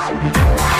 Bye.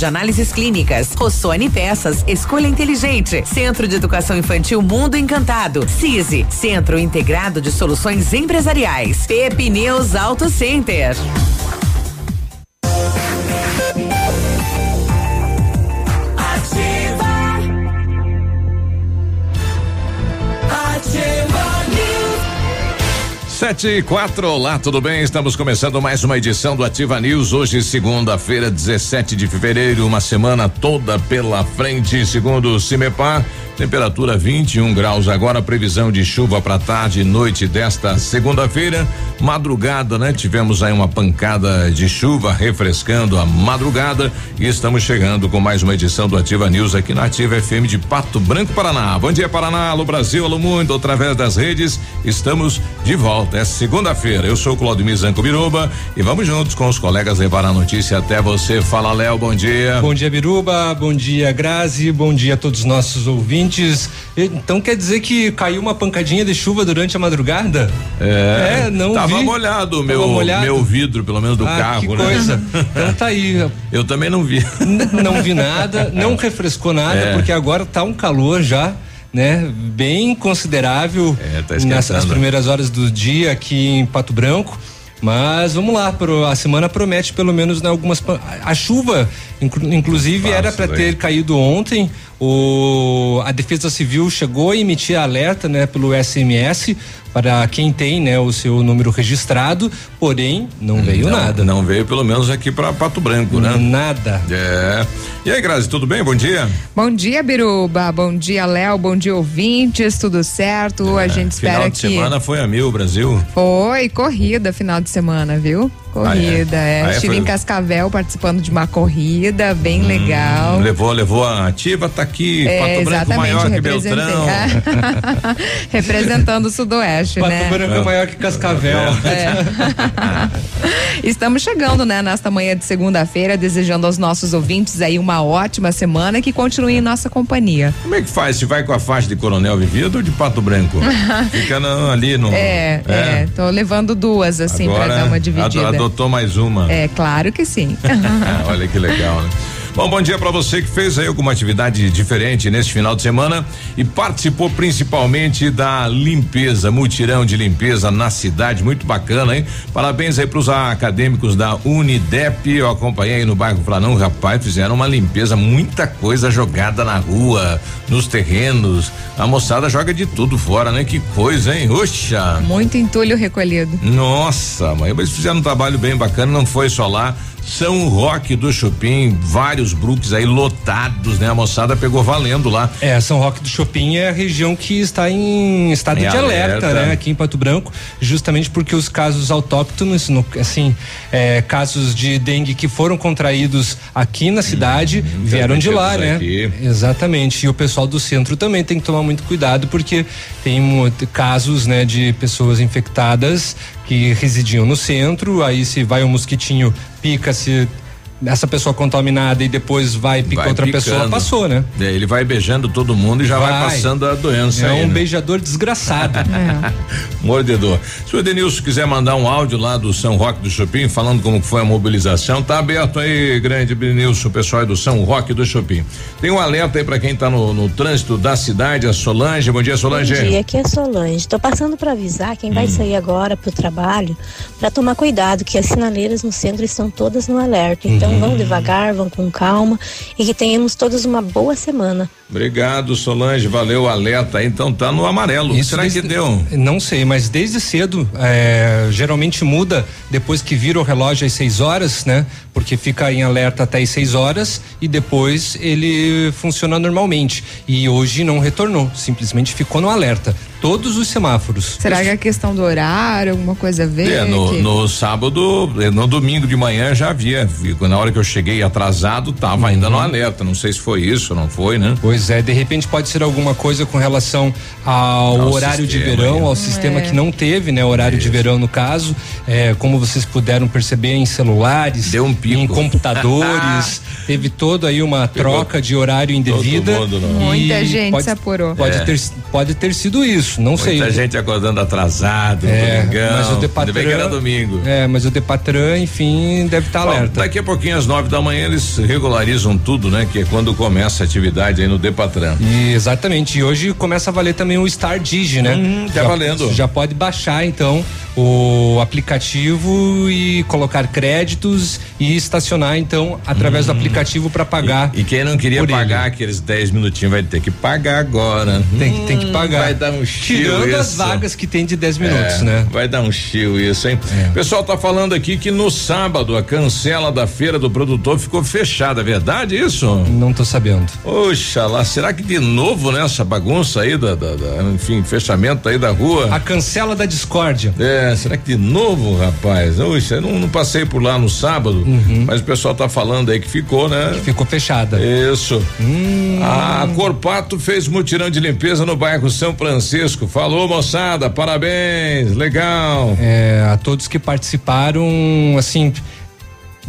de análises clínicas. Rossoni Peças, escolha inteligente. Centro de Educação Infantil Mundo Encantado. CISI, Centro Integrado de Soluções Empresariais. Pepineus Auto Center. Sete e quatro, olá, tudo bem? Estamos começando mais uma edição do Ativa News. Hoje, segunda-feira, 17 de fevereiro, uma semana toda pela frente, segundo o Cimepar. Temperatura 21 graus agora, previsão de chuva para tarde e noite desta segunda-feira. Madrugada, né? Tivemos aí uma pancada de chuva refrescando a madrugada e estamos chegando com mais uma edição do Ativa News aqui na Ativa FM de Pato Branco, Paraná. Bom dia, Paraná, alô Brasil, alô mundo, através das redes. Estamos de volta. É segunda-feira. Eu sou Claudio Zanco Biruba e vamos juntos com os colegas levar a notícia até você. Fala, Léo, bom dia. Bom dia, Biruba. Bom dia, Grazi. Bom dia a todos os nossos ouvintes ouvintes. Então quer dizer que caiu uma pancadinha de chuva durante a madrugada? É, é não tava vi. molhado o meu, molhado. meu vidro, pelo menos do ah, carro, que né? coisa. Então tá aí. Eu também não vi. Não vi nada, não refrescou nada, é. porque agora tá um calor já né? Bem considerável é, tá nessas primeiras horas do dia aqui em Pato Branco. Mas vamos lá, pro, a semana promete pelo menos né, algumas. A chuva, inclu, inclusive, Nossa, era para ter caído ontem. O, a Defesa Civil chegou a emitir alerta né, pelo SMS para quem tem né, o seu número registrado, porém não veio não, nada. Não veio pelo menos aqui para Pato Branco, né? Nada. É. E aí, Grazi, tudo bem? Bom dia. Bom dia, Biruba. Bom dia, Léo. Bom dia, ouvintes. Tudo certo? É, a gente espera final de semana foi a mil, Brasil. Foi, corrida final de semana, viu? Corrida, ah, é. é. Ah, é Estive foi... em Cascavel participando de uma corrida bem hum, legal. Levou, levou a ativa, tá aqui, é, Pato Branco maior que Beltrão. Representando o Sudoeste, Pato né? Pato Branco é maior que Cascavel. É. Estamos chegando, né, nesta manhã de segunda-feira, desejando aos nossos ouvintes aí uma ótima semana e que continuem em nossa companhia. Como é que faz? Se vai com a faixa de Coronel Vivido ou de Pato Branco? Fica no, ali no. É, é, é, tô levando duas, assim, para dar uma dividida adotou mais uma. É, claro que sim. Olha que legal, né? Bom, bom dia para você que fez aí alguma atividade diferente neste final de semana e participou principalmente da limpeza, mutirão de limpeza na cidade, muito bacana, hein? Parabéns aí pros acadêmicos da Unidep, eu acompanhei aí no bairro Franão, rapaz, fizeram uma limpeza, muita coisa jogada na rua, nos terrenos, a moçada joga de tudo fora, né? Que coisa, hein? Oxa! Muito entulho recolhido. Nossa, mãe, eles fizeram um trabalho bem bacana, não foi só lá, são Roque do Chupim, vários brooks aí lotados, né? A moçada pegou valendo lá. É, São Roque do Chupim é a região que está em estado em de alerta, alerta, né? Aqui em Pato Branco, justamente porque os casos autóctonos, no, assim, é, casos de dengue que foram contraídos aqui na cidade, hum, vieram de lá, né? Aqui. Exatamente. E o pessoal do centro também tem que tomar muito cuidado, porque tem casos, né, de pessoas infectadas que residiam no centro, aí se vai um mosquitinho pica, se essa pessoa contaminada e depois vai picar outra picando. pessoa, passou, né? É, ele vai beijando todo mundo e já vai, vai passando a doença. É aí, um né? beijador desgraçado. é. Mordedor. Se o Edenilson quiser mandar um áudio lá do São Roque do Chopin, falando como foi a mobilização, tá aberto aí, grande Edenilson, pessoal do São Roque do Chopin. Tem um alerta aí para quem tá no, no, trânsito da cidade, a Solange. Bom dia, Solange. Bom dia, aqui é a Solange. Tô passando para avisar quem hum. vai sair agora pro trabalho para tomar cuidado que as sinaleiras no centro estão todas no alerta. Então uhum. vão devagar vão com calma e que tenhamos todos uma boa semana. Obrigado, Solange. Valeu o alerta. Então tá no amarelo. Isso Será desde, que deu? Não sei, mas desde cedo, é, geralmente muda depois que vira o relógio às 6 horas, né? Porque fica em alerta até às 6 horas e depois ele funciona normalmente. E hoje não retornou, simplesmente ficou no alerta todos os semáforos. Será que é questão do horário, alguma coisa a ver? É, no, que... no sábado, no domingo de manhã já havia, na hora que eu cheguei atrasado, tava uhum. ainda no alerta. Não sei se foi isso, não foi, né? Pois é, de repente pode ser alguma coisa com relação ao, ao horário de verão, ao é. sistema que não teve, né? Horário isso. de verão no caso. É, como vocês puderam perceber em celulares, Deu um pico. em computadores, teve toda aí uma troca de horário indevida. Mundo, Muita gente pode, se apurou. Pode, é. ter, pode ter sido isso, não Muita sei. Muita gente acordando atrasado, é, domingão, mas o Depatran, era domingo. É, mas o Depatran, enfim, deve estar tá alerta. Daqui a pouquinho às nove da manhã eles regularizam tudo, né? Que é quando começa a atividade aí no Depatran. E, exatamente. E hoje começa a valer também o Star Digi, né? Hum, tá já, valendo. Já pode baixar então o aplicativo e colocar créditos e estacionar então através hum. do aplicativo para pagar. E, e, quem não queria pagar ele. aqueles 10 minutinhos vai ter que pagar agora. Tem, hum, tem que pagar. Vai dar um chill Tirando isso. as vagas que tem de 10 minutos, é, né? Vai dar um chill isso, hein? É. Pessoal tá falando aqui que no sábado a cancela da feira do produtor ficou fechada, é verdade isso? Não tô sabendo. Oxalá, será que de novo nessa bagunça aí da, da, da, enfim, fechamento aí da rua? A cancela da discórdia. É, será que de novo, rapaz? Oxa, eu não, não passei por lá no sábado, uhum. mas o pessoal tá falando aí que ficou, né? Que ficou fechada. Isso. Hum. A Corpato fez mutirão de limpeza no bairro São Francisco. Falou, moçada, parabéns, legal. É, a todos que participaram, assim,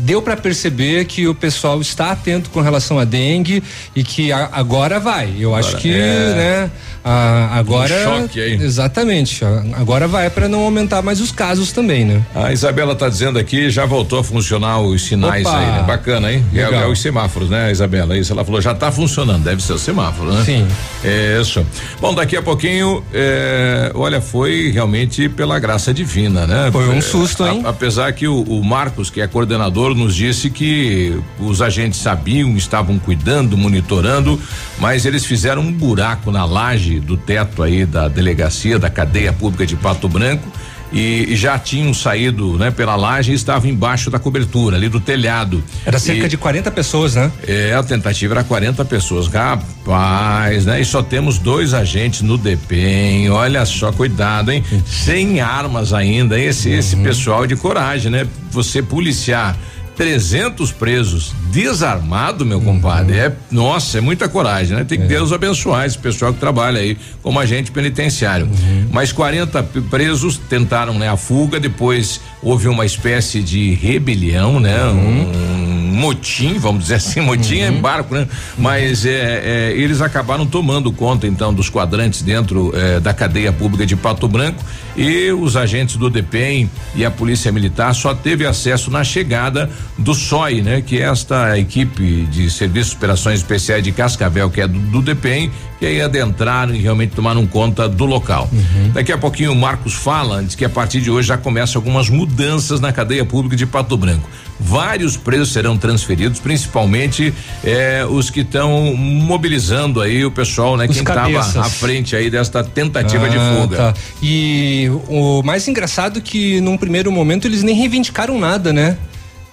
deu para perceber que o pessoal está atento com relação à dengue e que a, agora vai. Eu agora, acho que, é. né? Ah, agora. Um choque aí. Exatamente. Agora vai para não aumentar mais os casos também, né? A Isabela tá dizendo aqui, já voltou a funcionar os sinais Opa, aí, né? Bacana, hein? É, é, os semáforos, né, Isabela? Isso ela falou, já tá funcionando, deve ser o semáforo, né? Sim. É isso. Bom, daqui a pouquinho, é, olha, foi realmente pela graça divina, né? Foi um susto, hein? A, apesar que o, o Marcos, que é coordenador, nos disse que os agentes sabiam, estavam cuidando, monitorando, mas eles fizeram um buraco na laje do teto aí da delegacia da cadeia pública de Pato Branco e, e, já tinham saído, né, pela laje e estavam embaixo da cobertura, ali do telhado. Era cerca e, de 40 pessoas, né? É, a tentativa era 40 pessoas. Rapaz, né? E só temos dois agentes no DEPEN. Olha só, cuidado, hein? Sem armas ainda. Esse, uhum. esse pessoal de coragem, né? Você policiar 300 presos desarmado, meu compadre. É, nossa, é muita coragem, né? Tem que é. Deus abençoar esse pessoal que trabalha aí como agente penitenciário. Uhum. Mas 40 presos tentaram, né, a fuga, depois houve uma espécie de rebelião, né? Uhum. Um, motim, vamos dizer assim, motim uhum. é barco, né? Mas é, é, eles acabaram tomando conta então dos quadrantes dentro é, da cadeia pública de Pato Branco e os agentes do DEPEN e a Polícia Militar só teve acesso na chegada do SOI, né? Que é esta equipe de Serviços de Operações Especiais de Cascavel, que é do, do DEPEN, que aí adentraram e realmente tomaram conta do local. Uhum. Daqui a pouquinho o Marcos fala, antes que a partir de hoje já começa algumas mudanças na cadeia pública de Pato Branco. Vários presos serão transferidos, principalmente eh, os que estão mobilizando aí o pessoal, né? Os quem estava à frente aí desta tentativa ah, de fuga. Tá. E o mais engraçado é que num primeiro momento eles nem reivindicaram nada, né?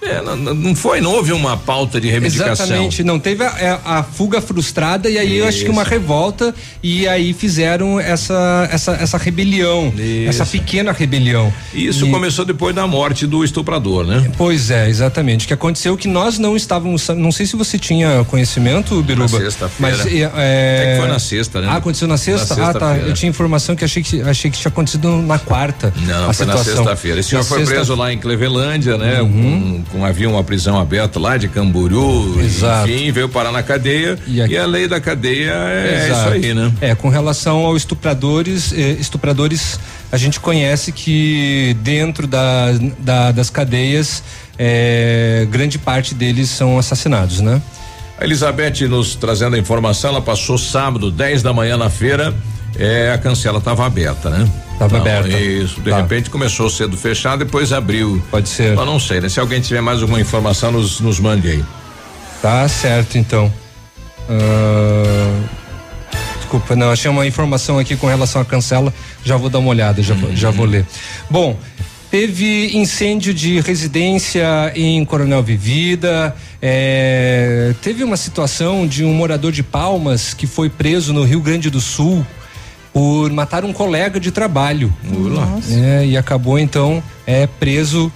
É, não, não, foi, não houve uma pauta de reivindicação. Exatamente, não teve a, é, a fuga frustrada e aí Isso. eu acho que uma revolta e aí fizeram essa essa, essa rebelião, Isso. essa pequena rebelião. Isso e, começou depois da morte do estuprador, né? Pois é, exatamente. O que aconteceu que nós não estávamos, não sei se você tinha conhecimento, Biruba. Na sexta-feira. Mas é, é, foi na sexta, né? Ah, aconteceu na sexta? Na ah, tá. Eu tinha informação que achei que achei que tinha acontecido na quarta. Não, foi situação. na sexta-feira. Esse senhor foi sexta... preso lá em Clevelândia, né? Uhum. Com havia uma prisão aberta lá de Camburu, Exato. enfim, veio parar na cadeia e, aqui... e a lei da cadeia é Exato. isso aí, né? É, com relação aos estupradores, eh, estupradores, a gente conhece que dentro da, da das cadeias, eh, grande parte deles são assassinados, né? A Elizabeth nos trazendo a informação, ela passou sábado, 10 da manhã na feira, é, a cancela estava aberta, né? Estava aberta. Isso, de tá. repente começou cedo fechado, depois abriu. Pode ser. Eu não sei, né? Se alguém tiver mais alguma informação, nos, nos mande aí. Tá certo, então. Uh, desculpa, não, achei uma informação aqui com relação à cancela, já vou dar uma olhada, já, uhum. já vou ler. Bom, teve incêndio de residência em Coronel Vivida, é, teve uma situação de um morador de Palmas que foi preso no Rio Grande do Sul por matar um colega de trabalho. É, e acabou então é, preso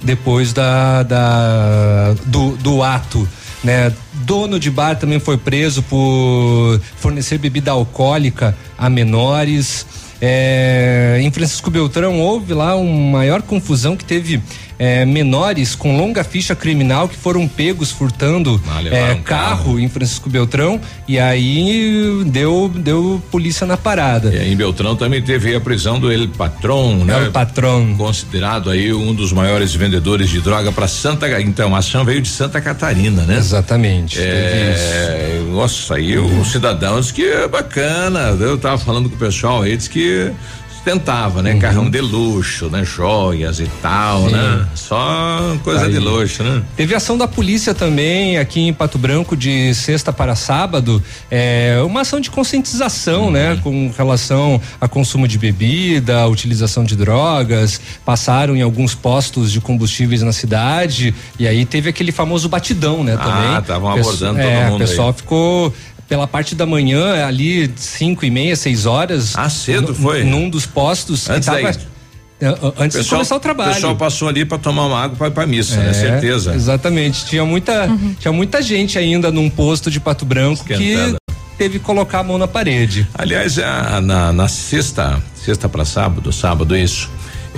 depois da, da do, do ato né? Dono de bar também foi preso por fornecer bebida alcoólica a menores. É, em Francisco Beltrão houve lá uma maior confusão que teve é, menores com longa ficha criminal que foram pegos furtando ah, é, um carro, carro, em Francisco Beltrão e aí deu deu polícia na parada. E aí em Beltrão também teve a prisão do El Patron, né? El Patron. Considerado aí um dos maiores vendedores de droga para Santa então a ação veio de Santa Catarina, né? Exatamente. É, nossa, aí uhum. os cidadãos que é bacana, eu tava falando com o pessoal aí, diz que ostentava, né? Uhum. Carrão de luxo, né? Joias e tal, Sim. né? Só coisa Aí. de luxo, né? Teve ação da polícia também aqui em Pato Branco de sexta para sábado, é, uma ação de conscientização, uhum. né? Com relação a consumo de bebida, utilização de drogas, passaram em alguns postos de combustíveis na cidade e aí teve aquele famoso batidão, né? Também. Ah, estavam abordando é, todo mundo. O pessoal aí. ficou pela parte da manhã, ali cinco e meia, seis horas. Ah, cedo foi? Num dos postos. Antes tava, Antes pessoal, de começar o trabalho. O pessoal passou ali para tomar uma água para ir pra missa, né? é, né? Certeza. Exatamente. Tinha muita, uhum. tinha muita gente ainda num posto de Pato Branco Esquentada. que teve que colocar a mão na parede. Aliás, a, na, na sexta, sexta para sábado, sábado isso,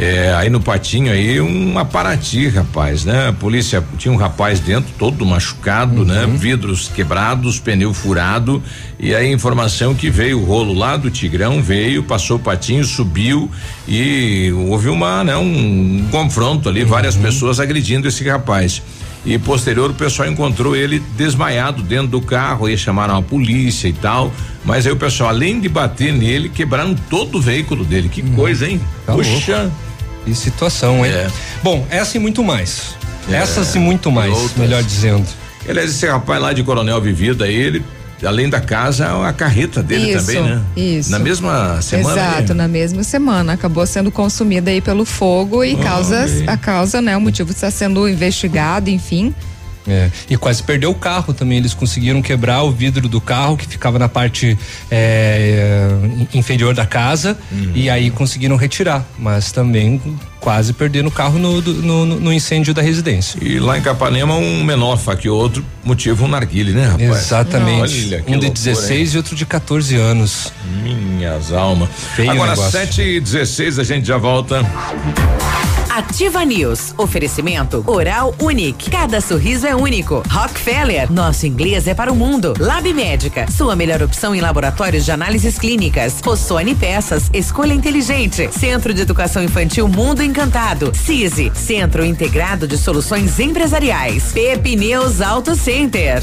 é, aí no patinho aí uma Paraty, rapaz, né? A polícia tinha um rapaz dentro, todo machucado, né? uhum. né? Vidros quebrados, pneu furado e aí informação que veio o rolo lá do Tigrão, veio, passou o patinho, subiu e houve uma, né? Um, um confronto ali, uhum. várias pessoas agredindo esse rapaz. E posterior o pessoal encontrou ele desmaiado dentro do carro e chamaram a polícia e tal. Mas aí o pessoal, além de bater nele, quebraram todo o veículo dele. Que hum, coisa, hein? Tá Puxa. Louco. Que situação, hein? É. Bom, essa e muito mais. É. Essas e muito mais, melhor dizendo. Aliás, esse rapaz lá de Coronel Vivida, ele além da casa, a carreta dele isso, também, né? Isso. Na mesma semana. Exato, aí. na mesma semana. Acabou sendo consumida aí pelo fogo e oh, causa, a causa, né? O motivo está sendo investigado, enfim. É, e quase perdeu o carro também. Eles conseguiram quebrar o vidro do carro que ficava na parte é, inferior da casa uhum. e aí conseguiram retirar. Mas também quase perdendo o carro no, no, no, incêndio da residência. E lá em Capanema, um menor faqueou outro, motivo um narguile, né, rapaz? Exatamente. Olha, um de 16 e outro de 14 anos. Minhas almas. Agora, 7 e 16 a gente já volta. Ativa News. Oferecimento Oral Unique. Cada sorriso é único. Rockefeller. Nosso inglês é para o mundo. Lab Médica. Sua melhor opção em laboratórios de análises clínicas. Rossoni Peças. Escolha inteligente. Centro de Educação Infantil Mundo Encantado. CISI. Centro Integrado de Soluções Empresariais. Pepineus Auto Center.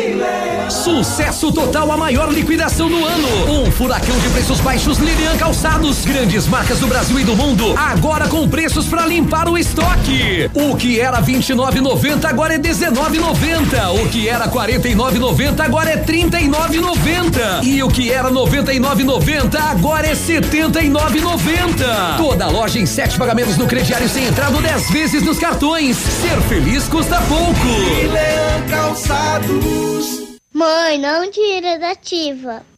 Sucesso total, a maior liquidação do ano. Um furacão de preços baixos Lilian Calçados. Grandes marcas do Brasil e do mundo. Agora com preços para limpar o estoque. O que era 29,90 agora é 19,90. O que era 49,90 agora é 39,90. E o que era 99,90 agora é 79,90. Toda loja em sete pagamentos no crediário sem entrada 10 vezes nos cartões. Ser feliz custa pouco. Lilian Calçados. Mãe, não tira da ativa.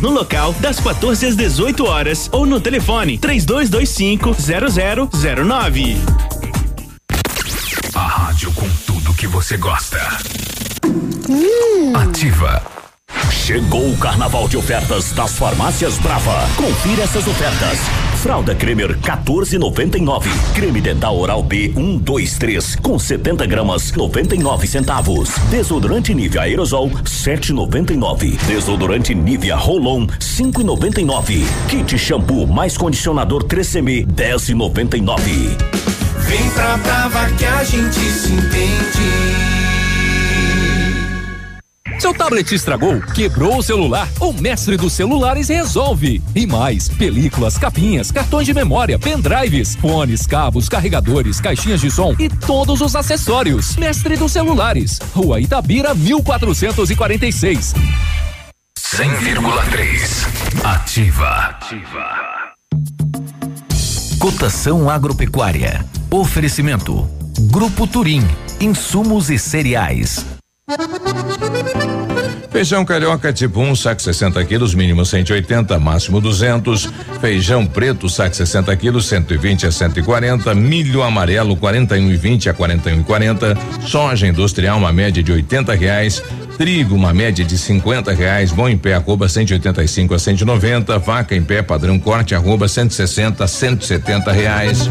no local das 14 às 18 horas ou no telefone 3225 0009. A rádio com tudo que você gosta. Hum. Ativa. Chegou o carnaval de ofertas das farmácias Brava. Confira essas ofertas. Fralda Cremer 14,99. Creme dental oral B 123 com 70 gramas 99 centavos. Desodorante Nivea aerosol 7,99. Desodorante Nivea Rolon 5,99. Kit shampoo mais condicionador 3CM 10,99. Vem pra Brava que a gente se entende. Seu tablet estragou? Quebrou o celular? O mestre dos celulares resolve. E mais: películas, capinhas, cartões de memória, pendrives, fones, cabos, carregadores, caixinhas de som e todos os acessórios. Mestre dos celulares. Rua Itabira, 1446. 100,3. Ativa. Ativa. Cotação agropecuária. Oferecimento. Grupo Turim. Insumos e cereais. Feijão carioca tipo 1, um, saco 60 quilos, mínimo 180, máximo 200. Feijão preto, saco 60 quilos, 120 a 140. Milho amarelo, 41,20 a 41,40. Soja industrial, uma média de 80 reais. Trigo, uma média de 50 reais. Bom em pé, arroba 185 a 190. Vaca em pé, padrão corte, arroba 160 a 170 reais.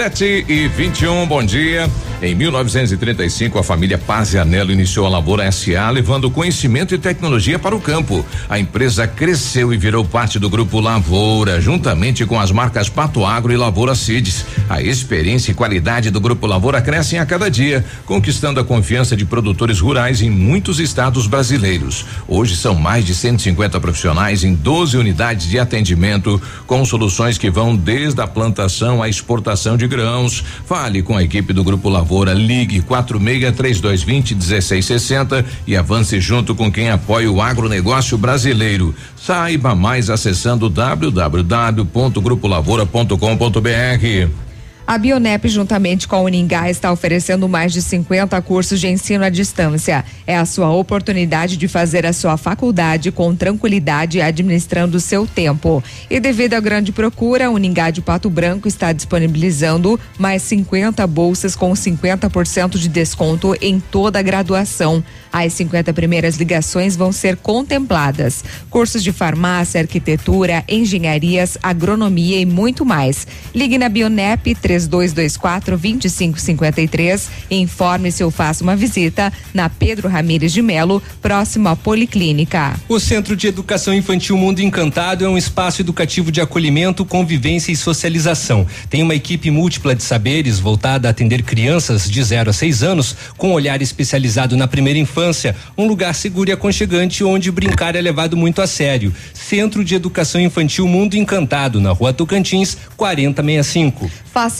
Sete e vinte e um, bom dia. Em 1935, a família Paz e Anelo iniciou a Lavoura SA, levando conhecimento e tecnologia para o campo. A empresa cresceu e virou parte do grupo Lavoura, juntamente com as marcas Pato Agro e Lavoura Seeds. A experiência e qualidade do grupo Lavoura crescem a cada dia, conquistando a confiança de produtores rurais em muitos estados brasileiros. Hoje são mais de 150 profissionais em 12 unidades de atendimento, com soluções que vão desde a plantação à exportação de grãos. Fale com a equipe do grupo Lavoura Lavoura, ligue 46 3220 1660 e avance junto com quem apoia o agronegócio brasileiro. Saiba mais acessando www.grupolavoura.com.br. A Bionep, juntamente com a Uningá, está oferecendo mais de 50 cursos de ensino à distância. É a sua oportunidade de fazer a sua faculdade com tranquilidade, administrando o seu tempo. E devido à grande procura, a Uningá de Pato Branco está disponibilizando mais 50 bolsas com 50% de desconto em toda a graduação. As 50 primeiras ligações vão ser contempladas. Cursos de farmácia, arquitetura, engenharias, agronomia e muito mais. Ligue na Bionep 3224 2553 e informe-se ou faça uma visita na Pedro Ramires de Melo, próximo à Policlínica. O Centro de Educação Infantil Mundo Encantado é um espaço educativo de acolhimento, convivência e socialização. Tem uma equipe múltipla de saberes voltada a atender crianças de 0 a 6 anos com olhar especializado na primeira infância infância, um lugar seguro e aconchegante onde brincar é levado muito a sério. Centro de Educação Infantil Mundo Encantado, na Rua Tocantins, 4065. Faça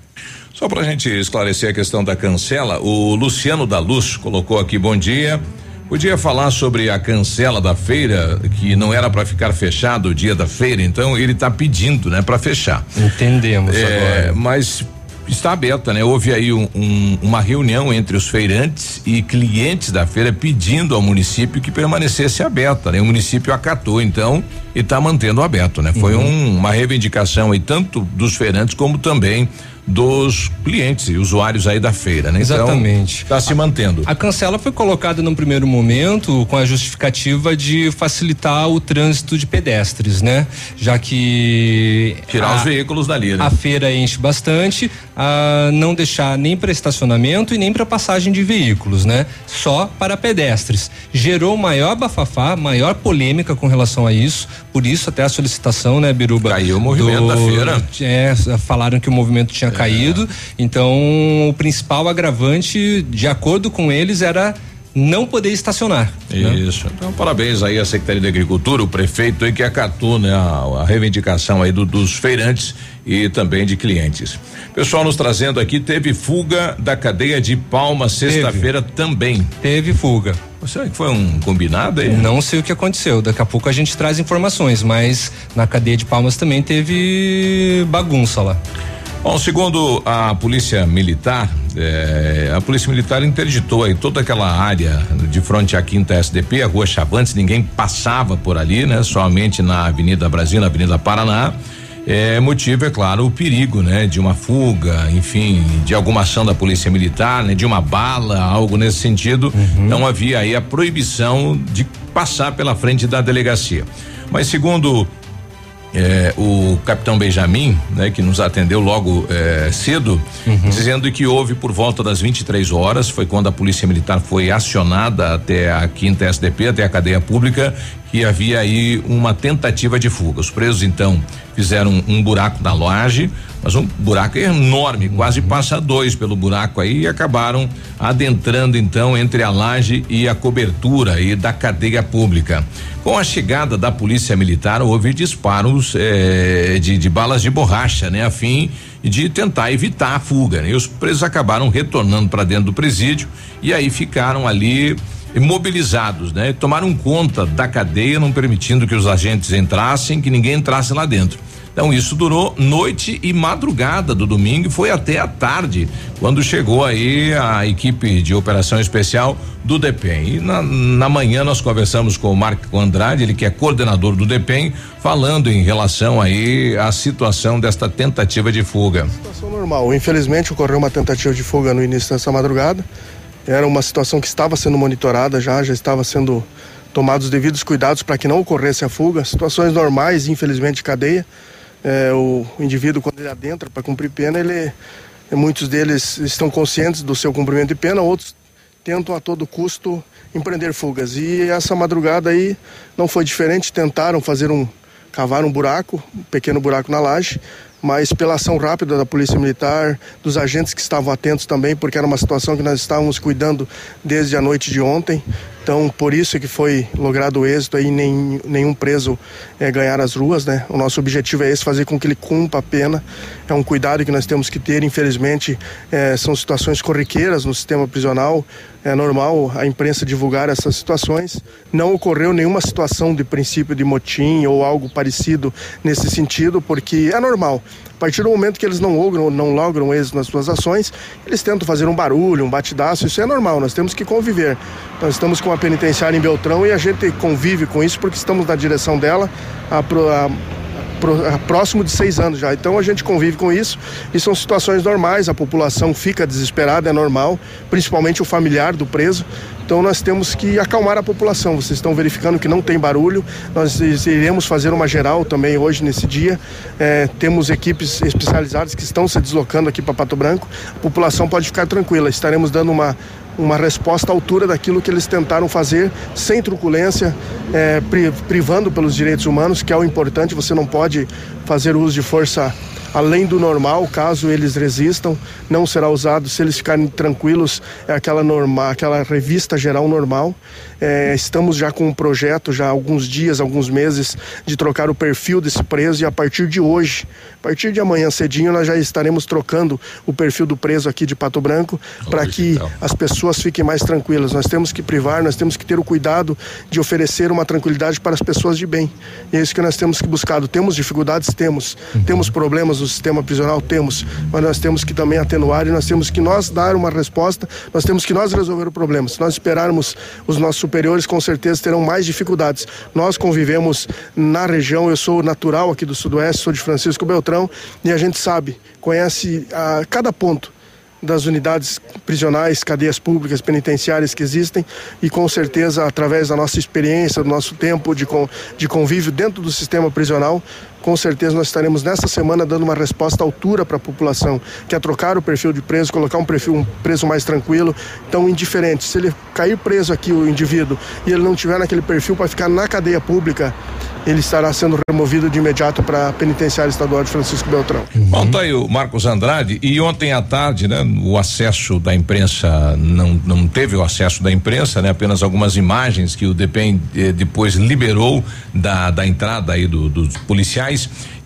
Só para a gente esclarecer a questão da cancela, o Luciano da Luz colocou aqui bom dia. Podia falar sobre a cancela da feira, que não era para ficar fechado o dia da feira, então ele está pedindo, né, para fechar. Entendemos é, agora. Mas está aberta, né? Houve aí um, um, uma reunião entre os feirantes e clientes da feira pedindo ao município que permanecesse aberta, né? O município acatou, então, e está mantendo aberto, né? Foi uhum. um, uma reivindicação aí tanto dos feirantes como também dos clientes e usuários aí da feira, né? Então, Exatamente. Está se mantendo. A, a cancela foi colocada num primeiro momento com a justificativa de facilitar o trânsito de pedestres, né? Já que tirar a, os veículos dali, né? A feira enche bastante, a não deixar nem para estacionamento e nem para passagem de veículos, né? Só para pedestres. Gerou maior bafafá, maior polêmica com relação a isso, por isso até a solicitação, né, Biruba? Caiu o movimento do, da feira. É, falaram que o movimento tinha é. caído. Então, o principal agravante, de acordo com eles, era não poder estacionar. Né? Isso. Né? Então, parabéns aí à Secretaria de Agricultura, o prefeito aí que acatou, né, a, a reivindicação aí do, dos feirantes e também de clientes. Pessoal nos trazendo aqui, teve fuga da cadeia de Palmas sexta-feira também. Teve fuga. Será que foi um combinado aí? Não sei o que aconteceu. Daqui a pouco a gente traz informações, mas na cadeia de Palmas também teve bagunça lá. Bom, segundo a polícia militar, eh, a polícia militar interditou aí toda aquela área de frente à quinta SDP, a rua Chavantes, ninguém passava por ali, né? Somente na Avenida Brasil, na Avenida Paraná. É, motivo, é claro, o perigo, né? De uma fuga, enfim, de alguma ação da polícia militar, né? De uma bala, algo nesse sentido. Uhum. Não havia aí a proibição de passar pela frente da delegacia. Mas segundo é, o capitão Benjamin, né, que nos atendeu logo é, cedo, uhum. dizendo que houve por volta das 23 horas, foi quando a polícia militar foi acionada até a quinta SDP, até a cadeia pública, que havia aí uma tentativa de fuga. Os presos então fizeram um, buraco na laje, mas um buraco enorme, quase passa dois pelo buraco aí e acabaram adentrando então entre a laje e a cobertura aí da cadeia pública. Com a chegada da polícia militar, houve disparos eh, de, de, balas de borracha, né? A fim de tentar evitar a fuga. Né? E os presos acabaram retornando para dentro do presídio e aí ficaram ali imobilizados, né? Tomaram conta da cadeia, não permitindo que os agentes entrassem, que ninguém entrasse lá dentro. Então isso durou noite e madrugada do domingo e foi até a tarde quando chegou aí a equipe de operação especial do DEPEN. E na, na manhã nós conversamos com o Marco Andrade, ele que é coordenador do DEPEN, falando em relação aí à situação desta tentativa de fuga. Situação normal. Infelizmente ocorreu uma tentativa de fuga no início dessa madrugada. Era uma situação que estava sendo monitorada já, já estava sendo tomados os devidos cuidados para que não ocorresse a fuga. Situações normais, infelizmente, de cadeia é, o indivíduo quando ele adentra para cumprir pena, ele, muitos deles estão conscientes do seu cumprimento de pena, outros tentam a todo custo empreender fugas. E essa madrugada aí não foi diferente, tentaram fazer um cavar um buraco, um pequeno buraco na laje, mas pela ação rápida da Polícia Militar, dos agentes que estavam atentos também, porque era uma situação que nós estávamos cuidando desde a noite de ontem. Então, por isso que foi logrado o êxito aí, nem, nenhum preso é, ganhar as ruas, né? O nosso objetivo é esse, fazer com que ele cumpra a pena. É um cuidado que nós temos que ter, infelizmente, é, são situações corriqueiras no sistema prisional. É normal a imprensa divulgar essas situações. Não ocorreu nenhuma situação de princípio de motim ou algo parecido nesse sentido, porque é normal. A partir do momento que eles não logram, não logram êxito nas suas ações, eles tentam fazer um barulho, um batidaço, isso é normal, nós temos que conviver. Nós estamos com a penitenciária em Beltrão e a gente convive com isso porque estamos na direção dela a, a próximo de seis anos já. Então a gente convive com isso e são situações normais. A população fica desesperada, é normal, principalmente o familiar do preso. Então nós temos que acalmar a população. Vocês estão verificando que não tem barulho. Nós iremos fazer uma geral também hoje nesse dia. É, temos equipes especializadas que estão se deslocando aqui para Pato Branco. A população pode ficar tranquila. Estaremos dando uma uma resposta à altura daquilo que eles tentaram fazer, sem truculência, é, privando pelos direitos humanos, que é o importante. Você não pode fazer uso de força além do normal, caso eles resistam, não será usado se eles ficarem tranquilos, é aquela normal, aquela revista geral normal. É, estamos já com um projeto, já há alguns dias, alguns meses, de trocar o perfil desse preso e a partir de hoje, a partir de amanhã cedinho, nós já estaremos trocando o perfil do preso aqui de Pato Branco para que as pessoas fiquem mais tranquilas. Nós temos que privar, nós temos que ter o cuidado de oferecer uma tranquilidade para as pessoas de bem. E é isso que nós temos que buscar. Temos dificuldades? Temos. Uhum. Temos problemas no sistema prisional? Temos. Mas nós temos que também atenuar e nós temos que nós dar uma resposta, nós temos que nós resolver o problema. Se nós esperarmos os nossos superiores com certeza terão mais dificuldades. Nós convivemos na região, eu sou natural aqui do Sudoeste, sou de Francisco Beltrão e a gente sabe, conhece a cada ponto das unidades prisionais, cadeias públicas, penitenciárias que existem e com certeza através da nossa experiência, do nosso tempo de, de convívio dentro do sistema prisional, com certeza nós estaremos nessa semana dando uma resposta à altura para a população, que é trocar o perfil de preso, colocar um perfil um preso mais tranquilo, então indiferente. Se ele cair preso aqui o indivíduo e ele não tiver naquele perfil para ficar na cadeia pública, ele estará sendo removido de imediato para a penitenciária estadual de Francisco Beltrão. Uhum. Bom, tá aí o Marcos Andrade e ontem à tarde, né, o acesso da imprensa não não teve o acesso da imprensa, né, apenas algumas imagens que o DEPEN eh, depois liberou da da entrada aí do, dos policiais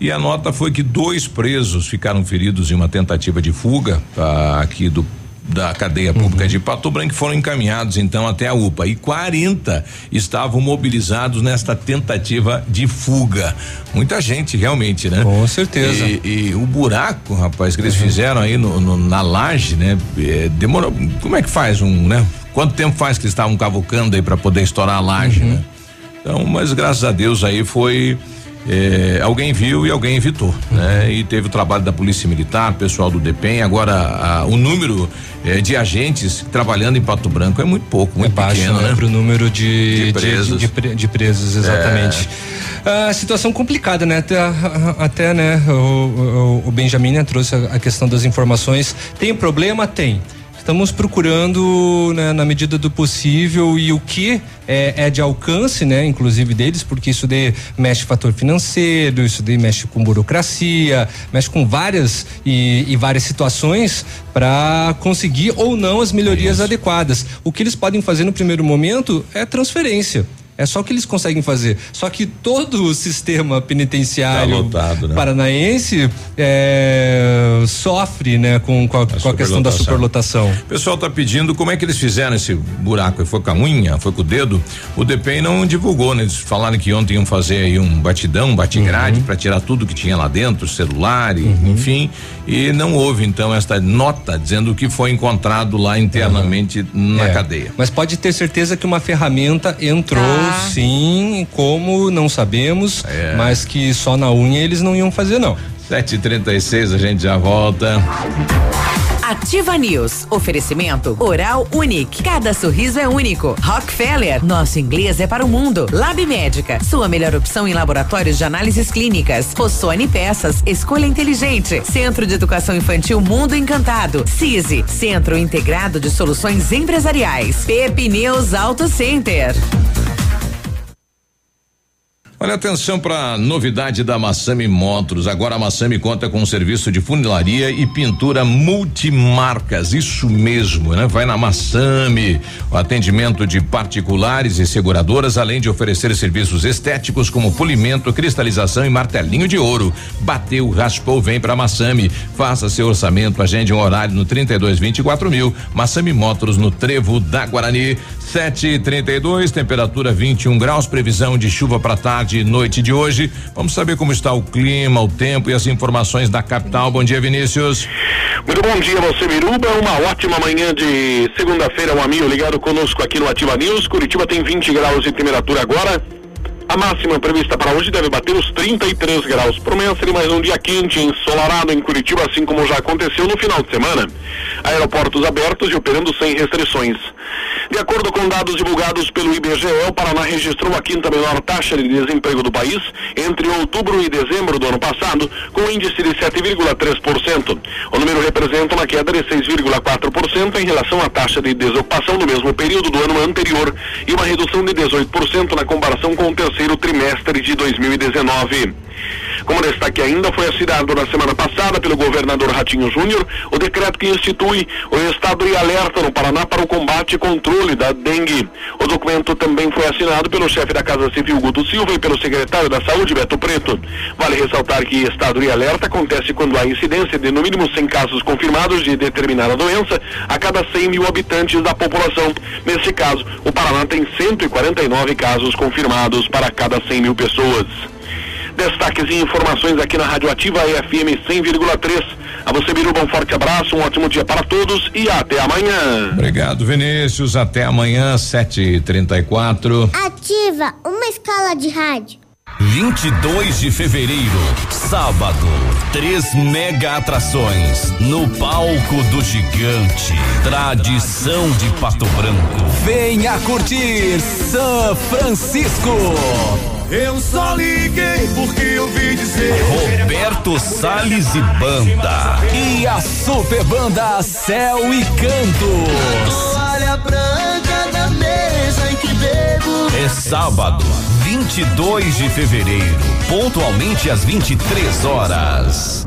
e a nota foi que dois presos ficaram feridos em uma tentativa de fuga tá, aqui do da cadeia pública uhum. de Pato Branco foram encaminhados então até a UPA e 40 estavam mobilizados nesta tentativa de fuga. Muita gente realmente, né? Com certeza. E, e o buraco, rapaz, que eles uhum. fizeram aí no, no, na laje, né? É, demorou. Como é que faz um, né? Quanto tempo faz que eles estavam cavucando aí para poder estourar a laje, uhum. né? Então, mas graças a Deus aí foi é, alguém viu e alguém evitou, uhum. né? E teve o trabalho da Polícia Militar, pessoal do DEPEN. Agora, a, o número é, de agentes trabalhando em Pato Branco é muito pouco, muito é baixo, pequeno, né? né? Para o número de, de presos, de, de, de presos exatamente. É. A situação complicada, né? Até, até né? O, o, o Benjamin né, trouxe a, a questão das informações. Tem problema? Tem. Estamos procurando, né, na medida do possível, e o que é, é, de alcance, né, inclusive deles, porque isso daí mexe fator financeiro, isso daí mexe com burocracia, mexe com várias e, e várias situações para conseguir ou não as melhorias isso. adequadas. O que eles podem fazer no primeiro momento é transferência. É só o que eles conseguem fazer. Só que todo o sistema penitenciário tá lotado, né? paranaense é, sofre, né, com, com, a, a, com a questão da superlotação. O pessoal está pedindo como é que eles fizeram esse buraco. Foi com a unha? Foi com o dedo? O DPEM não divulgou, né? Eles falaram que ontem iam fazer aí um batidão, um batigrade uhum. para tirar tudo que tinha lá dentro, celular, e, uhum. enfim. E não houve então esta nota dizendo que foi encontrado lá internamente uhum. na é. cadeia. Mas pode ter certeza que uma ferramenta entrou. Ah sim, como não sabemos, é. mas que só na unha eles não iam fazer não. Sete e trinta e seis, a gente já volta. Ativa News. Oferecimento Oral Unique. Cada sorriso é único. Rockefeller. Nosso inglês é para o mundo. Lab Médica. Sua melhor opção em laboratórios de análises clínicas. Rossoni Peças. Escolha inteligente. Centro de Educação Infantil Mundo Encantado. CISI. Centro Integrado de Soluções Empresariais. Pepineus Auto Center. Olha atenção para novidade da Massami Motors. Agora a Massami conta com um serviço de funilaria e pintura multimarcas. Isso mesmo, né? Vai na Massami. O atendimento de particulares e seguradoras, além de oferecer serviços estéticos como polimento, cristalização e martelinho de ouro. Bateu, raspou, vem para Massami. Faça seu orçamento, agende um horário no 32 24 mil. Massami Motors no Trevo da Guarani. 7 e 32 temperatura 21 graus, previsão de chuva para tarde e noite de hoje. Vamos saber como está o clima, o tempo e as informações da capital. Bom dia, Vinícius. Muito bom dia, você, Miruba. Uma ótima manhã de segunda-feira, um amigo ligado conosco aqui no Ativa News. Curitiba tem 20 graus de temperatura agora. A máxima prevista para hoje deve bater os 33 graus. Promessa de mais um dia quente, ensolarado em Curitiba, assim como já aconteceu no final de semana. Aeroportos abertos e operando sem restrições. De acordo com dados divulgados pelo IBGE, o Paraná registrou a quinta menor taxa de desemprego do país entre outubro e dezembro do ano passado, com índice de 7,3%. O número representa uma queda de 6,4% em relação à taxa de desocupação do mesmo período do ano anterior e uma redução de 18% na comparação com o terceiro trimestre de 2019. Como destaque ainda, foi assinado na semana passada pelo governador Ratinho Júnior o decreto que institui o estado de alerta no Paraná para o combate e controle da dengue. O documento também foi assinado pelo chefe da Casa Civil Guto Silva e pelo secretário da Saúde Beto Preto. Vale ressaltar que estado de alerta acontece quando há incidência de no mínimo 100 casos confirmados de determinada doença a cada 100 mil habitantes da população. Nesse caso, o Paraná tem 149 casos confirmados para cada 100 mil pessoas. Destaques e informações aqui na Rádio Ativa FM 100,3. A você, Biruba, um forte abraço, um ótimo dia para todos e até amanhã. Obrigado, Vinícius. Até amanhã, 7h34. Ativa uma escala de rádio. 22 de fevereiro, sábado, três mega atrações no palco do gigante. Tradição de Pato Branco. Venha curtir São Francisco. Eu só liguei porque eu vi dizer. Roberto Salles e Banda. E a super banda Céu e Cantos. Toalha branca na mesa em que bebo. É sábado, 22 de fevereiro, pontualmente às 23 horas.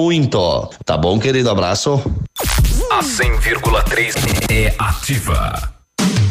Tá bom, querido? Abraço. A 100,3 é ativa.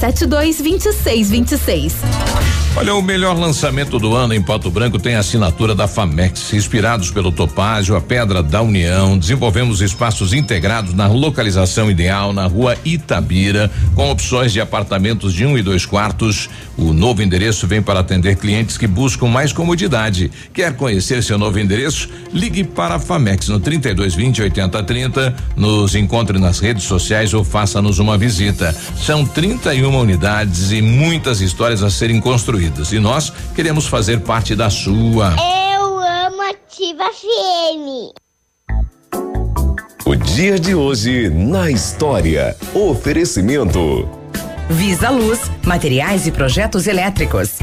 72 26 26. Olha, o melhor lançamento do ano em Pato Branco tem a assinatura da Famex. Inspirados pelo Topázio, a Pedra da União, desenvolvemos espaços integrados na localização ideal na rua Itabira, com opções de apartamentos de um e dois quartos. O novo endereço vem para atender clientes que buscam mais comodidade. Quer conhecer seu novo endereço? Ligue para a Famex no 3220 8030, nos encontre nas redes sociais ou faça-nos uma visita. São 31 unidades e muitas histórias a serem construídas e nós queremos fazer parte da sua. Eu amo Ativa FM. O dia de hoje na história. Oferecimento. Visa Luz, materiais e projetos elétricos.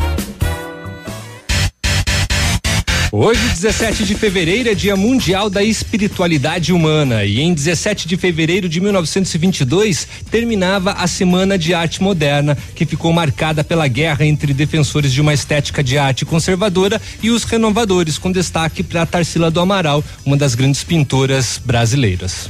Hoje, 17 de fevereiro, é Dia Mundial da Espiritualidade Humana. E em 17 de fevereiro de 1922, terminava a Semana de Arte Moderna, que ficou marcada pela guerra entre defensores de uma estética de arte conservadora e os renovadores, com destaque para Tarsila do Amaral, uma das grandes pintoras brasileiras.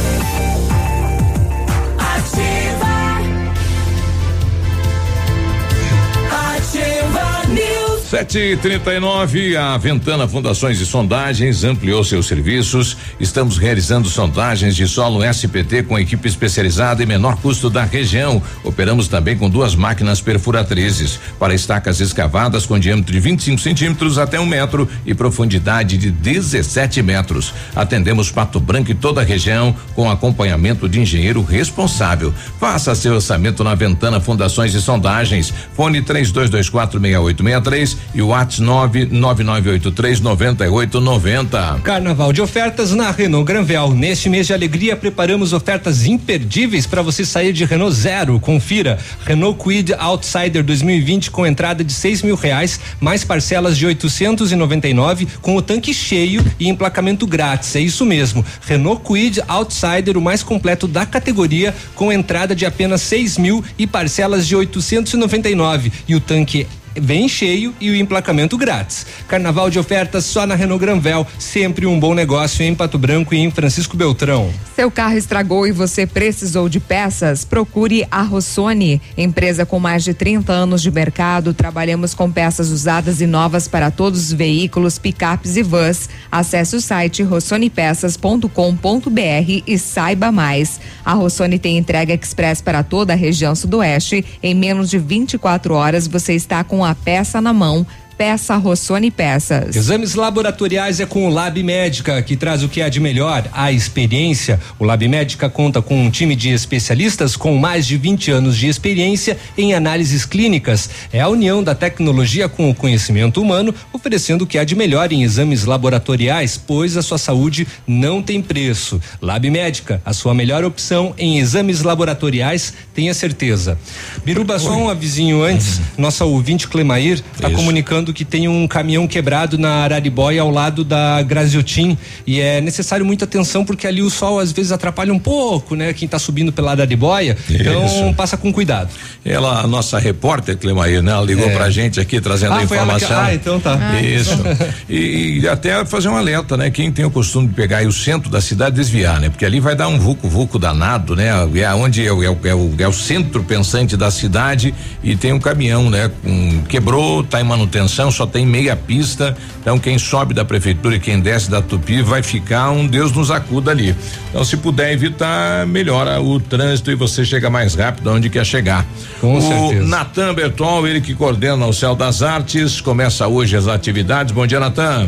Sete e trinta e nove, a Ventana Fundações e Sondagens ampliou seus serviços. Estamos realizando sondagens de solo SPT com equipe especializada e menor custo da região. Operamos também com duas máquinas perfuratrizes para estacas escavadas com diâmetro de 25 centímetros até um metro e profundidade de 17 metros. Atendemos Pato Branco e toda a região com acompanhamento de engenheiro responsável. Faça seu orçamento na Ventana Fundações e Sondagens. Fone 3224 6863 e o WhatsApp 999839890. Carnaval de ofertas na Renault Granvel. Neste mês de alegria, preparamos ofertas imperdíveis para você sair de Renault Zero. Confira. Renault Quid Outsider 2020 com entrada de seis mil reais, mais parcelas de 899 com o tanque cheio e emplacamento grátis. É isso mesmo. Renault Quid Outsider, o mais completo da categoria, com entrada de apenas seis mil e parcelas de 899 e o tanque bem cheio e o emplacamento grátis. Carnaval de ofertas só na Renault Granvel, sempre um bom negócio em Pato Branco e em Francisco Beltrão. Seu carro estragou e você precisou de peças? Procure a Rossoni, empresa com mais de 30 anos de mercado. Trabalhamos com peças usadas e novas para todos os veículos, picapes e vans. Acesse o site rossonepeças.com.br e saiba mais. A Rossoni tem entrega express para toda a região sudoeste. Em menos de 24 horas você está com a peça na mão Peça Rossoni Peças. Exames laboratoriais é com o Lab Médica, que traz o que há de melhor, a experiência. O Lab Médica conta com um time de especialistas com mais de 20 anos de experiência em análises clínicas. É a união da tecnologia com o conhecimento humano, oferecendo o que há de melhor em exames laboratoriais, pois a sua saúde não tem preço. Lab Médica, a sua melhor opção em exames laboratoriais, tenha certeza. Biruba, só um avisinho antes, uhum. nossa ouvinte Clemair está comunicando que tem um caminhão quebrado na Araribóia ao lado da Graziotin e é necessário muita atenção porque ali o sol às vezes atrapalha um pouco, né? Quem está subindo pela Araribóia, então passa com cuidado. Ela, a nossa repórter Clemair, né? Ela ligou é. pra gente aqui trazendo ah, a informação. Que, ah, então tá. Ah, Isso. e, e, até fazer um alerta, né? Quem tem o costume de pegar o centro da cidade desviar, né? Porque ali vai dar um vulco vulco danado, né? É onde é o, é, o, é, o, é o centro pensante da cidade e tem um caminhão, né? Um, quebrou, tá em manutenção só tem meia pista. Então quem sobe da prefeitura e quem desce da Tupi vai ficar um Deus nos acuda ali. Então se puder evitar, melhora o trânsito e você chega mais rápido onde quer chegar. Com o certeza. Natan Bertol, ele que coordena o Céu das Artes, começa hoje as atividades. Bom dia, Natan.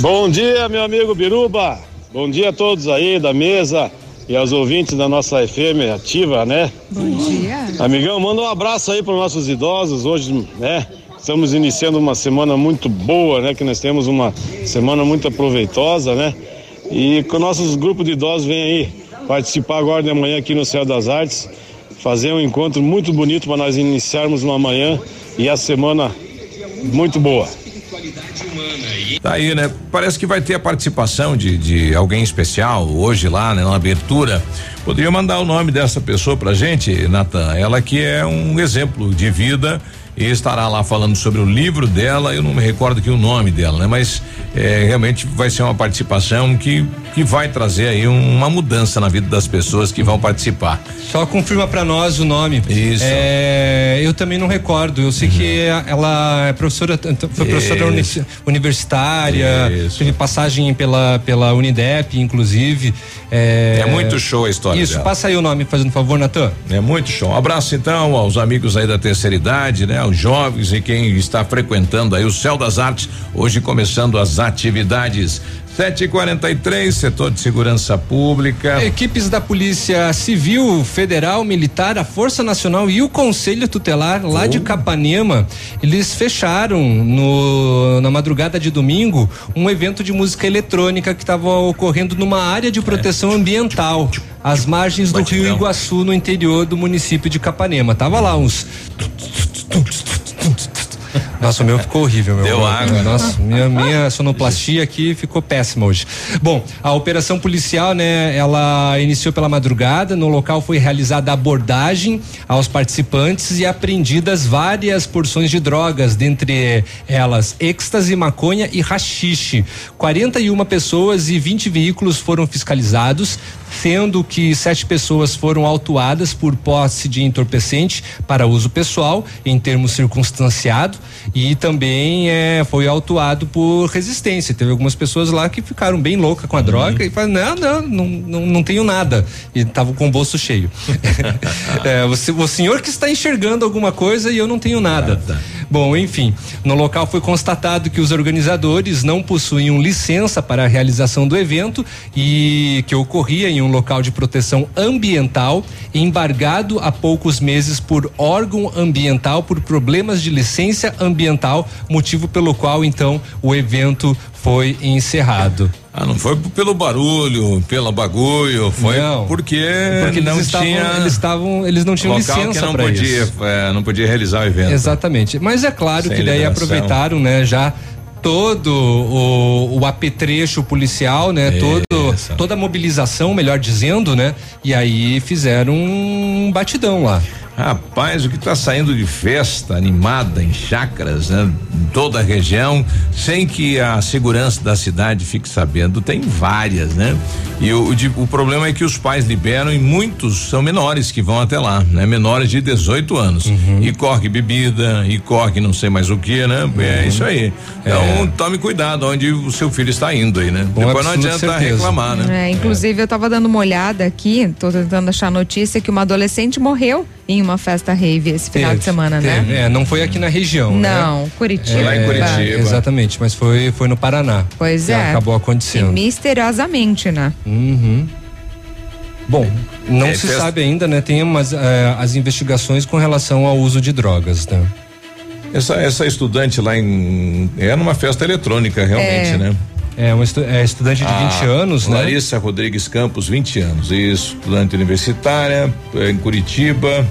Bom dia, meu amigo Biruba. Bom dia a todos aí da mesa e aos ouvintes da nossa FM ativa, né? Bom dia. Amigão, manda um abraço aí para os nossos idosos hoje, né? Estamos iniciando uma semana muito boa, né? Que nós temos uma semana muito proveitosa, né? E com nossos grupos de idosos vem aí participar agora de manhã aqui no Céu das Artes, fazer um encontro muito bonito para nós iniciarmos uma manhã e a semana muito boa. Tá aí, né? Parece que vai ter a participação de, de alguém especial hoje lá, né? Na abertura. Poderia mandar o nome dessa pessoa pra gente, Natan? Ela que é um exemplo de vida e estará lá falando sobre o livro dela. Eu não me recordo aqui o nome dela, né? Mas é, realmente vai ser uma participação que que vai trazer aí uma mudança na vida das pessoas que vão participar. Só confirma para nós o nome. Isso. É, eu também não recordo. Eu sei uhum. que ela é professora, foi professora Isso. universitária, Isso. teve passagem pela pela Unidep, inclusive. É, é muito show a história. Isso. Dela. Passa aí o nome, fazendo favor, Natan. É muito show. Um abraço então aos amigos aí da terceira idade, né? Aos jovens e quem está frequentando aí o Céu das Artes. Hoje começando as atividades. 743, setor de segurança pública. Equipes da Polícia Civil, Federal, Militar, a Força Nacional e o Conselho Tutelar lá oh. de Capanema, eles fecharam no, na madrugada de domingo um evento de música eletrônica que estava ocorrendo numa área de proteção é. ambiental, às margens do Rio Iguaçu, no interior do município de Capanema. Tava lá uns nossa, o meu ficou horrível, meu. Deu água. Nossa, minha, minha sonoplastia aqui ficou péssima hoje. Bom, a operação policial, né, ela iniciou pela madrugada. No local foi realizada abordagem aos participantes e apreendidas várias porções de drogas, dentre elas êxtase, maconha e rachixe. 41 pessoas e 20 veículos foram fiscalizados sendo que sete pessoas foram autuadas por posse de entorpecente para uso pessoal, em termos circunstanciado, e também é, foi autuado por resistência. Teve algumas pessoas lá que ficaram bem loucas com a uhum. droga e falaram: não, não, não, não, não tenho nada. E estavam com o bolso cheio. é, você, o senhor que está enxergando alguma coisa e eu não tenho nada. nada. Bom, enfim, no local foi constatado que os organizadores não possuíam licença para a realização do evento e que ocorria em um local de proteção ambiental, embargado há poucos meses por órgão ambiental por problemas de licença ambiental, motivo pelo qual então o evento foi encerrado. Ah, não foi pelo barulho, pelo bagulho, foi não, porque, porque não eles tinha estavam, eles estavam, eles não tinham licença para isso. É, não podia realizar o evento. Exatamente. Mas é claro Sem que daí liberação. aproveitaram, né, já todo o, o apetrecho policial, né? Todo, toda a mobilização, melhor dizendo, né? E aí fizeram um batidão lá. Rapaz, o que está saindo de festa animada em chácaras, né? Em toda a região, sem que a segurança da cidade fique sabendo, tem várias, né? E o, o, o, problema é que os pais liberam e muitos são menores que vão até lá, né? Menores de 18 anos. Uhum. E corre bebida, e corre não sei mais o que, né? É uhum. É isso aí. Então, é. tome cuidado onde o seu filho está indo aí, né? Com Depois não adianta reclamar, né? É, inclusive, eu estava dando uma olhada aqui, tô tentando achar notícia que uma adolescente morreu em uma festa rave esse final teve, de semana, né? teve. né? É, não foi aqui na região. Né? Não, né? Curitiba. É, lá em Curitiba. Exatamente, mas foi, foi no Paraná. Pois é. Acabou acontecendo. E misteriosamente, né? Uhum. Bom, não é, se festa... sabe ainda, né? Tem umas, é, as investigações com relação ao uso de drogas, né? Essa, essa estudante lá em. É numa festa eletrônica, realmente, é. né? É, uma estu é estudante de a 20 anos, né? Larissa Rodrigues Campos, 20 anos. Isso, estudante universitária, é, em Curitiba.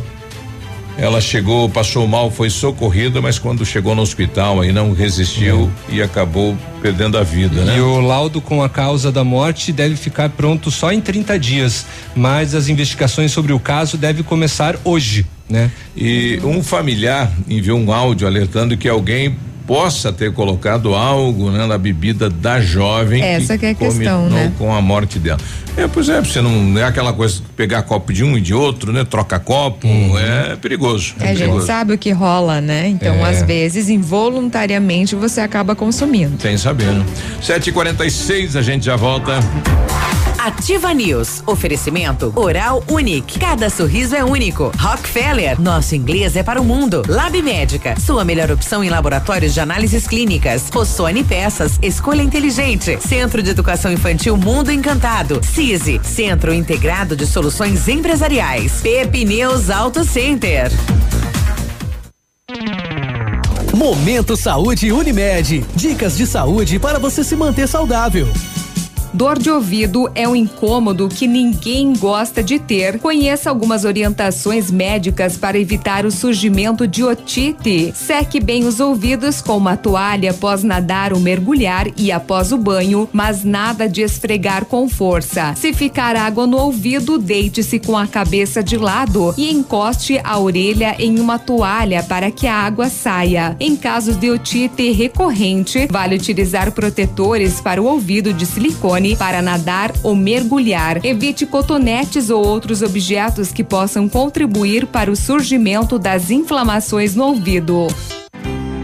Ela chegou, passou mal, foi socorrida, mas quando chegou no hospital aí não resistiu é. e acabou perdendo a vida, e né? E o laudo com a causa da morte deve ficar pronto só em 30 dias, mas as investigações sobre o caso devem começar hoje, né? E um familiar enviou um áudio alertando que alguém possa ter colocado algo né, na bebida da jovem. Essa que, que é a questão, né? Com a morte dela. É, pois é, você não é aquela coisa pegar copo de um e de outro, né? Troca copo, uhum. é perigoso. É, a gente sabe o que rola, né? Então, é. às vezes, involuntariamente, você acaba consumindo. Sem saber? Sete e quarenta e seis, a gente já volta. Ativa News. Oferecimento Oral Unique. Cada sorriso é único. Rockefeller. Nosso inglês é para o mundo. Lab Médica. Sua melhor opção em laboratórios de análises clínicas. Rossoni Peças. Escolha inteligente. Centro de Educação Infantil Mundo Encantado. CISI. Centro Integrado de Soluções Empresariais. Pepineus Auto Center. Momento Saúde Unimed. Dicas de saúde para você se manter saudável. Dor de ouvido é um incômodo que ninguém gosta de ter. Conheça algumas orientações médicas para evitar o surgimento de otite. Seque bem os ouvidos com uma toalha após nadar ou mergulhar e após o banho, mas nada de esfregar com força. Se ficar água no ouvido, deite-se com a cabeça de lado e encoste a orelha em uma toalha para que a água saia. Em casos de otite recorrente, vale utilizar protetores para o ouvido de silicone para nadar ou mergulhar. Evite cotonetes ou outros objetos que possam contribuir para o surgimento das inflamações no ouvido.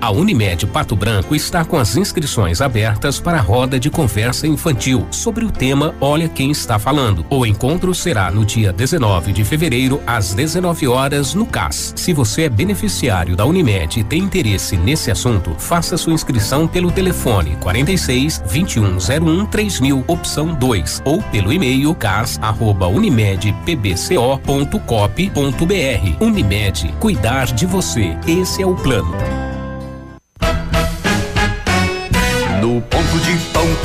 A Unimed Pato Branco está com as inscrições abertas para a roda de conversa infantil sobre o tema Olha quem está falando. O encontro será no dia 19 de fevereiro às 19 horas no CAS. Se você é beneficiário da Unimed e tem interesse nesse assunto, faça sua inscrição pelo telefone 46 2101 3000 opção 2 ou pelo e-mail cas@unimedpbco.cop.br. Unimed, cuidar de você. Esse é o plano.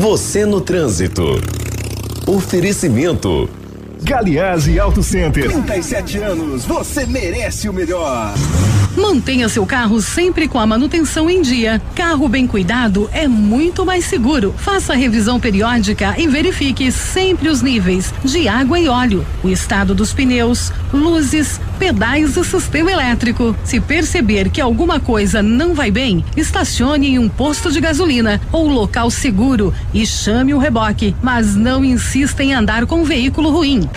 Você no trânsito. Oferecimento. Galiase Auto Center. 37 anos, você merece o melhor. Mantenha seu carro sempre com a manutenção em dia. Carro bem cuidado é muito mais seguro. Faça a revisão periódica e verifique sempre os níveis de água e óleo, o estado dos pneus, luzes, pedais e sistema elétrico. Se perceber que alguma coisa não vai bem, estacione em um posto de gasolina ou local seguro e chame o reboque, mas não insista em andar com um veículo ruim.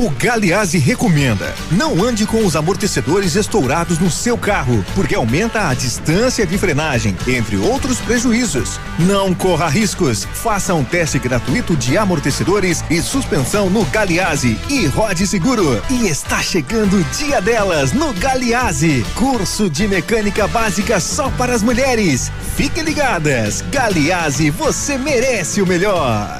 O Galiase recomenda: não ande com os amortecedores estourados no seu carro, porque aumenta a distância de frenagem, entre outros prejuízos. Não corra riscos. Faça um teste gratuito de amortecedores e suspensão no Galiase e rode seguro. E está chegando o dia delas no Galiase. Curso de mecânica básica só para as mulheres. Fiquem ligadas. Galiase, você merece o melhor.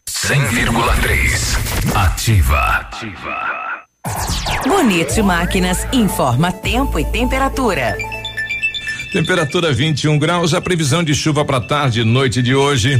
100,3. Ativa. Ativa. Bonito Máquinas informa tempo e temperatura. Temperatura 21 graus, a previsão de chuva para tarde e noite de hoje.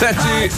Sete,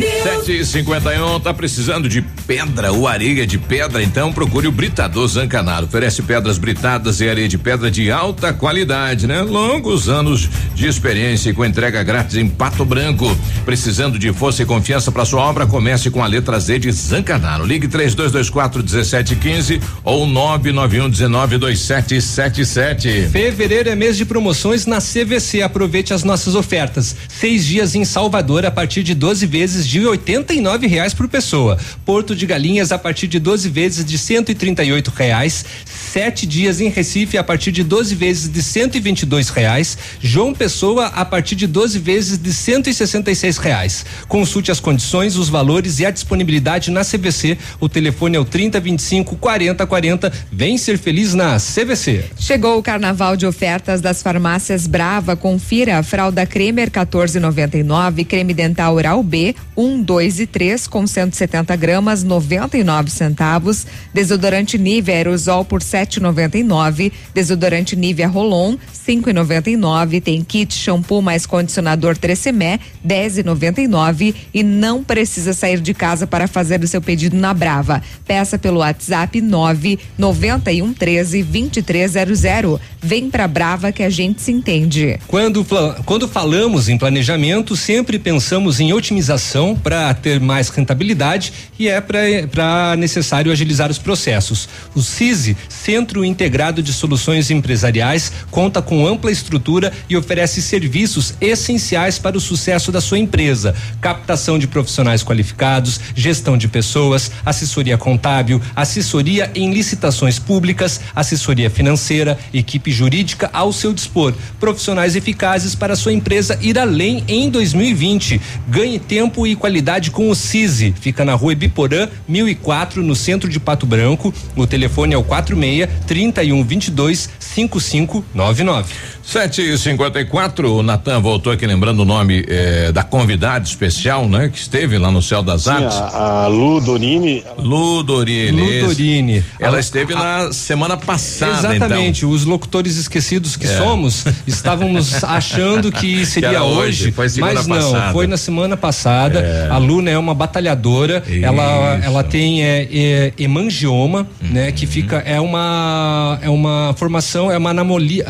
sete e cinquenta e um, tá precisando de pedra ou areia de pedra? Então procure o Britador Zancanaro. Oferece pedras britadas e areia de pedra de alta qualidade, né? Longos anos de experiência e com entrega grátis em Pato Branco. Precisando de força e confiança para sua obra? Comece com a letra Z de Zancanaro. Ligue três dois, dois quatro dezessete quinze ou nove nove um dezenove dois sete sete sete. Fevereiro é mês de promoções na CVC. Aproveite as nossas ofertas. Seis dias em Salvador a partir de 12 vezes de R$ reais por pessoa. Porto de Galinhas a partir de 12 vezes de R$ reais. Sete dias em Recife a partir de 12 vezes de R$ reais. João Pessoa a partir de 12 vezes de R$ reais. Consulte as condições, os valores e a disponibilidade na CVC. O telefone é o 3025 4040. Vem ser feliz na CVC. Chegou o carnaval de ofertas das farmácias Brava. Confira a fralda Cremer 14,99 creme dental Oral B, 1, 2 e 3 com 170 gramas, 99 centavos. Desodorante Nivea Aerosol por 7,99. Desodorante Nivea Rolon, 5,99. Tem kit shampoo mais condicionador Tresemmé, 10,99. E não precisa sair de casa para fazer o seu pedido na Brava. Peça pelo WhatsApp 9 91 13 2300. Vem pra Brava que a gente se entende. Quando, quando falamos em planejamento, sempre pensamos em otimização para ter mais rentabilidade e é para necessário agilizar os processos. O CISI, Centro Integrado de Soluções Empresariais, conta com ampla estrutura e oferece serviços essenciais para o sucesso da sua empresa: captação de profissionais qualificados, gestão de pessoas, assessoria contábil, assessoria em licitações públicas, assessoria financeira, equipe jurídica ao seu dispor, profissionais eficazes para sua empresa ir além em 2020 Ganhe tempo e qualidade com o CISI. Fica na rua Ibiporã, 1004, no centro de Pato Branco. O telefone é o 46 3122 5599. Sete e cinquenta e quatro, o Natan voltou aqui lembrando o nome eh, da convidada especial, né? Que esteve lá no Céu das Sim, Artes. A, a Lu Dorini. Lu Dorini. Lu Dorini. Ela a, esteve a, na semana passada, Exatamente, então. os locutores esquecidos que é. somos, estávamos achando que seria hoje, hoje mas não, passada. foi na semana passada. É. A Lu né, é uma batalhadora, Isso. ela ela tem é, é hemangioma, uhum. né? Que fica, é uma é uma formação, é uma anomalia.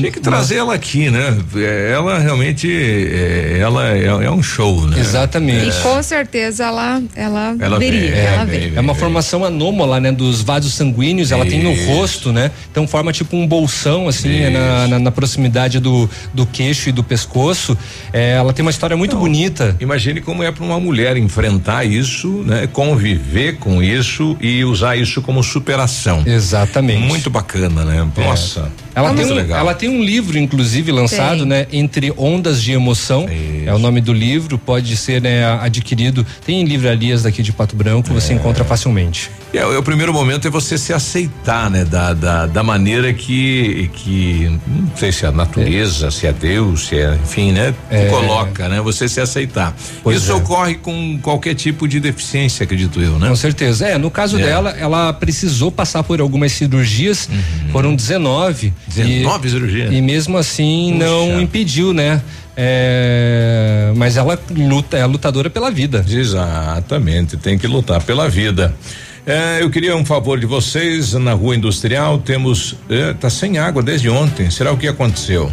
Tem que trazer ela aqui, né? É, ela realmente, é, ela é, é, um show, né? Exatamente. E com certeza ela, ela, ela veria, vem, ela vem. É uma formação anômala, né? Dos vasos sanguíneos, ela Isso. tem no rosto, né? Então forma tipo um bolsão, assim, na, na, na, proximidade do, do queixo e do pescoço. É, ela tem uma história muito Não, bonita. Imagine como é para uma mulher enfrentar isso, né? Conviver com isso e usar isso como superação. Exatamente. Muito bacana, né? Nossa. Ela, tem um, legal. ela tem um livro, inclusive, lançado, Tem. né? Entre Ondas de Emoção. Isso. É o nome do livro, pode ser né, adquirido. Tem em livrarias daqui de Pato Branco, é. você encontra facilmente. É, o, primeiro momento é você se aceitar, né? Da, da, da maneira que, que. Não sei se é a natureza, é. se é Deus, se é. Enfim, né? É. Coloca, né? Você se aceitar. Pois Isso é. ocorre com qualquer tipo de deficiência, acredito eu, né? Com certeza. É, no caso é. dela, ela precisou passar por algumas cirurgias, uhum. foram 19. 19 e, cirurgias. E mesmo assim Puxa. não impediu, né? É, mas ela luta, é lutadora pela vida. Exatamente, tem que lutar pela vida. É, eu queria um favor de vocês na rua industrial. Temos. É, tá sem água desde ontem. Será o que aconteceu?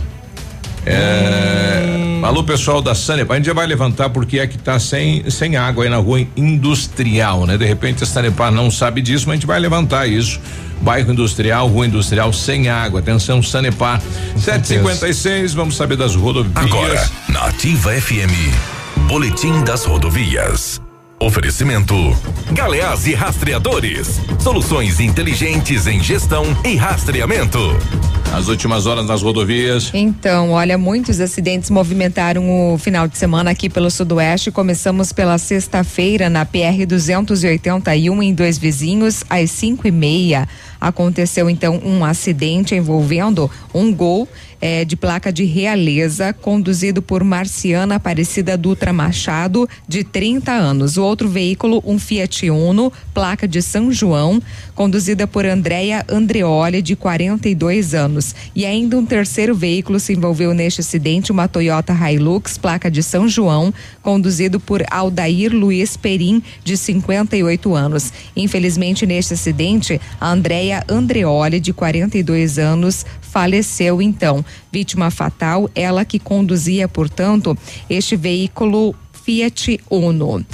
É, hum. Alô, pessoal da Sanepar, a gente já vai levantar porque é que tá sem, sem água aí na rua industrial, né? De repente a Sanepar não sabe disso, mas a gente vai levantar isso. Bairro Industrial, Rua Industrial sem água. Atenção, Sanepar. 756, vamos saber das rodovias. Agora, na Ativa FM, Boletim das Rodovias. Oferecimento: Galeás e Rastreadores. Soluções inteligentes em gestão e rastreamento. As últimas horas nas rodovias. Então, olha, muitos acidentes movimentaram o final de semana aqui pelo Sudoeste. Começamos pela sexta-feira na PR 281 em dois vizinhos, às cinco e meia. Aconteceu então um acidente envolvendo um gol é, de placa de realeza, conduzido por Marciana Aparecida Dutra Machado, de 30 anos. O outro veículo, um Fiat Uno, placa de São João, conduzida por Andréia Andreoli, de 42 anos. E ainda um terceiro veículo se envolveu neste acidente, uma Toyota Hilux, placa de São João, conduzido por Aldair Luiz Perim, de 58 anos. Infelizmente, neste acidente, a Andréia Andreoli, de 42 anos, faleceu então. Vítima fatal, ela que conduzia, portanto, este veículo Fiat Uno.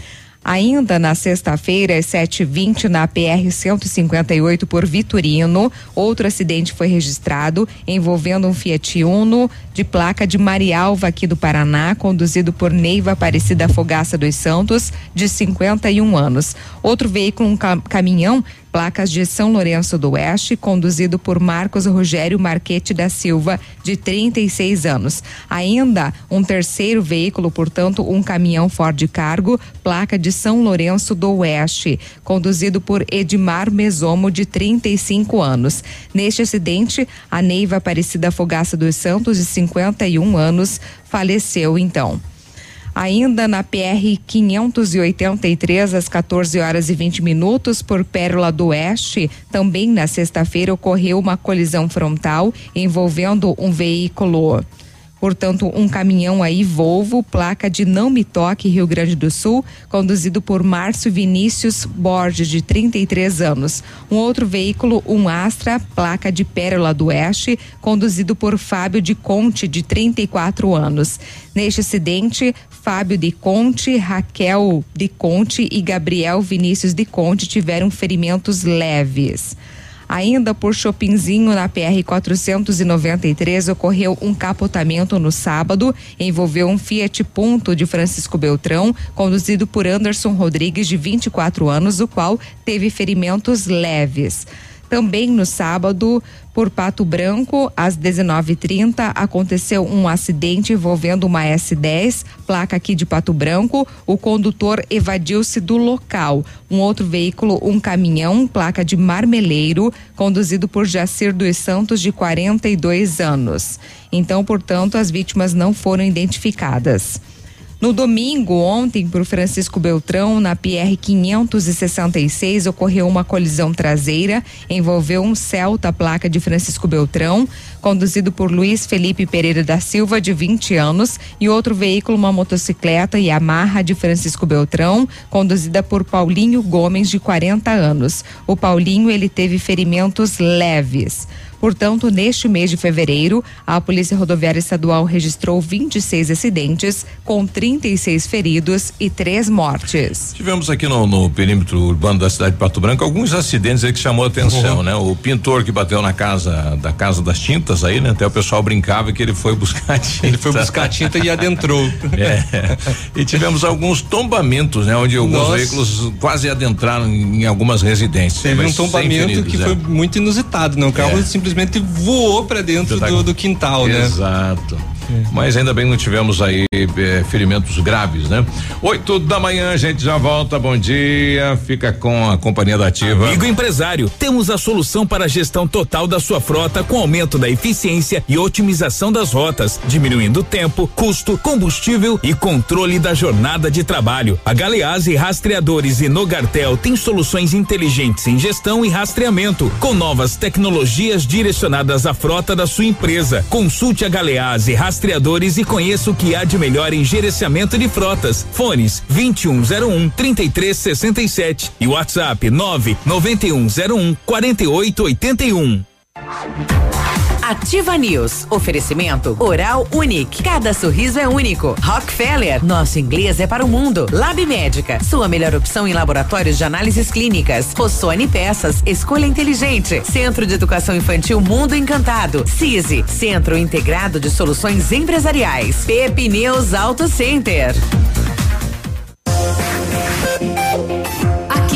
Ainda na sexta-feira, às 7h20, na PR 158 por Vitorino, outro acidente foi registrado envolvendo um Fiat Uno de placa de Marialva, aqui do Paraná, conduzido por Neiva Aparecida Fogaça dos Santos, de 51 anos. Outro veículo, um caminhão, placas de São Lourenço do Oeste, conduzido por Marcos Rogério Marquete da Silva, de 36 anos. Ainda um terceiro veículo, portanto, um caminhão Ford Cargo, placa de São Lourenço do Oeste, conduzido por Edmar Mesomo, de 35 anos. Neste acidente, a Neiva Aparecida Fogaça dos Santos, de 51 anos, faleceu então. Ainda na PR 583, às 14 horas e 20 minutos, por Pérola do Oeste, também na sexta-feira ocorreu uma colisão frontal envolvendo um veículo Portanto, um caminhão aí Volvo, placa de Não Me Toque, Rio Grande do Sul, conduzido por Márcio Vinícius Borges, de 33 anos. Um outro veículo, um Astra, placa de Pérola do Oeste, conduzido por Fábio de Conte, de 34 anos. Neste acidente, Fábio de Conte, Raquel de Conte e Gabriel Vinícius de Conte tiveram ferimentos leves. Ainda por Chopinzinho, na PR 493, ocorreu um capotamento no sábado, envolveu um Fiat Punto de Francisco Beltrão, conduzido por Anderson Rodrigues, de 24 anos, o qual teve ferimentos leves. Também no sábado, por Pato Branco, às 19:30, aconteceu um acidente envolvendo uma S10, placa aqui de Pato Branco. O condutor evadiu-se do local. Um outro veículo, um caminhão, placa de Marmeleiro, conduzido por Jacir dos Santos, de 42 anos. Então, portanto, as vítimas não foram identificadas. No domingo, ontem, por Francisco Beltrão, na PR 566, ocorreu uma colisão traseira, envolveu um Celta placa de Francisco Beltrão, conduzido por Luiz Felipe Pereira da Silva, de 20 anos, e outro veículo, uma motocicleta Yamaha de Francisco Beltrão, conduzida por Paulinho Gomes, de 40 anos. O Paulinho, ele teve ferimentos leves. Portanto, neste mês de fevereiro, a Polícia Rodoviária Estadual registrou 26 acidentes, com 36 feridos e três mortes. Tivemos aqui no, no perímetro urbano da cidade de Pato Branco alguns acidentes aí que chamou a atenção, uhum. né? O pintor que bateu na casa da Casa das Tintas aí, né? Até o pessoal brincava que ele foi buscar tinta. Ele foi buscar tinta e adentrou. É. E tivemos alguns tombamentos, né? Onde alguns Nossa. veículos quase adentraram em, algumas residências. Teve um tombamento feridos, que é. foi muito inusitado, não? O carro é. simplesmente simplesmente voou para dentro tá... do, do, quintal, né? Exato. Mas ainda bem não tivemos aí é, ferimentos graves, né? Oito da manhã, a gente já volta. Bom dia. Fica com a companhia da Ativa. Amigo empresário, temos a solução para a gestão total da sua frota com aumento da eficiência e otimização das rotas, diminuindo tempo, custo, combustível e controle da jornada de trabalho. A Galease Rastreadores e Nogartel tem soluções inteligentes em gestão e rastreamento, com novas tecnologias direcionadas à frota da sua empresa. Consulte a Galease Rastreadores rastreadores e conheça o que há de melhor em gerenciamento de frotas. Fones 2101 3367 e WhatsApp 99101 4881. Ativa News. Oferecimento Oral Unique. Cada sorriso é único. Rockefeller. Nosso inglês é para o mundo. Lab Médica. Sua melhor opção em laboratórios de análises clínicas. Rossoni Peças. Escolha inteligente. Centro de Educação Infantil Mundo Encantado. CISI. Centro Integrado de Soluções Empresariais. Pepineus Auto Center.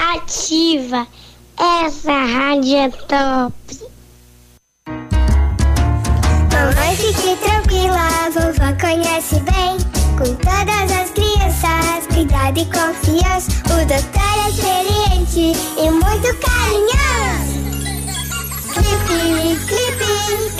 Ativa. Essa rádio é top. Mamãe, fique tranquila, vovó conhece bem. Com todas as crianças, cuidado e confiança. O doutor é experiente e muito carinhoso. Clipe, clipe.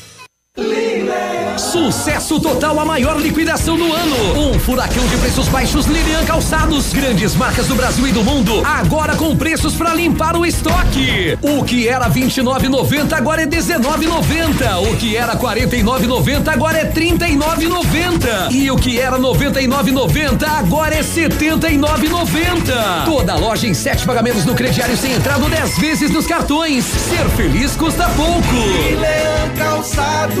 Sucesso total, a maior liquidação do ano. Um furacão de preços baixos Lilian Calçados. Grandes marcas do Brasil e do mundo. Agora com preços para limpar o estoque. O que era 29,90 agora é 19,90. O que era 49,90 agora é 39,90. E o que era 99,90 agora é 79,90. Toda loja em sete pagamentos no crediário sem entrada 10 vezes nos cartões. Ser feliz custa pouco. Lilian Calçados.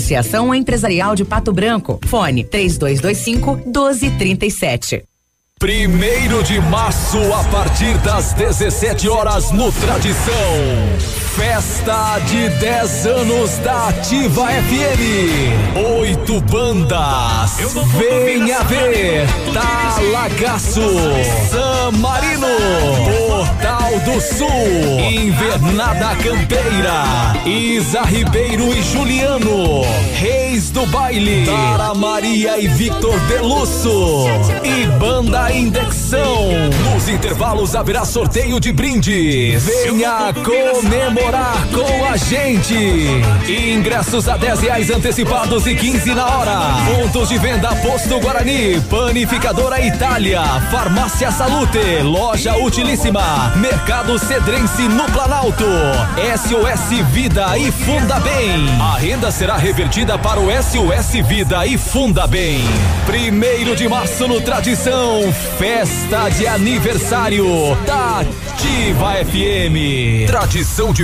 Associação Empresarial de Pato Branco. Fone 3225 1237. Primeiro de março, a partir das 17 horas, no Tradição. Festa de 10 anos da Ativa FM. Oito bandas. Venha ver. Talagaço. San Marino. Portal do Sul. Invernada Campeira. Isa Ribeiro e Juliano. Reis do Baile. Tara Maria e Victor Delusso. E Banda Indexão. Nos intervalos haverá sorteio de brindes. Venha comemorar com a gente. Ingressos a 10 reais antecipados e 15 na hora. Pontos de venda Posto Guarani, Panificadora Itália, Farmácia Salute, Loja Utilíssima, Mercado Cedrense no Planalto, SOS Vida e Funda Bem. A renda será revertida para o SOS Vida e Funda Bem. Primeiro de março no Tradição, festa de aniversário da Ativa FM. Tradição de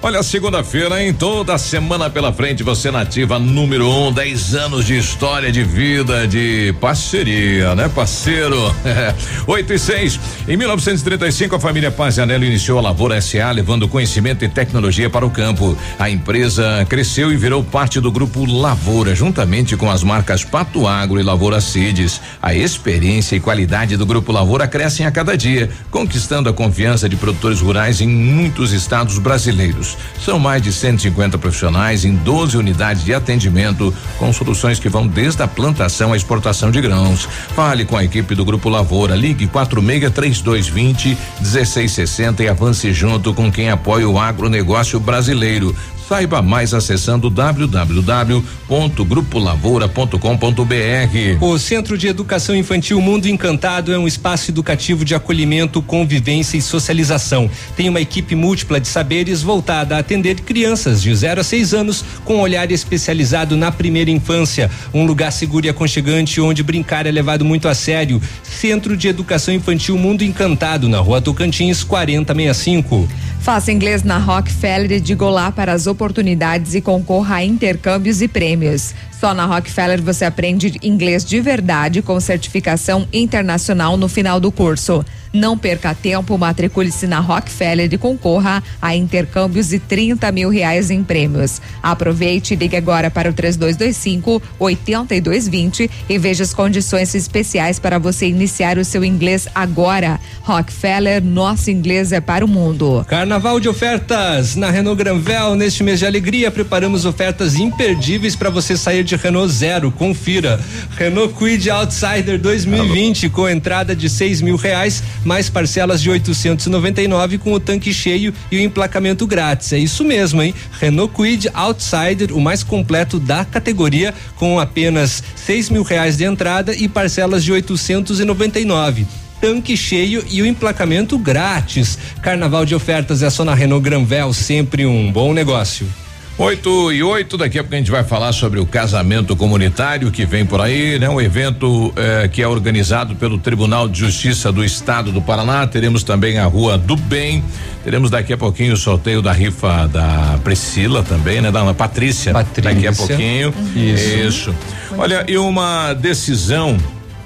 Olha, segunda-feira, em toda semana pela frente, você nativa número um, 10 anos de história de vida, de parceria, né, parceiro? 8 e 6. Em 1935, a família Paz Anelo iniciou a Lavoura SA, levando conhecimento e tecnologia para o campo. A empresa cresceu e virou parte do grupo Lavoura, juntamente com as marcas Pato Agro e Lavoura Cides. A experiência e qualidade do grupo Lavoura crescem a cada dia, conquistando a confiança de produtores rurais em muitos estados brasileiros. São mais de 150 profissionais em 12 unidades de atendimento, com soluções que vão desde a plantação à exportação de grãos. Fale com a equipe do Grupo Lavoura, ligue 46 3220 1660 e avance junto com quem apoia o agronegócio brasileiro. Saiba mais acessando www.grupolavoura.com.br. O Centro de Educação Infantil Mundo Encantado é um espaço educativo de acolhimento, convivência e socialização. Tem uma equipe múltipla de saberes voltada a atender crianças de 0 a 6 anos com olhar especializado na primeira infância. Um lugar seguro e aconchegante onde brincar é levado muito a sério. Centro de Educação Infantil Mundo Encantado, na rua Tocantins, 4065. Faça inglês na Rockefeller e diga olá para as oportunidades e concorra a intercâmbios e prêmios. Só na Rockefeller você aprende inglês de verdade com certificação internacional no final do curso. Não perca tempo, matricule-se na Rockefeller e concorra a intercâmbios e 30 mil reais em prêmios. Aproveite e ligue agora para o 3225 8220 e veja as condições especiais para você iniciar o seu inglês agora. Rockefeller, nosso inglês é para o mundo. Carnaval de ofertas na Renault Granvel. Neste mês de alegria, preparamos ofertas imperdíveis para você sair de Renault Zero. Confira. Renault Quid Outsider 2020 com entrada de seis mil reais mais parcelas de 899 com o tanque cheio e o emplacamento grátis. É isso mesmo, hein? Renault Quid Outsider, o mais completo da categoria, com apenas seis mil reais de entrada e parcelas de 899 tanque cheio e o emplacamento grátis. Carnaval de ofertas é só na Renault Granvel, sempre um bom negócio. 8 e 8, daqui a pouco a gente vai falar sobre o casamento comunitário que vem por aí, né? Um evento eh, que é organizado pelo Tribunal de Justiça do Estado do Paraná. Teremos também a Rua do Bem. Teremos daqui a pouquinho o sorteio da rifa da Priscila também, né? Da Patrícia. Patrícia. Daqui a pouquinho. Isso. Isso. Olha, e uma decisão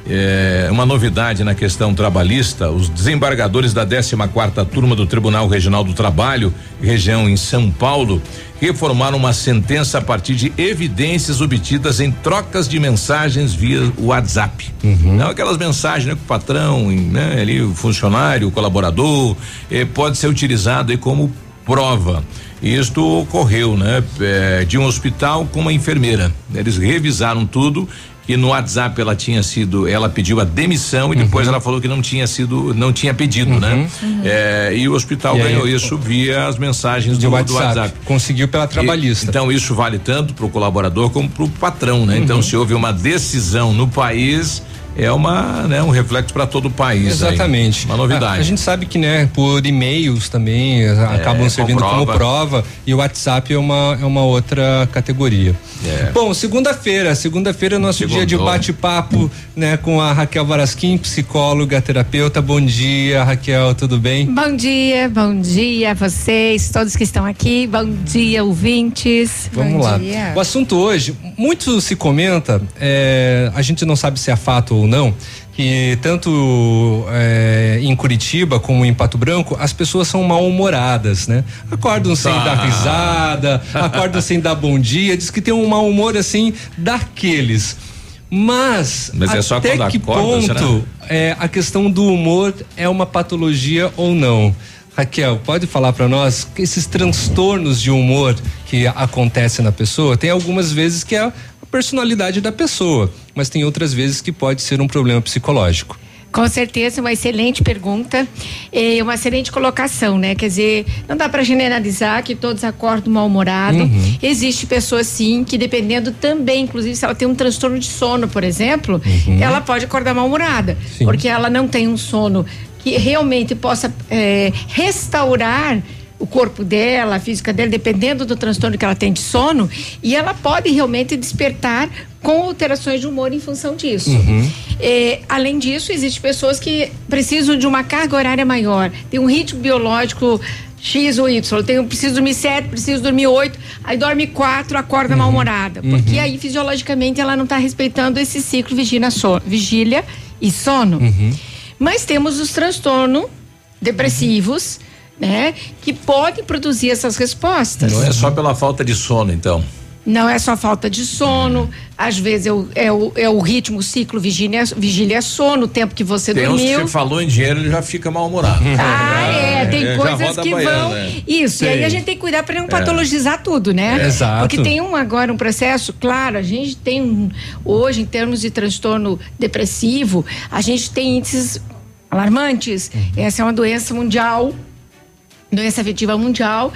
é, uma novidade na questão trabalhista, os desembargadores da 14 quarta turma do Tribunal Regional do Trabalho, região em São Paulo, reformaram uma sentença a partir de evidências obtidas em trocas de mensagens via WhatsApp. Uhum. Não aquelas mensagens né, que o patrão, né, ali o funcionário, o colaborador, eh, pode ser utilizado aí como prova. Isto ocorreu, né? Eh, de um hospital com uma enfermeira. Eles revisaram tudo que no WhatsApp ela tinha sido, ela pediu a demissão e depois Uhum. ela falou que não tinha sido, não tinha pedido, né? É, e o hospital E aí, ganhou isso via as mensagens De do, do WhatsApp. WhatsApp. Conseguiu pela trabalhista. E- então isso vale tanto para o colaborador como para o patrão, né? Então Uhum. se houve uma decisão no país é uma, né, um reflexo para todo o país. aí. Exatamente. Uma novidade. A, a gente sabe que, né, por e-mails também eh, acabam com servindo como prova. e o WhatsApp é uma, é uma outra categoria. É. Bom, segunda-feira, segunda-feira é nosso dia de Segundou. bate-papo, né, com a Raquel Varasquim, psicóloga, terapeuta. Bom dia, Raquel, tudo bem? Bom dia, bom dia a vocês, todos que estão aqui. Bom dia, ouvintes. Vamos bom lá. Dia. O assunto hoje, muito se comenta, é, a gente não sabe se é fato ou não, que tanto é, em Curitiba como em Pato Branco, as pessoas são mal-humoradas, né? Acordam sem dar risada, acordam sem dar bom dia, diz que tem um mau humor assim daqueles. Mas, Mas é só até que acorda, ponto é, a questão do humor é uma patologia ou não? Raquel, pode falar para nós que esses transtornos de humor que acontecem na pessoa, tem algumas vezes que é personalidade da pessoa, mas tem outras vezes que pode ser um problema psicológico. Com certeza, uma excelente pergunta e uma excelente colocação, né? Quer dizer, não dá para generalizar que todos acordam mal-humorado. Uhum. Existe pessoas sim que dependendo também, inclusive se ela tem um transtorno de sono, por exemplo, Uhum. ela pode acordar mal-humorada, porque ela não tem um sono que realmente possa eh, restaurar o corpo dela, a física dela, dependendo do transtorno que ela tem de sono, e ela pode realmente despertar com alterações de humor em função disso. Uhum. É, além disso, existem pessoas que precisam de uma carga horária maior, tem um ritmo biológico X ou Y. Eu tenho, preciso dormir sete, preciso dormir oito, aí dorme quatro, acorda uhum. mal-humorada. Porque uhum. aí, fisiologicamente, ela não está respeitando esse ciclo vigília, sono, vigília e sono. Uhum. Mas temos os transtornos depressivos, né? Que podem produzir essas respostas. Não é só pela falta de sono, então. Não é só falta de sono, às vezes é o, é o, é o ritmo, o ciclo vigília, vigília sono, o tempo que você tem dormiu. Tem você falou em dinheiro, ele já fica mal-humorado. Ah, é, tem é, coisas que vão. Né? Isso, Sim. e aí a gente tem que cuidar para não é. patologizar tudo, né? É, exato. Porque tem um agora um processo, claro, a gente tem um, hoje em termos de transtorno depressivo, a gente tem índices alarmantes. Uhum. Essa é uma doença mundial, doença afetiva mundial,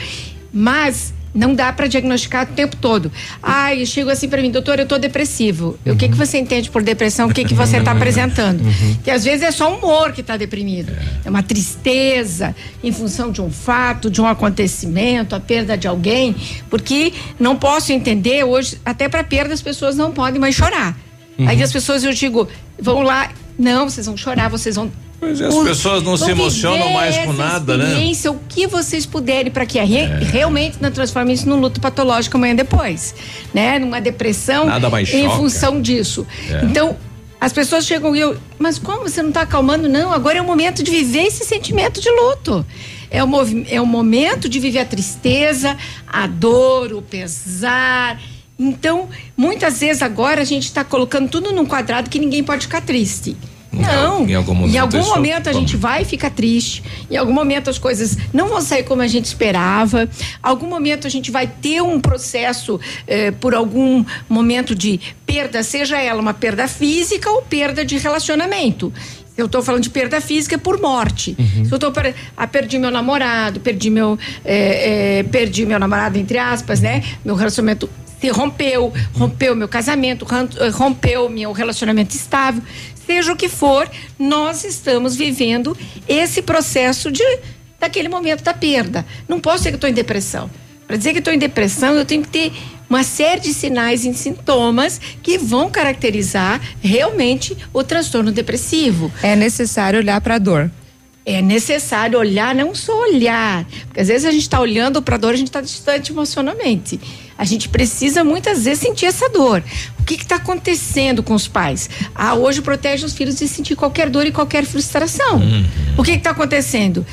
mas não dá para diagnosticar o tempo todo. Ai, ah, chego assim para mim, doutor, eu tô depressivo. Uhum. O que que você entende por depressão? O que que você está apresentando? Uhum. Que às vezes é só humor que está deprimido. É. é uma tristeza em função de um fato, de um acontecimento, a perda de alguém, porque não posso entender hoje, até para perda as pessoas não podem mais chorar. Uhum. Aí as pessoas eu digo, vão lá, não, vocês vão chorar, vocês vão Pois é, as pessoas não se emocionam mais com nada, né? O que vocês puderem para que re, é. realmente não transforme isso num luto patológico amanhã depois, né? Numa depressão nada mais em choca. função disso. É. Então, as pessoas chegam e eu, mas como você não está acalmando? Não, agora é o momento de viver esse sentimento de luto. É o, é o momento de viver a tristeza, a dor, o pesar. Então, muitas vezes agora a gente está colocando tudo num quadrado que ninguém pode ficar triste. Não. Em algum momento, em algum momento a gente vai ficar triste. Em algum momento as coisas não vão sair como a gente esperava. Algum momento a gente vai ter um processo eh, por algum momento de perda, seja ela uma perda física ou perda de relacionamento. Eu estou falando de perda física por morte. Uhum. Se eu estou ah, perdi meu namorado, perdi meu eh, eh, perdi meu namorado entre aspas, né? Meu relacionamento se rompeu, rompeu meu casamento, rompeu meu relacionamento estável seja o que for, nós estamos vivendo esse processo de daquele momento da perda. Não posso dizer que estou em depressão. Para dizer que estou em depressão, eu tenho que ter uma série de sinais e sintomas que vão caracterizar realmente o transtorno depressivo. É necessário olhar para a dor. É necessário olhar, não só olhar, porque às vezes a gente está olhando para a dor, a gente está distante emocionalmente. A gente precisa muitas vezes sentir essa dor. O que está acontecendo com os pais? Ah, hoje protege os filhos de sentir qualquer dor e qualquer frustração. Uhum. O que está acontecendo?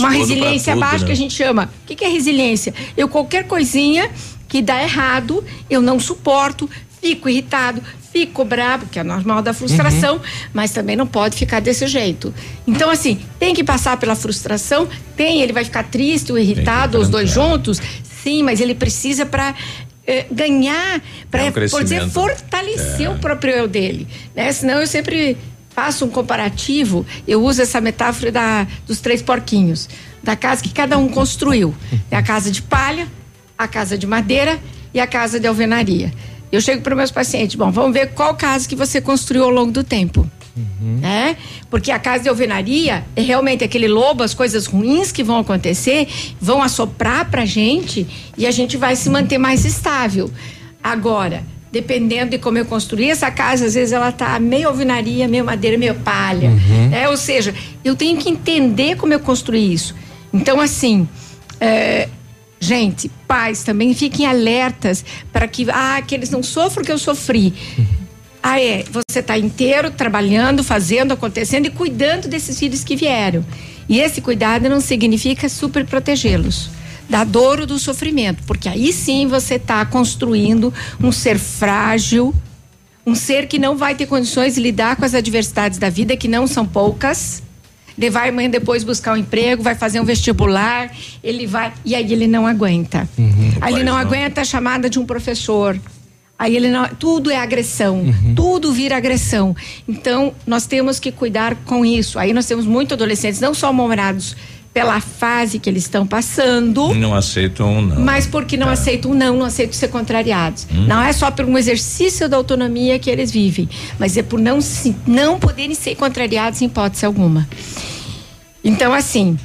Uma resiliência tudo, baixa né? que a gente chama. O que, que é resiliência? Eu qualquer coisinha que dá errado, eu não suporto, fico irritado, fico bravo, que é normal da frustração, uhum. mas também não pode ficar desse jeito. Então, assim, tem que passar pela frustração, tem, ele vai ficar triste ou irritado, os dois juntos, sim, mas ele precisa para eh, ganhar, para, é um fortalecer é. o próprio eu dele. Né? Senão eu sempre faço um comparativo, eu uso essa metáfora da, dos três porquinhos, da casa que cada um construiu. É a casa de palha, a casa de madeira e a casa de alvenaria. Eu chego para meus pacientes, bom, vamos ver qual casa que você construiu ao longo do tempo. Uhum. Né? Porque a casa de alvenaria é realmente aquele lobo, as coisas ruins que vão acontecer vão assoprar pra gente e a gente vai se manter mais estável. Agora, dependendo de como eu construir essa casa, às vezes ela tá meio alvenaria, meio madeira, meio palha. Uhum. Né? Ou seja, eu tenho que entender como eu construí isso. Então, assim, é, Gente, pais também fiquem alertas para que, ah, que eles não sofram o que eu sofri. Ah, é, você está inteiro trabalhando, fazendo, acontecendo e cuidando desses filhos que vieram. E esse cuidado não significa super protegê-los da dor ou do sofrimento, porque aí sim você está construindo um ser frágil, um ser que não vai ter condições de lidar com as adversidades da vida, que não são poucas ele vai amanhã depois buscar um emprego, vai fazer um vestibular, ele vai. E aí ele não aguenta. Uhum, aí ele não, não aguenta a chamada de um professor. Aí ele não, tudo é agressão, uhum. tudo vira agressão. Então, nós temos que cuidar com isso. Aí nós temos muitos adolescentes, não só namorados pela fase que eles estão passando. Não aceitam não. Mas porque não tá. aceitam não, não aceitam ser contrariados. Hum. Não é só por um exercício da autonomia que eles vivem, mas é por não se, não poderem ser contrariados em hipótese alguma. Então assim,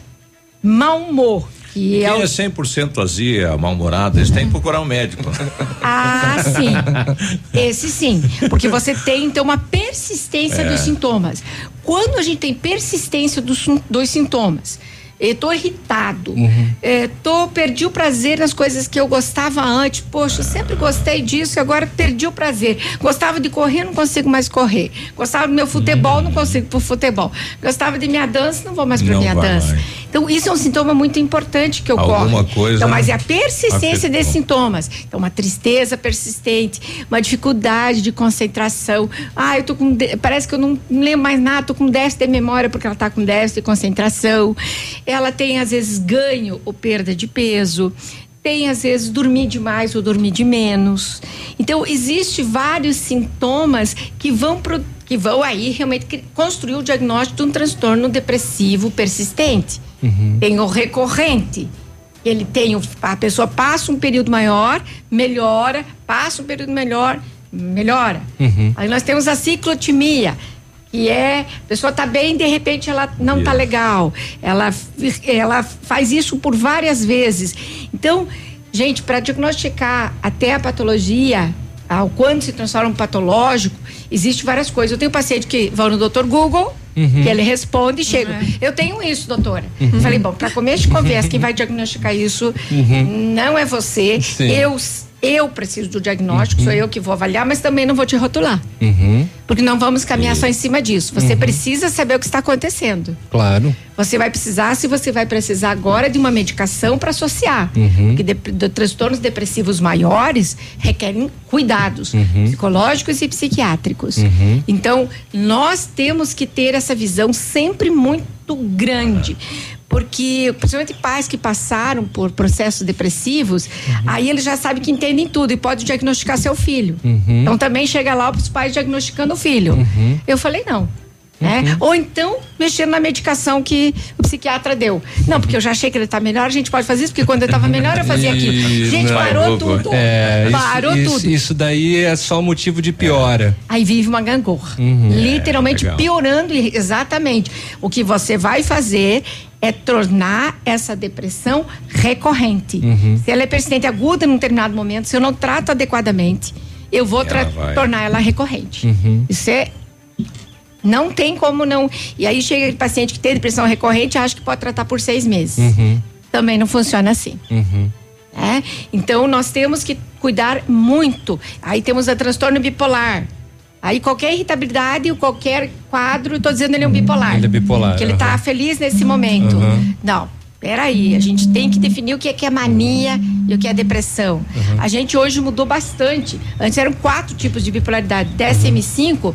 mau humor, que Quem é, o... é 100% azia, mal-humorado, eles têm que procurar um médico. Ah, sim. Esse sim. Porque você tem, então, uma persistência é. dos sintomas. Quando a gente tem persistência dos, dos sintomas, Eu tô irritado. Uhum. É, tô, perdi o prazer nas coisas que eu gostava antes. Poxa, eu sempre gostei disso e agora perdi o prazer. Gostava de correr, não consigo mais correr. Gostava do meu futebol, uhum. não consigo pro futebol. Gostava de minha dança, não vou mais pra não minha dança. Mais. Então, isso é um sintoma muito importante que ocorre. Alguma coisa. Então, mas é a persistência desses sintomas. Então, uma tristeza persistente, uma dificuldade de concentração. Ah, eu tô com. Parece que eu não lembro mais nada, tô com déficit de memória porque ela tá com déficit de concentração. Ela tem, às vezes, ganho ou perda de peso tem às vezes dormir demais ou dormir de menos. Então existe vários sintomas que vão pro, que vão aí realmente construir o diagnóstico de um transtorno depressivo persistente. Uhum. Tem o recorrente. Ele tem, a pessoa passa um período maior, melhora, passa um período melhor, melhora. Uhum. Aí nós temos a ciclotimia, que é, a pessoa está bem, de repente ela não está legal. Ela, ela faz isso por várias vezes. Então, gente, para diagnosticar até a patologia, ao quando se transforma um patológico, existe várias coisas. Eu tenho paciente que vão no Dr. Google, Uhum. Que ele responde e chega. Uhum. Eu tenho isso, doutora. Uhum. Falei, bom, para começo de conversa, quem vai diagnosticar isso uhum. não é você. Sim. Eu eu preciso do diagnóstico, uhum. sou eu que vou avaliar, mas também não vou te rotular. Uhum. Porque não vamos caminhar só em cima disso. Você uhum. precisa saber o que está acontecendo. Claro. Você vai precisar, se você vai precisar agora de uma medicação para associar. Uhum. Porque de, de, transtornos depressivos maiores requerem cuidados uhum. psicológicos e psiquiátricos. Uhum. Então, nós temos que ter essa visão sempre muito grande porque principalmente pais que passaram por processos depressivos, uhum. aí eles já sabem que entendem tudo e pode diagnosticar seu filho. Uhum. Então também chega lá os pais diagnosticando o filho. Uhum. Eu falei não. Né? Uhum. Ou então mexendo na medicação que o psiquiatra deu. Não, porque eu já achei que ele está melhor, a gente pode fazer isso, porque quando ele estava melhor eu fazia aquilo. Gente, não, parou tudo. É, parou isso, tudo. Isso daí é só motivo de piora. Aí vive uma gangorra. Uhum. Literalmente é, piorando, exatamente. O que você vai fazer é tornar essa depressão recorrente. Uhum. Se ela é persistente aguda num determinado momento, se eu não trato adequadamente, eu vou ela tornar ela recorrente. Uhum. Isso é não tem como não. E aí chega aquele paciente que tem depressão recorrente acha que pode tratar por seis meses. Uhum. Também não funciona assim. Uhum. É? Então nós temos que cuidar muito. Aí temos a transtorno bipolar. Aí qualquer irritabilidade, qualquer quadro, estou dizendo ele é um bipolar. Ele é bipolar. Que ele está feliz nesse momento. Uhum. Não. Peraí, a gente tem que definir o que é, que é mania e o que é depressão. Uhum. A gente hoje mudou bastante. Antes eram quatro tipos de bipolaridade. DSM-5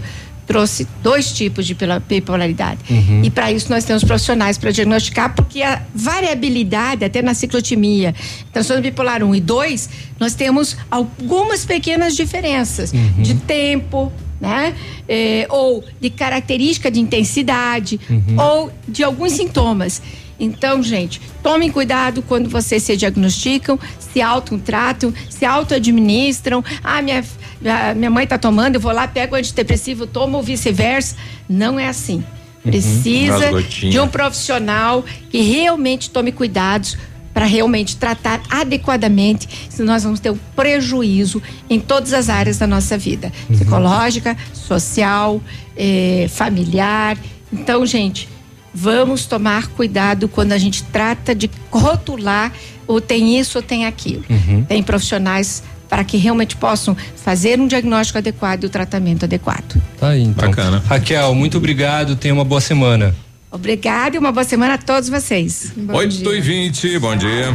trouxe dois tipos de bipolaridade. Uhum. E para isso nós temos profissionais para diagnosticar, porque a variabilidade, até na ciclotimia, transtorno bipolar 1 e 2, nós temos algumas pequenas diferenças uhum. de tempo, né? É, ou de característica de intensidade, uhum. ou de alguns sintomas. Então, gente, tomem cuidado quando vocês se diagnosticam, se autotratam, se auto-administram. Ah, minha, minha mãe está tomando, eu vou lá, pego o antidepressivo, tomo ou vice-versa. Não é assim. Uhum. Precisa uhum, de um profissional que realmente tome cuidados para realmente tratar adequadamente, senão nós vamos ter um prejuízo em todas as áreas da nossa vida, uhum. psicológica, social, eh, familiar. Então, gente, vamos tomar cuidado quando a gente trata de rotular ou tem isso ou tem aquilo. Uhum. Tem profissionais para que realmente possam fazer um diagnóstico adequado e o tratamento adequado. Tá aí, então. Bacana. Raquel, muito obrigado, tenha uma boa semana. Obrigada e uma boa semana a todos vocês. Bom 8 e 20, bom dia.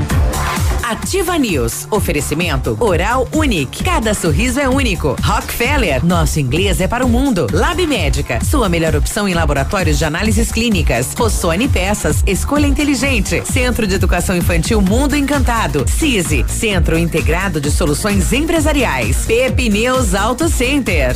Ativa News. Oferecimento Oral Unique. Cada sorriso é único. Rockefeller. Nosso inglês é para o mundo. Lab Médica. Sua melhor opção em laboratórios de análises clínicas. Rossoni Peças. Escolha inteligente. Centro de Educação Infantil Mundo Encantado. CISI. Centro Integrado de Soluções Empresariais. Pepineus Auto Center.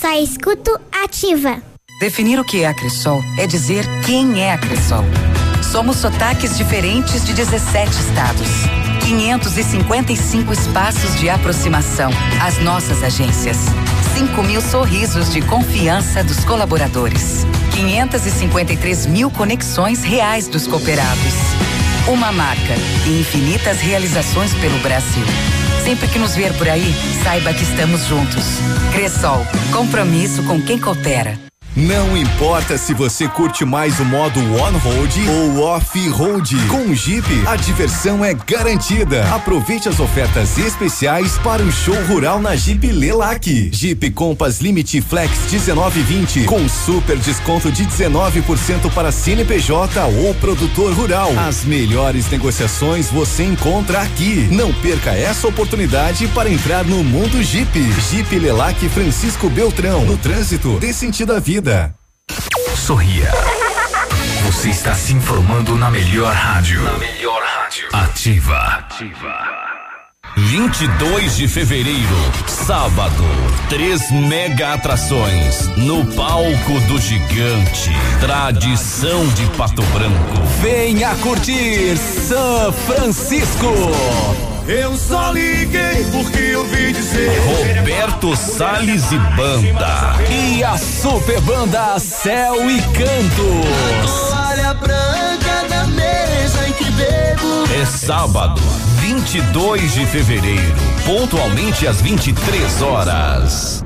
só escuto ativa. Definir o que é a Cressol é dizer quem é a Cressol. Somos sotaques diferentes de 17 estados. 555 espaços de aproximação. As nossas agências. 5 mil sorrisos de confiança dos colaboradores. 553 mil conexões reais dos cooperados. Uma marca e infinitas realizações pelo Brasil. Sempre que nos ver por aí, saiba que estamos juntos. Cressol, compromisso com quem coopera. Não importa se você curte mais o modo on-road ou off-road. Com o Jeep, a diversão é garantida. Aproveite as ofertas especiais para o show rural na Jeep Lelac. Jeep Compass Limite Flex 1920 com super desconto de 19% para CNPJ ou produtor rural. As melhores negociações você encontra aqui. Não perca essa oportunidade para entrar no mundo Jeep. Jeep Lelac Francisco Beltrão. No trânsito, dê sentido à vida. Sorria. Você está se informando na melhor rádio. Na melhor rádio. Ativa. Ativa. 22 de fevereiro, sábado, três mega atrações no palco do gigante. Tradição de Pato Branco. Venha curtir São Francisco. Eu só liguei porque eu vi dizer. Roberto Salles e Banda. E a super banda Céu e Cantos. Toalha branca da mesa em que bebo. É sábado, 22 de fevereiro, pontualmente às 23 horas.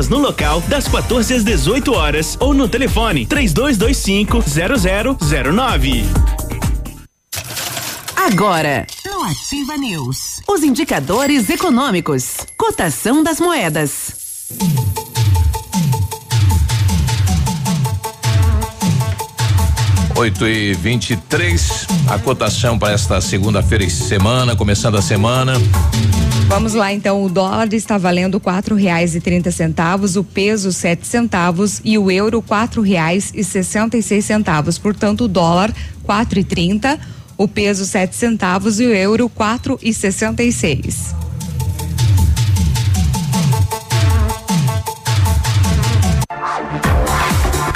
vendas no local das 14 às 18 horas ou no telefone 3225 0009. Agora, no Ativa News, os indicadores econômicos, cotação das moedas. Oito e vinte e três, a cotação para esta segunda-feira e semana, começando a semana. Vamos lá, então. O dólar está valendo quatro reais e trinta centavos, o peso sete centavos e o euro quatro reais e sessenta e seis centavos. Portanto, o dólar quatro e trinta, o peso sete centavos e o euro quatro e sessenta e seis.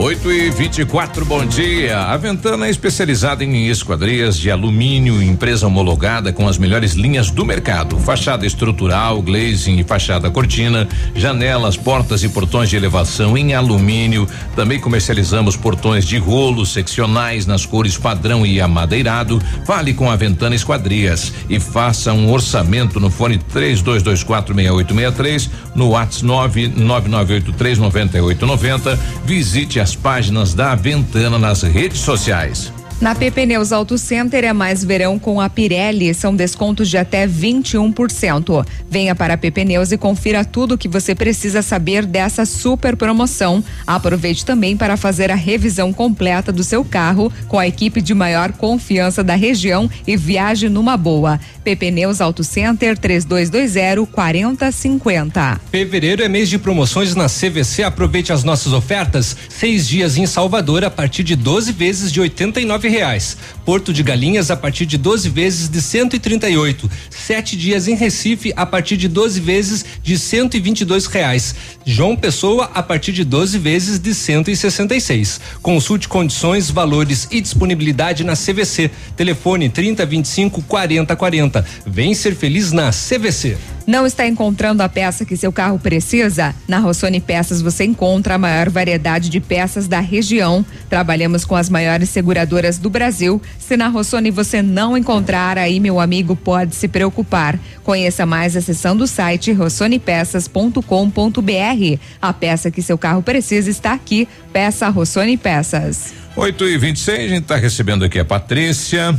Oito e vinte e quatro, bom dia. A Ventana é especializada em esquadrias de alumínio, empresa homologada com as melhores linhas do mercado. Fachada estrutural, glazing e fachada cortina, janelas, portas e portões de elevação em alumínio. Também comercializamos portões de rolo seccionais nas cores padrão e amadeirado. Fale com a Ventana Esquadrias e faça um orçamento no fone três dois dois quatro meia oito meia três, no WhatsApp nove nove nove as páginas da Ventana nas redes sociais. Na PP Neus Auto Center é mais verão com a Pirelli, são descontos de até 21%. Venha para a PP Neus e confira tudo o que você precisa saber dessa super promoção. Aproveite também para fazer a revisão completa do seu carro com a equipe de maior confiança da região e viaje numa boa. PP Neus Auto Center 3220 4050. Fevereiro é mês de promoções na CVC. Aproveite as nossas ofertas. Seis dias em Salvador a partir de 12 vezes de 89 reais. Porto de Galinhas a partir de 12 vezes de 138. Sete dias em Recife a partir de 12 vezes de 122 reais. João Pessoa a partir de 12 vezes de 166. Consulte condições, valores e disponibilidade na CVC. Telefone 3025 4040. Vem ser feliz na CVC. Não está encontrando a peça que seu carro precisa? Na Rossoni Peças você encontra a maior variedade de peças da região. Trabalhamos com as maiores seguradoras do Brasil. Se na Rossoni você não encontrar, aí meu amigo pode se preocupar. Conheça mais acessando o site rossonepeças.com.br. A peça que seu carro precisa está aqui. Peça Rossoni Peças. 8 e 26 a gente está recebendo aqui a Patrícia.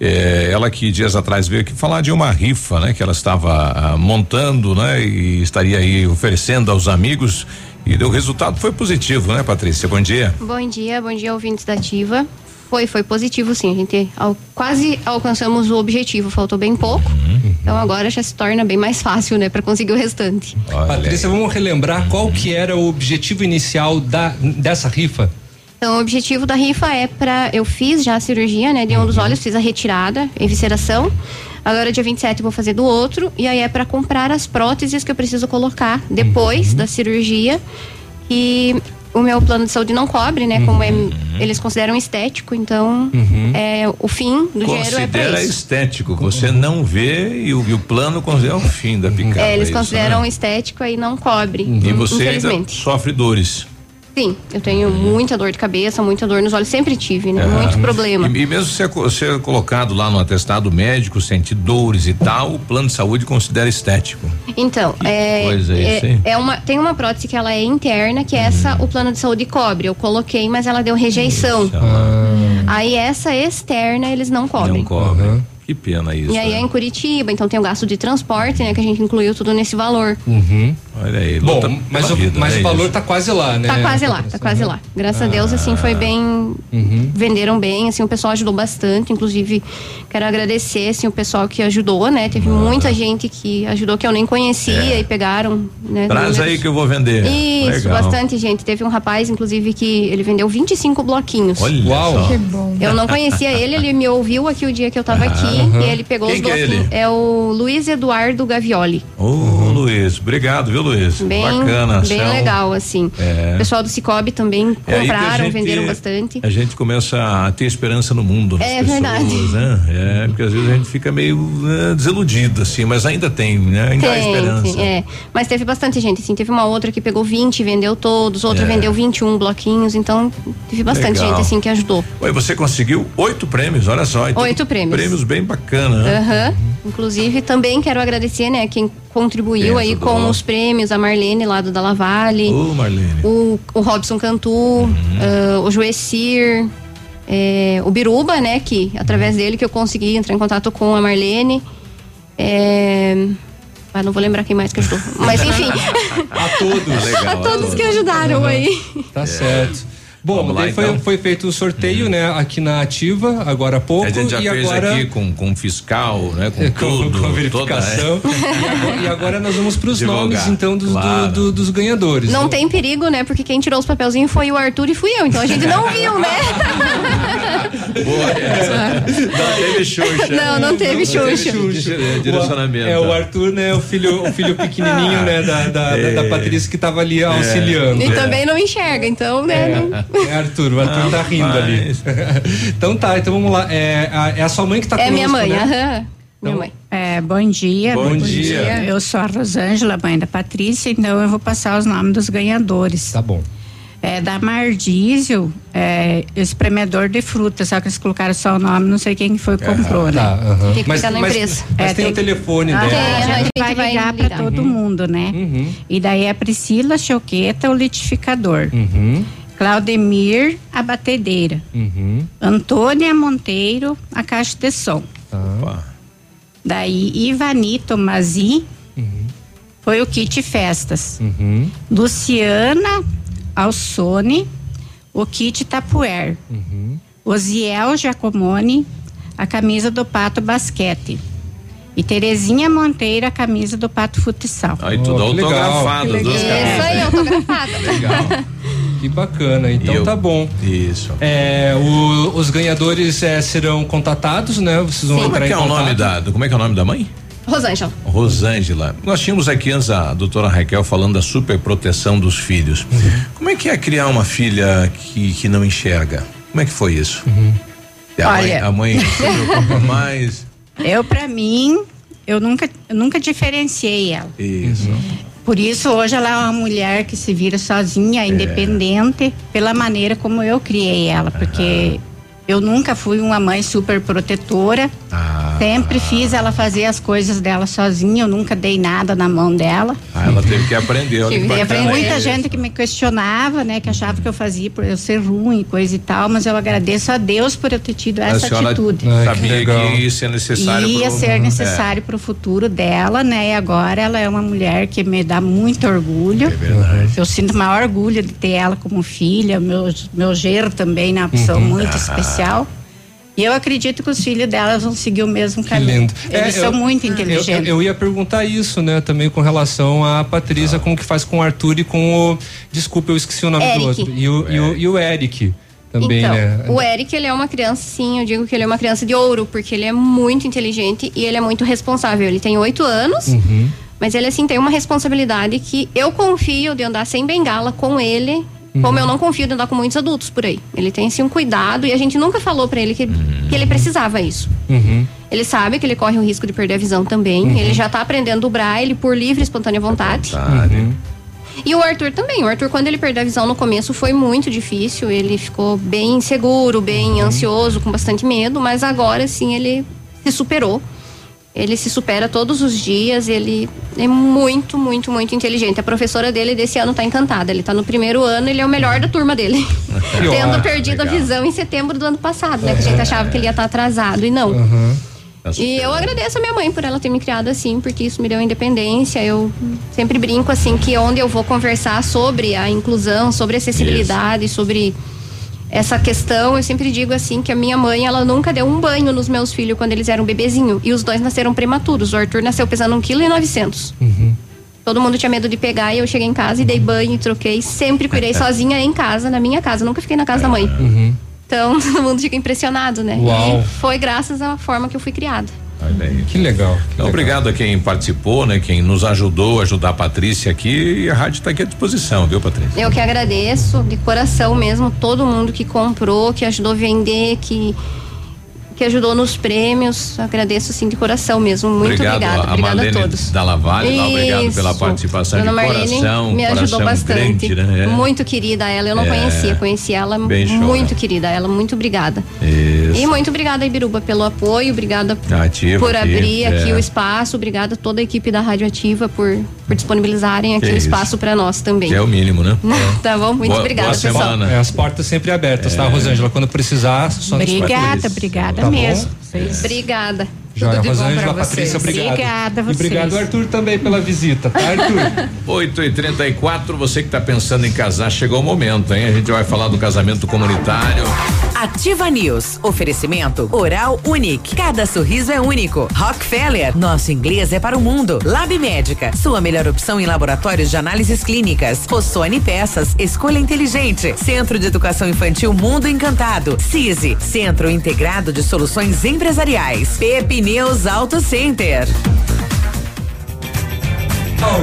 É, ela que dias atrás veio aqui falar de uma rifa, né? Que ela estava ah, montando, né? E estaria aí oferecendo aos amigos e o resultado foi positivo, né, Patrícia? Bom dia. Bom dia, bom dia, ouvintes da Ativa. Foi, foi positivo sim. A gente ao, quase alcançamos o objetivo, faltou bem pouco. Uhum. Então agora já se torna bem mais fácil, né, para conseguir o restante. Olha. Patrícia, vamos relembrar qual que era o objetivo inicial da, dessa rifa? Então, o objetivo da rifa é para. Eu fiz já a cirurgia, né? De um dos uhum. olhos, fiz a retirada, evisceração. Agora, dia 27, eu vou fazer do outro. E aí é para comprar as próteses que eu preciso colocar depois uhum. da cirurgia. E o meu plano de saúde não cobre, né? Como é, uhum. eles consideram estético, então uhum. é o fim do Considera dinheiro é para isso. estético, você não vê e o, e o plano considera o fim da picada. É, eles é consideram né? estético aí não cobre. E você sofre dores. Sim, eu tenho muita dor de cabeça, muita dor nos olhos, sempre tive, né? Muito problema. E, e mesmo ser, ser colocado lá no atestado médico, sentir dores e tal, o plano de saúde considera estético. Então, que é, coisa é, é, é, uma, tem uma prótese que ela é interna, que essa hum. o plano de saúde cobre. Eu coloquei, mas ela deu rejeição. Ah. Aí essa externa eles não cobrem. Não cobrem. Uhum. Que pena isso. E aí né? é em Curitiba, então tem o gasto de transporte, né? Que a gente incluiu tudo nesse valor. Uhum. Olha aí. Bom, mas, o, vida, mas né, o valor isso. tá quase lá, né? Tá quase lá, tá quase lá. Graças ah. a Deus, assim, foi bem. Uhum. Venderam bem, assim, o pessoal ajudou bastante. Inclusive, quero agradecer, assim, o pessoal que ajudou, né? Teve ah. muita gente que ajudou que eu nem conhecia é. e pegaram, né? Traz aí que eu vou vender. Isso, Legal. bastante gente. Teve um rapaz, inclusive, que ele vendeu 25 bloquinhos. Olha Uau. Só. Que bom. Eu não conhecia ele, ele me ouviu aqui o dia que eu tava aqui uhum. e ele pegou Quem os bloquinhos. É, ele? é o Luiz Eduardo Gavioli. Ô, oh, Luiz, obrigado, viu, Luiz? Bem, Bacana. Bem céu. legal, assim. É. O pessoal do Cicobi também é compraram, gente, venderam bastante. A gente começa a ter esperança no mundo. É pessoas, verdade. Né? É, porque às vezes a gente fica meio né, desiludido, assim, mas ainda tem, né? Ainda tem, há esperança. Tem, é. Mas teve bastante gente, assim. Teve uma outra que pegou 20 vendeu todos, outra é. vendeu 21 bloquinhos, então teve bastante legal. gente, assim, que ajudou. Oi, você conseguiu oito prêmios, olha só. Então, oito prêmios. Prêmios bem bacanas. Né? Uhum. Inclusive, também quero agradecer, né, quem contribuiu aí com os prêmios, a Marlene lá do Dalla Vale. Ô, Marlene. O, o Robson Cantu, uhum. uh, o Joecir, é, o Biruba, né, que através dele que eu consegui entrar em contato com a Marlene. É, ah, não vou lembrar quem mais que ajudou. Mas enfim. a todos. legal, a todos que ajudaram uhum. aí. Tá certo. Bom, lá, foi, então. foi, feito o sorteio, uhum. né, aqui na Ativa, agora há pouco. A gente já e fez agora... aqui com, com fiscal, né, com, com tudo. Com verificação. Toda, é. e, agora, e, agora, nós vamos para os nomes, então, dos, claro. do, do, dos ganhadores. Não né? tem perigo, né, porque quem tirou os papelzinhos foi o Arthur e fui eu, então a gente não viu, né? Boa, essa. Não teve Xuxa. Não, não teve Xuxa. É, direcionamento. É, o Arthur, né, o filho, o filho pequenininho, né, da, da, é. da, Patrícia que estava ali auxiliando. E é. também não enxerga, então, né? É, não... é Arthur, o Arthur não, tá rindo ali. então tá, então vamos lá. É a, é a sua mãe que tá É conosco, minha mãe, né? aham. Minha mãe. É, bom dia. Bom, bom dia. dia. Eu sou a Rosângela, mãe da Patrícia, então eu vou passar os nomes dos ganhadores. Tá bom. É, da Mardísio, é, espremedor de frutas, só que eles colocaram só o nome, não sei quem foi que comprou, né? Tá, uhum. Tem que mas, na mas, empresa. Mas, é, tem, o telefone ah, dela. Tem, a gente vai ligar para todo uhum. mundo, né? Uhum. E daí a Priscila Choqueta, o litificador. Uhum. Claudemir, a batedeira. Uhum. Antônia Monteiro, a caixa de som. Ah. Daí Ivani Tomazi, uhum. foi o kit festas. Uhum. Luciana Alsone, o kit Tapuer. Uhum. Osiel Giacomoni, a camisa do Pato Basquete. E Terezinha Monteiro, a camisa do Pato Futsal. Aí tudo oh, autografado. Isso aí, autografado. legal. Que bacana, então eu, tá bom. Isso. É, o, os ganhadores é, serão contatados, né? Vocês vão Sim. entrar como é que é o nome da, como é que é o nome da mãe? Rosângela. Rosângela. Nós tínhamos aqui antes a doutora Raquel falando da super proteção dos filhos. Uhum. Como é que é criar uma filha que, que não enxerga? Como é que foi isso? Uhum. A, Olha. mãe, a mãe se preocupa mais. Eu, para mim, eu nunca, eu nunca diferenciei ela. Isso. Por isso, hoje ela é uma mulher que se vira sozinha, independente, pela maneira como eu criei ela. Porque eu nunca fui uma mãe super protetora. Sempre fiz ela fazer as coisas dela sozinha, eu nunca dei nada na mão dela. Ah, ela teve que aprender. Olha que bacana muita isso. gente que me questionava, né, que achava que eu fazia por eu ser ruim, coisa e tal, mas eu agradeço a Deus por eu ter tido A essa atitude. sabia que isso é necessário. Ia pro- ser necessário para o futuro dela, né? E agora ela é uma mulher que me dá muito orgulho. É verdade. Eu sinto maior orgulho de ter ela como filha, meu, meu genro também, né? Uma pessoa Uhum. muito Ah. especial. E eu acredito que os filhos dela vão seguir o mesmo Que caminho. lindo. Eles É, são eu- muito Eu, inteligentes. eu ia perguntar isso, né, também com relação à Patrícia, como que faz com o Arthur e com o. Desculpa, eu esqueci o nome Eric. do outro. E o, e o, e o Eric também, então, né? o Eric, ele é uma criança, sim, eu digo que ele é uma criança de ouro, porque ele é muito inteligente e ele é muito responsável. Ele tem oito anos, Uhum. mas ele, assim, tem uma responsabilidade que eu confio de andar sem bengala com ele, como eu não confio de andar com muitos adultos por aí. Ele tem, assim, um cuidado e a gente nunca falou pra ele que, que ele precisava isso. Uhum. Ele sabe que ele corre o risco de perder a visão também. Uhum. Ele já tá aprendendo o braille por livre e espontânea vontade. Uhum. E o Arthur também. O Arthur, quando ele perdeu a visão no começo, foi muito difícil. Ele ficou bem inseguro, bem ansioso, com bastante medo. Mas agora, sim, ele se superou. Ele se supera todos os dias. Ele é muito, muito, muito inteligente. A professora dele desse ano tá encantada. Ele tá no primeiro ano, ele é o melhor da turma dele. Tendo perdido a visão em setembro do ano passado, né? Que a gente achava que ele ia estar atrasado. E não. E eu agradeço a minha mãe por ela ter me criado assim, porque isso me deu independência. Eu sempre brinco assim que onde eu vou conversar sobre a inclusão, sobre a acessibilidade, sobre essa questão, eu sempre digo assim que a minha mãe, ela nunca deu um banho nos meus filhos quando eles eram bebezinho e os dois nasceram prematuros. O Arthur nasceu pesando 1,9 kg. Uhum. Todo mundo tinha medo de pegar e eu cheguei em casa e dei banho e troquei. Sempre cuidei sozinha em casa, na minha casa. Nunca fiquei na casa da mãe. Uhum. Então todo mundo fica impressionado, né? Uau. E foi graças à forma que eu fui criada. Olha aí. Que legal. Então, obrigado a quem participou, né? Quem nos ajudou a ajudar a Patrícia aqui. E a rádio está aqui à disposição, viu, Patrícia? Eu que agradeço de coração mesmo todo mundo que comprou, que ajudou a vender, que que ajudou nos prêmios. Agradeço assim de coração mesmo. Muito obrigado obrigada. a Obrigada a Marlene todos. da Lavalle, obrigado pela participação Dona de Marlene coração. me ajudou coração bastante. Grande, né? É. Muito querida ela. Eu não É. conhecia, conheci ela Bem show, muito né? querida. Ela muito obrigada. Isso. E muito obrigada, Ibiruba, pelo apoio. Obrigada Ativa por aqui, abrir aqui é. o espaço. Obrigada a toda a equipe da Rádio Ativa por, por disponibilizarem aqui o isso. espaço para nós também. Que é o mínimo, né? tá bom? Muito Boa- obrigada, boa pessoal. semana. É, as portas sempre abertas, tá, É. Rosângela? Quando precisar, só nos Obrigada, obrigada Tá bom? mesmo. Obrigada. Joia, Tudo de bom Rosângela, vocês. Patrícia, obrigado. Obrigada a E vocês. obrigado, Arthur, também pela visita, tá, Arthur? 8 e 34 você que está pensando em casar, chegou o momento, hein? A gente vai falar do casamento comunitário. Ativa News. Oferecimento Oral Unique. Cada sorriso é único. Rockefeller. Nosso inglês é para o mundo. Lab Médica. Sua melhor opção em laboratórios de análises clínicas. Rossoni Peças. Escolha inteligente. Centro de Educação Infantil Mundo Encantado. CISI. Centro Integrado de Soluções Empresariais. Pepineus Auto Center.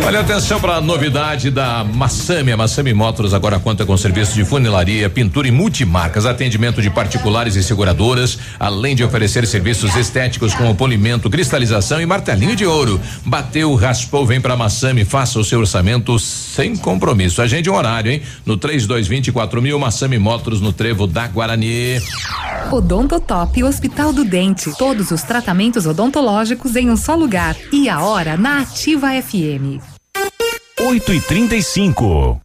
Olha atenção para a novidade da Massami. A Massami Motors agora conta com serviço de funilaria, pintura e multimarcas, atendimento de particulares e seguradoras, além de oferecer serviços estéticos como polimento, cristalização e martelinho de ouro. Bateu, raspou, vem para Massami, faça o seu orçamento sem compromisso. Agende um horário, hein? No 3224 mil, Massami Motors no Trevo da Guarani. Odontotop Hospital do Dente. Todos os tratamentos odontológicos em um só lugar. E a hora na Ativa FM. 8 e 35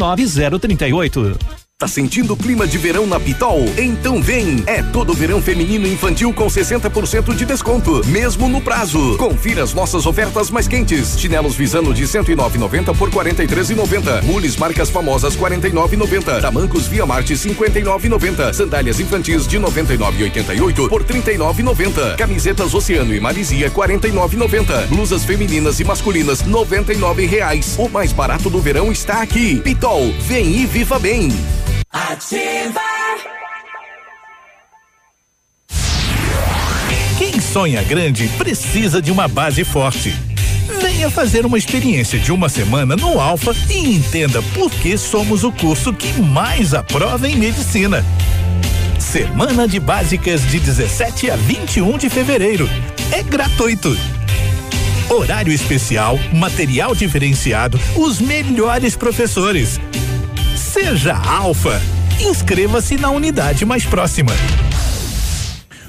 29038. Tá sentindo o clima de verão na Pitol? Então vem! É todo verão feminino e infantil com 60% de desconto, mesmo no prazo. Confira as nossas ofertas mais quentes. Chinelos Visano de 109,90 por 43,90. Mules marcas famosas 49,90. Tamancos Via Marte 59,90. Sandálias infantis de 99,88 por 39,90. Camisetas Oceano e Marizia 49,90. Blusas femininas e masculinas 99 reais. O mais barato do verão está aqui. Pitol, vem e viva bem. Ativa. Quem sonha grande precisa de uma base forte. Venha fazer uma experiência de uma semana no Alfa e entenda por que somos o curso que mais aprova em medicina. Semana de Básicas de 17 a 21 de fevereiro. É gratuito. Horário especial, material diferenciado, os melhores professores. Seja Alfa. Inscreva-se na unidade mais próxima.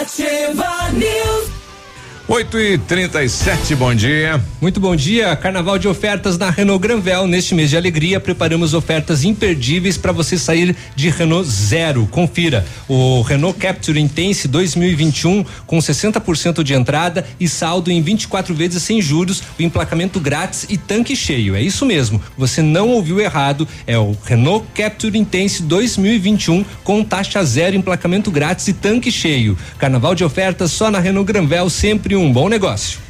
Ativa News. 8 e 37 bom dia. Muito bom dia. Carnaval de ofertas na Renault Granvel. Neste mês de alegria, preparamos ofertas imperdíveis para você sair de Renault zero. Confira. O Renault Capture Intense 2021 com 60% de entrada e saldo em 24 vezes sem juros, o emplacamento grátis e tanque cheio. É isso mesmo. Você não ouviu errado. É o Renault Capture Intense 2021 com taxa zero, emplacamento grátis e tanque cheio. Carnaval de ofertas só na Renault Granvel, sempre um bom negócio.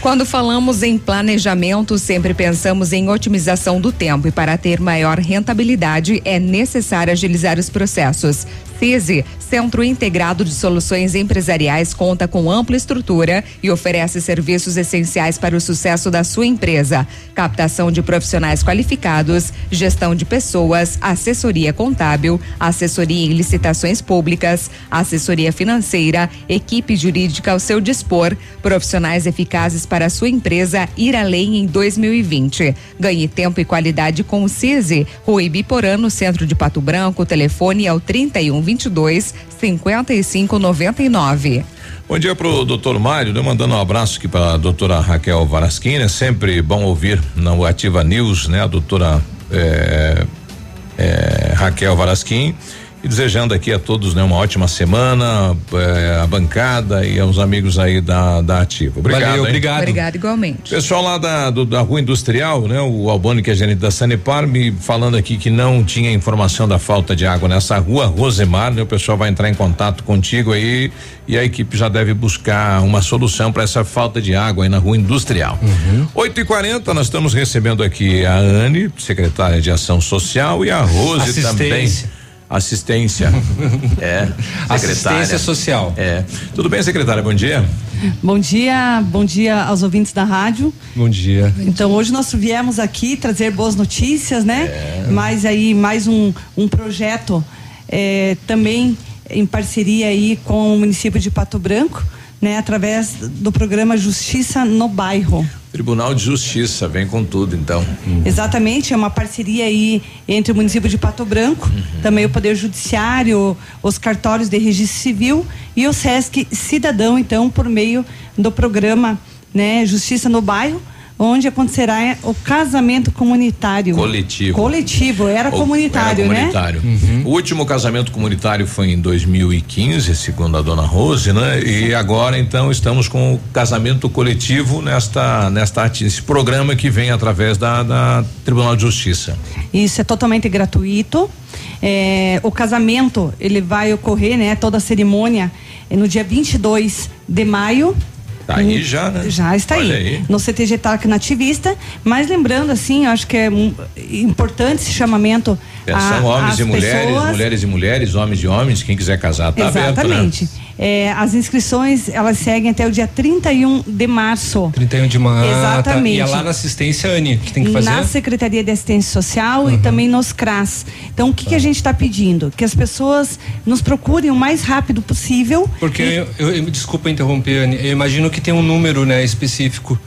Quando falamos em planejamento, sempre pensamos em otimização do tempo e para ter maior rentabilidade é necessário agilizar os processos. CISI, Centro Integrado de Soluções Empresariais, conta com ampla estrutura e oferece serviços essenciais para o sucesso da sua empresa: captação de profissionais qualificados, gestão de pessoas, assessoria contábil, assessoria em licitações públicas, assessoria financeira, equipe jurídica ao seu dispor, profissionais eficazes para a sua empresa ir além em 2020. Ganhe tempo e qualidade com o CISI, Rui Biporã, no centro de Pato Branco. Telefone é o 31 22 55 99. Bom dia pro doutor Mário, né? mandando um abraço aqui para a doutora Raquel Varasquini, é sempre bom ouvir na Ativa News, né? A doutora é, é, Raquel Varasquim e desejando aqui a todos né, uma ótima semana, eh, a bancada e aos amigos aí da, da Ativa. Obrigado. Valeu, obrigado. Obrigado igualmente. Pessoal lá da, do, da rua industrial, né? O Albani, que é gerente da Sanepar, me falando aqui que não tinha informação da falta de água nessa rua, Rosemar, né? O pessoal vai entrar em contato contigo aí e a equipe já deve buscar uma solução para essa falta de água aí na rua industrial. Uhum. 8 e 40 nós estamos recebendo aqui a Anne, secretária de Ação Social, e a Rose também. Assistência. Assistência. é. Secretária. Assistência social. É. Tudo bem, secretária? Bom dia. Bom dia, bom dia aos ouvintes da rádio. Bom dia. Então hoje nós viemos aqui trazer boas notícias, né? É. Mas aí mais um, um projeto é, também em parceria aí com o município de Pato Branco, né? Através do programa Justiça no Bairro. Tribunal de Justiça, vem com tudo então. Uhum. Exatamente, é uma parceria aí entre o município de Pato Branco, uhum. também o Poder Judiciário, os cartórios de registro civil e o SESC Cidadão, então, por meio do programa né, Justiça no Bairro onde acontecerá o casamento comunitário. Coletivo. Coletivo, era comunitário, era comunitário. né? Uhum. O último casamento comunitário foi em 2015, segundo a dona Rose, né? E agora então estamos com o casamento coletivo nesta nesta esse programa que vem através da, da Tribunal de Justiça. Isso é totalmente gratuito. É, o casamento ele vai ocorrer, né? Toda a cerimônia é no dia 22 de maio Tá aí já, né? Já está aí, aí, No CTG TAC Nativista. Mas lembrando, assim, acho que é importante esse chamamento. É, são homens e mulheres, pessoas. mulheres e mulheres, homens e homens, quem quiser casar, tá Exatamente. aberto, né? É, as inscrições elas seguem até o dia 31 de março. 31 de março. Exatamente. Tá. E é lá na assistência, Anne, que tem que fazer? Na Secretaria de Assistência Social uhum. e também nos CRAS. Então, o que, tá. que a gente está pedindo? Que as pessoas nos procurem o mais rápido possível. Porque, e... eu, eu, eu, desculpa interromper, Anne, eu imagino que tem um número né, específico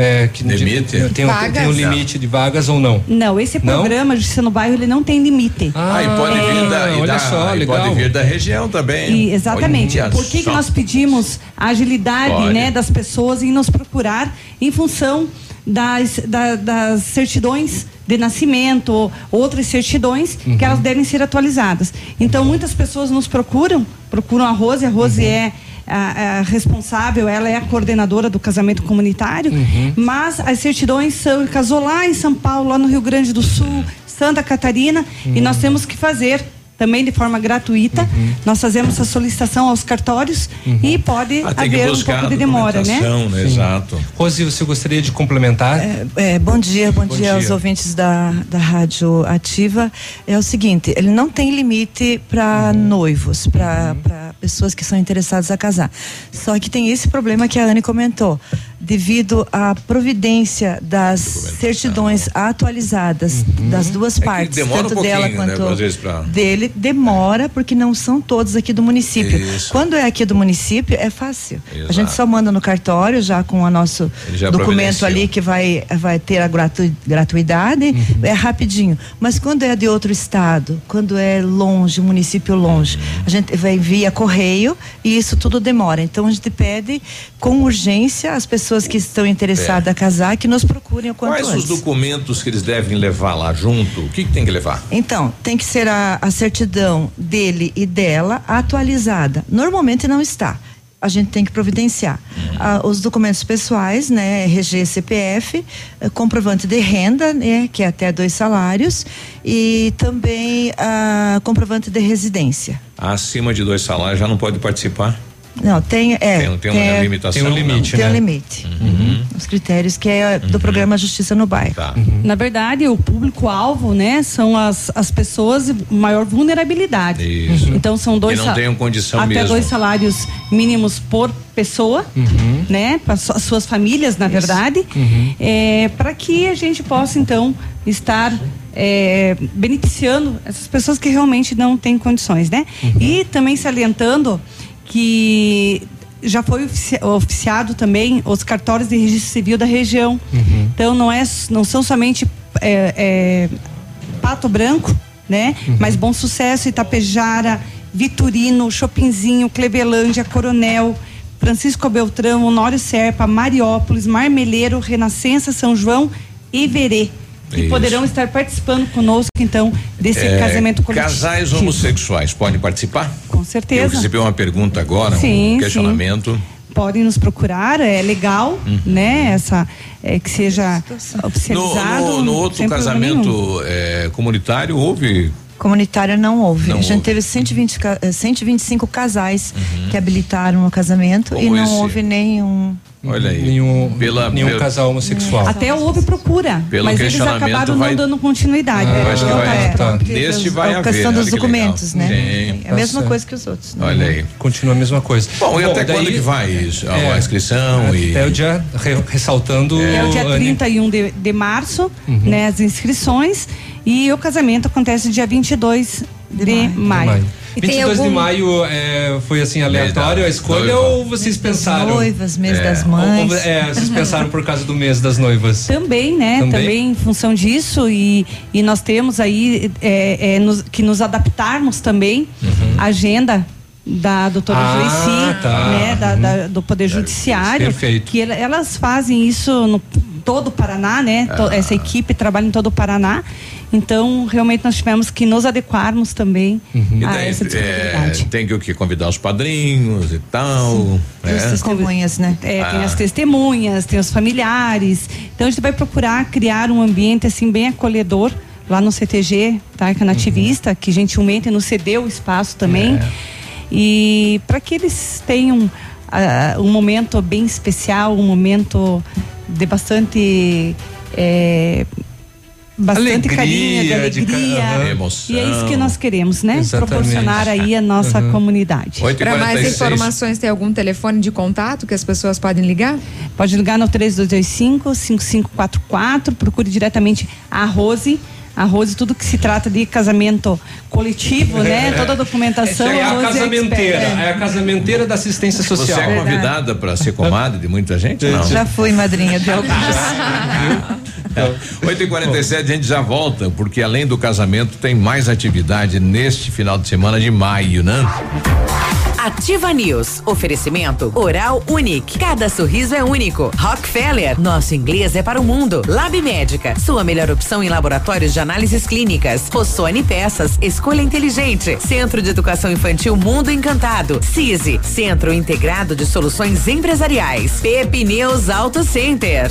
é, que limite? De, tem, um, tem, um, limite de vagas ou não? Não, esse não? programa Justiça no Bairro ele não tem limite. Ah, e pode vir da, e olha da, só, legal. pode vir da região também. E, exatamente. Por que, que nós pedimos a agilidade né, das pessoas em nos procurar em função das, da, das certidões de nascimento, outras certidões uhum. que elas devem ser atualizadas. Então muitas pessoas nos procuram, procuram a Rose, a Rose uhum. é a, a, responsável, ela é a coordenadora do casamento comunitário, uhum. mas as certidões são, casou lá em São Paulo, lá no Rio Grande do Sul, Santa Catarina, e nós temos que fazer também de forma gratuita. Uhum. Nós fazemos a solicitação aos cartórios uhum. e pode ah, haver um pouco de demora, né? né? Exato. Rose, você gostaria de complementar? É, é, bom dia, bom, bom dia, dia, aos ouvintes da, da Rádio Ativa. É o seguinte, ele não tem limite para uhum. noivos, para uhum. pessoas que são interessadas a casar. Só que tem esse problema que a Anne comentou devido à providência das certidões atualizadas uhum. das duas partes, é tanto um dela né, quanto né, pra... dele, demora porque não são todos aqui do município. Isso. Quando é aqui do município é fácil. Exato. A gente só manda no cartório já com o nosso documento ali que vai vai ter a gratu, gratuidade, uhum. é rapidinho. Mas quando é de outro estado, quando é longe, município longe, uhum. a gente vai via correio e isso tudo demora. Então a gente pede com urgência as pessoas pessoas que estão interessadas é. a casar que nos procurem o quanto Quais antes. os documentos que eles devem levar lá junto? O que, que tem que levar? Então, tem que ser a, a certidão dele e dela atualizada. Normalmente não está a gente tem que providenciar uhum. ah, os documentos pessoais, né, RG, CPF, eh, comprovante de renda, né, que é até dois salários, e também ah, comprovante de residência. Acima de dois salários já não pode participar? Não, tem, é, tem, tem uma é, limitação. Tem um limite, Tem né? um limite. Uhum. Os critérios que é do uhum. programa Justiça no Bairro. Tá. Uhum. Na verdade, o público-alvo, né, são as, as pessoas de maior vulnerabilidade. Isso. Então são dois que não tenham condição até mesmo. dois salários mínimos por pessoa, uhum. né, para as suas famílias, na Isso. verdade, uhum. é, para que a gente possa então estar é, beneficiando essas pessoas que realmente não têm condições, né? Uhum. E também salientando que já foi ofici oficiado também os cartórios de registro civil da região. Uhum. Então não é, não são somente é, é, Pato Branco, né? Uhum. Mas Bom Sucesso, Itapejara, Vitorino, Chopinzinho, Clevelândia, Coronel, Francisco Beltrão, Honório Serpa, Mariópolis, Marmeleiro, Renascença, São João e Verê que Isso. poderão estar participando conosco, então, desse é, casamento coletivo. Casais homossexuais podem participar? Com certeza. Eu recebi uma pergunta agora, sim, um questionamento. Sim. Podem nos procurar, é legal, uhum. né? Essa é, que seja oficializado. No, no, no outro casamento é, comunitário houve comunitária não houve. Não a gente houve. teve 120, 125 casais uhum. que habilitaram o casamento Como e não esse? houve nenhum Olha aí. Nenhum, Pela, nenhum pelo, casal homossexual. Até houve procura. Pelo mas eles acabaram vai, não dando continuidade. Ah, acho que vai, é, tá. Neste vai a haver. questão dos documentos, né? Sim. É a mesma coisa que os outros. Né? Olha aí. Continua a mesma coisa. Bom, Bom e até daí, quando que vai isso? É, a inscrição é, e. Até o dia, ressaltando. É o dia 31 de, de março, uhum. né? As inscrições. E o casamento acontece dia 22 de, de maio. maio. maio. E 22 algum... de maio é, foi assim aleatório a escolha noiva. ou vocês mês pensaram? noivas, mês é. das mães. Ou, é, vocês pensaram por causa do mês das noivas? Também, né? Também, Também em função disso e, e nós temos aí é, é, nos, que nos adaptarmos também uhum. a agenda da doutora ah, Joyci, tá. né, da, da, uhum. do Poder Judiciário, Perfeito. que elas fazem isso no todo o Paraná, né? Ah. Essa equipe trabalha em todo o Paraná então, realmente nós tivemos que nos adequarmos também uhum. a daí, essa disponibilidade. É, tem que o que convidar os padrinhos e tal. É. As testemunhas, né? É, ah. tem as testemunhas, tem os familiares. Então a gente vai procurar criar um ambiente assim bem acolhedor lá no CTG, tá? Que é nativista, uhum. que gentilmente nos cedeu o espaço também. É. E para que eles tenham uh, um momento bem especial, um momento de bastante é, bastante alegria, carinho, de alegria. De, emoção. E é isso que nós queremos, né? Exatamente. Proporcionar aí a nossa uhum. comunidade. Para mais informações, tem algum telefone de contato que as pessoas podem ligar? Pode ligar no 3225 5544, procure diretamente a Rose a Rose, tudo que se trata de casamento coletivo, né? É. Toda a documentação. É a, a casamenteira, é. é. a casamenteira da assistência social. Você é convidada para ser comadre de muita gente? Não? Já fui madrinha de alguns. 8h47 a gente já volta, porque além do casamento tem mais atividade neste final de semana de maio, né? Ativa News. Oferecimento Oral Unique. Cada sorriso é único. Rockefeller. Nosso inglês é para o mundo. Lab Médica. Sua melhor opção em laboratórios de análises clínicas. Rossoni Peças. Escolha inteligente. Centro de Educação Infantil Mundo Encantado. CISI. Centro Integrado de Soluções Empresariais. Pepineus Auto Center.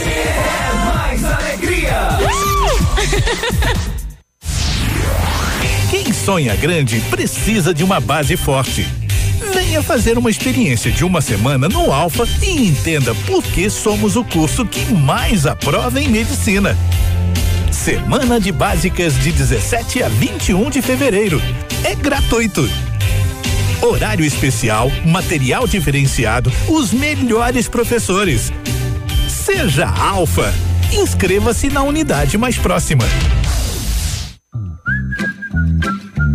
é mais alegria! Quem sonha grande precisa de uma base forte. Venha fazer uma experiência de uma semana no Alfa e entenda por que somos o curso que mais aprova em medicina. Semana de Básicas de 17 a 21 de fevereiro. É gratuito. Horário especial, material diferenciado, os melhores professores. Seja Alfa. Inscreva-se na unidade mais próxima.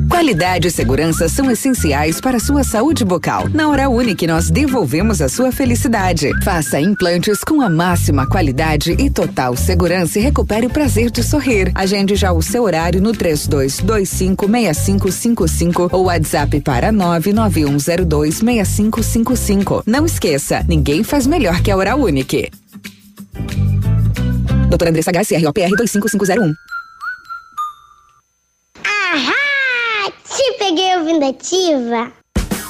Qualidade e segurança são essenciais para a sua saúde bucal. Na Hora Unique, nós devolvemos a sua felicidade. Faça implantes com a máxima qualidade e total segurança e recupere o prazer de sorrir. Agende já o seu horário no 32256555 ou WhatsApp para 991026555. Não esqueça, ninguém faz melhor que a Hora Unique. Doutora Andressa HSROPR 25501. Ahá! Te peguei ouvindo ativa.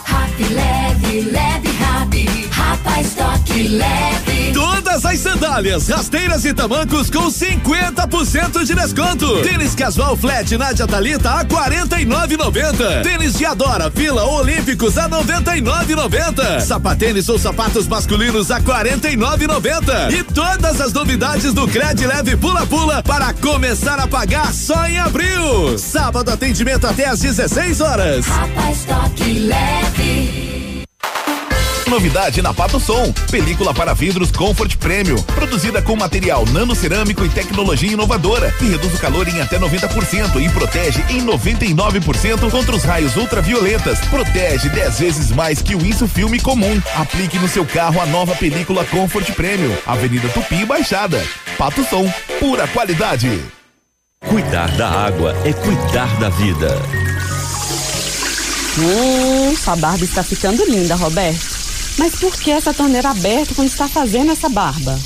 Rap leve, leve, rap. Rapaz, toque leve. Todas as sandálias, rasteiras e tamancos com 50% de desconto. Tênis casual flat Nádia Talita a 49,90. Tênis de Adora Fila Olímpicos a 99,90. Sapatênis ou sapatos masculinos a 49,90. E todas as novidades do Cred Leve Pula Pula para começar a pagar só em abril. Sábado atendimento até às 16 horas. Rapaz, toque leve novidade na Pato Som, película para vidros Comfort Premium, produzida com material nanocerâmico e tecnologia inovadora, que reduz o calor em até 90% e protege em 99% contra os raios ultravioletas. Protege 10 vezes mais que o Insufilme comum. Aplique no seu carro a nova película Comfort Premium, Avenida Tupi Baixada. Pato Som, pura qualidade. Cuidar da água é cuidar da vida. Hum, sua barba está ficando linda, Roberto. Mas por que essa torneira aberta quando está fazendo essa barba?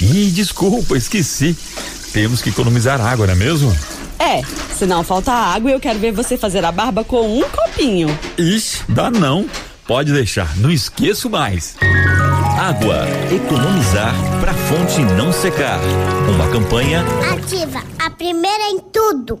Ih, desculpa, esqueci. Temos que economizar água, não é mesmo? É, se não falta água, eu quero ver você fazer a barba com um copinho. Ixi, dá não. Pode deixar, não esqueço mais. Água, economizar para fonte não secar. Uma campanha Ativa, a primeira em tudo.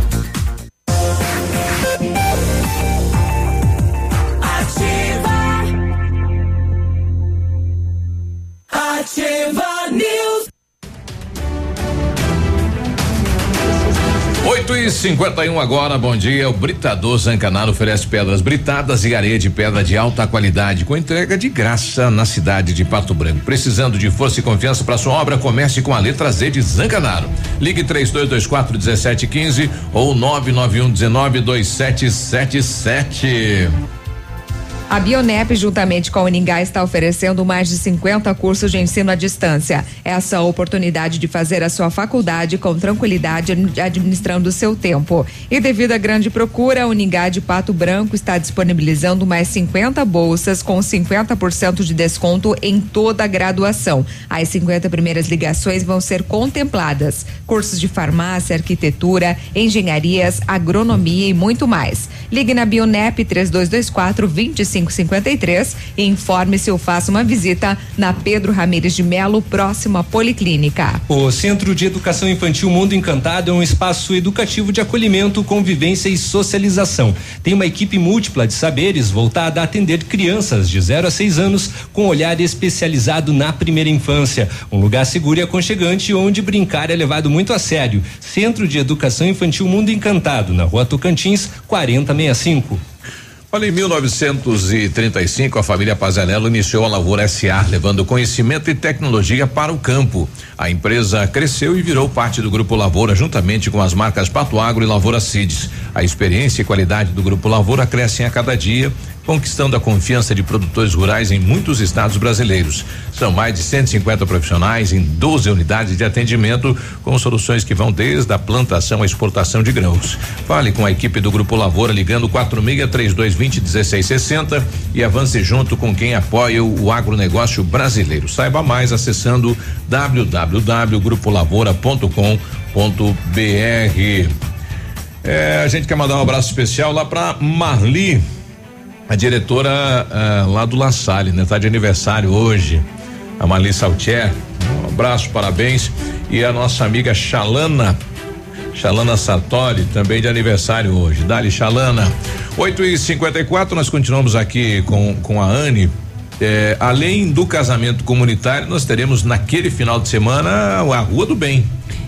Ativa News. 8 e 51 agora, bom dia. O Britador Zancanaro oferece pedras britadas e areia de pedra de alta qualidade, com entrega de graça na cidade de Pato Branco. Precisando de força e confiança para sua obra, comece com a letra Z de Zancanaro. Ligue 3224 1715 ou 991 19 2777. A Bionep, juntamente com a Uningá, está oferecendo mais de 50 cursos de ensino à distância. Essa é a oportunidade de fazer a sua faculdade com tranquilidade, administrando o seu tempo. E devido à grande procura, a Uningá de Pato Branco está disponibilizando mais 50 bolsas com 50% de desconto em toda a graduação. As 50 primeiras ligações vão ser contempladas. Cursos de farmácia, arquitetura, engenharias, agronomia e muito mais. Ligue na Bionep 3224 25 5553 e informe-se ou faça uma visita na Pedro Ramires de Melo, próximo à Policlínica. O Centro de Educação Infantil Mundo Encantado é um espaço educativo de acolhimento, convivência e socialização. Tem uma equipe múltipla de saberes voltada a atender crianças de 0 a 6 anos com olhar especializado na primeira infância. Um lugar seguro e aconchegante onde brincar é levado muito a sério. Centro de Educação Infantil Mundo Encantado, na Rua Tocantins, 4065. Olha, em 1935, a família Pazanello iniciou a Lavoura SA, levando conhecimento e tecnologia para o campo. A empresa cresceu e virou parte do Grupo Lavoura, juntamente com as marcas Pato Agro e Lavoura Seeds. A experiência e qualidade do Grupo Lavoura crescem a cada dia, conquistando a confiança de produtores rurais em muitos estados brasileiros. São mais de 150 profissionais em 12 unidades de atendimento, com soluções que vão desde a plantação à exportação de grãos. Fale com a equipe do Grupo Lavoura ligando 46 3220 1660 e avance junto com quem apoia o, o agronegócio brasileiro. Saiba mais acessando www.grupolavoura.com.br. É, a gente quer mandar um abraço especial lá para Marli, a diretora uh, lá do La Salle, né? Tá de aniversário hoje. A Marli Saltier. Um abraço, parabéns. E a nossa amiga Xalana. Xalana Sartori, também de aniversário hoje. Dali, Xalana. 8 e 54 nós continuamos aqui com, com a Anne. É, além do casamento comunitário, nós teremos naquele final de semana a Rua do Bem.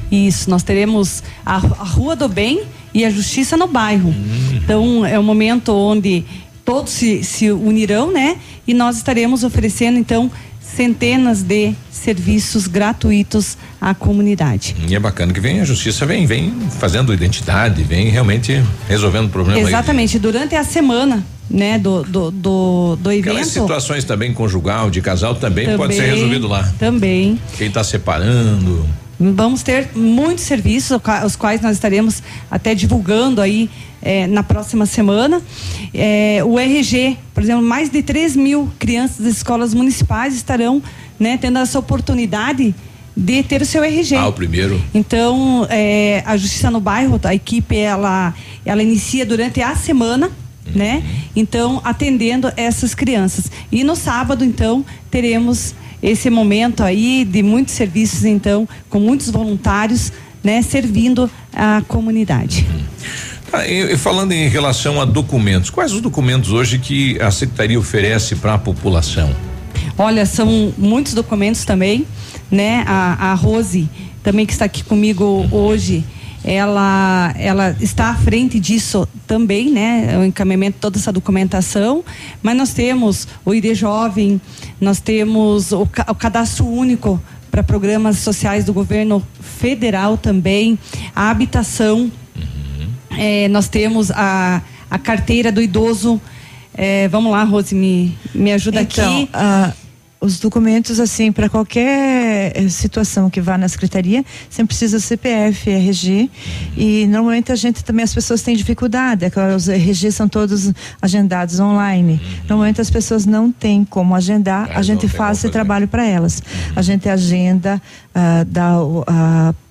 Isso, nós teremos a, a Rua do Bem e a Justiça no Bairro. Uhum. Então, é um momento onde todos se, se unirão, né? E nós estaremos oferecendo, então, centenas de serviços gratuitos à comunidade. E é bacana que vem a justiça vem vem fazendo identidade, vem realmente resolvendo o problema. Exatamente, aí. durante a semana, né, do do do, do evento. Aquelas situações também conjugal, de casal também, também pode ser resolvido lá. Também. Quem está separando. Vamos ter muitos serviços, os quais nós estaremos até divulgando aí é, na próxima semana. É, o RG, por exemplo, mais de 3 mil crianças das escolas municipais estarão né, tendo essa oportunidade de ter o seu RG. Ah, o primeiro. Então, é, a Justiça no Bairro, a equipe, ela, ela inicia durante a semana, uhum. né? Então, atendendo essas crianças. E no sábado, então, teremos esse momento aí de muitos serviços, então, com muitos voluntários, né, servindo a comunidade. Ah, e, falando em relação a documentos, quais os documentos hoje que a Secretaria oferece para a população? Olha, são muitos documentos também, né? A, a Rose, também que está aqui comigo hoje, ela, ela está à frente disso também, né? O encaminhamento de toda essa documentação. Mas nós temos o ID Jovem, nós temos o, o cadastro único para programas sociais do governo federal também, a habitação é, nós temos a, a carteira do idoso. É, vamos lá, Rose, me, me ajuda então, aqui. Uh, os documentos, assim, para qualquer eh, situação que vá na secretaria, sempre precisa CPF, RG. E normalmente a gente também, as pessoas têm dificuldade, é os RG são todos agendados online. Normalmente as pessoas não têm como agendar, a gente faz esse trabalho para elas. A gente agenda, uh, dá uh,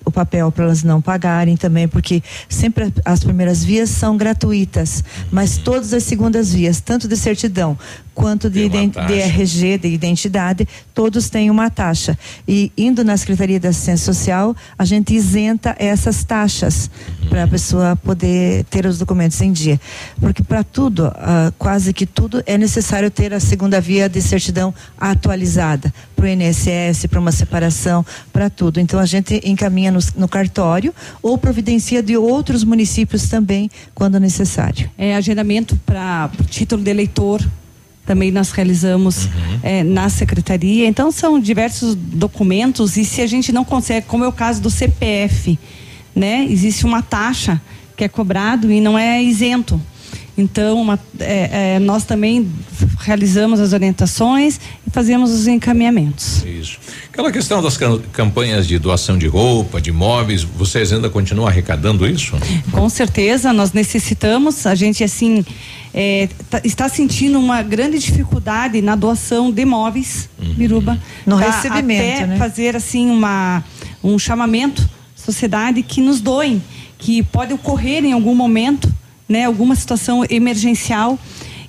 o papel para elas não pagarem também, porque sempre as primeiras vias são gratuitas, mas todas as segundas vias, tanto de certidão quanto de, de RG, de identidade, todos têm uma taxa. E indo na Secretaria da Assistência Social, a gente isenta essas taxas para a pessoa poder ter os documentos em dia. Porque para tudo, uh, quase que tudo, é necessário ter a segunda via de certidão atualizada para o INSS, para uma separação, para tudo. Então a gente encaminha no, no, cartório ou providencia de outros municípios também, quando necessário. É agendamento para título de eleitor. Também nós realizamos uhum. é, na secretaria. Então são diversos documentos e se a gente não consegue, como é o caso do CPF, né? Existe uma taxa que é cobrado e não é isento. Então, uma, é, é, nós também realizamos as orientações e fazemos os encaminhamentos. Isso. Aquela questão das campanhas de doação de roupa, de móveis, vocês ainda continuam arrecadando isso? Com certeza, nós necessitamos. A gente, assim, é, tá, está sentindo uma grande dificuldade na doação de móveis, uhum. Miruba. No tá, recebimento, até né? fazer, assim, uma, um chamamento sociedade que nos doem, que pode ocorrer em algum momento né, alguma situação emergencial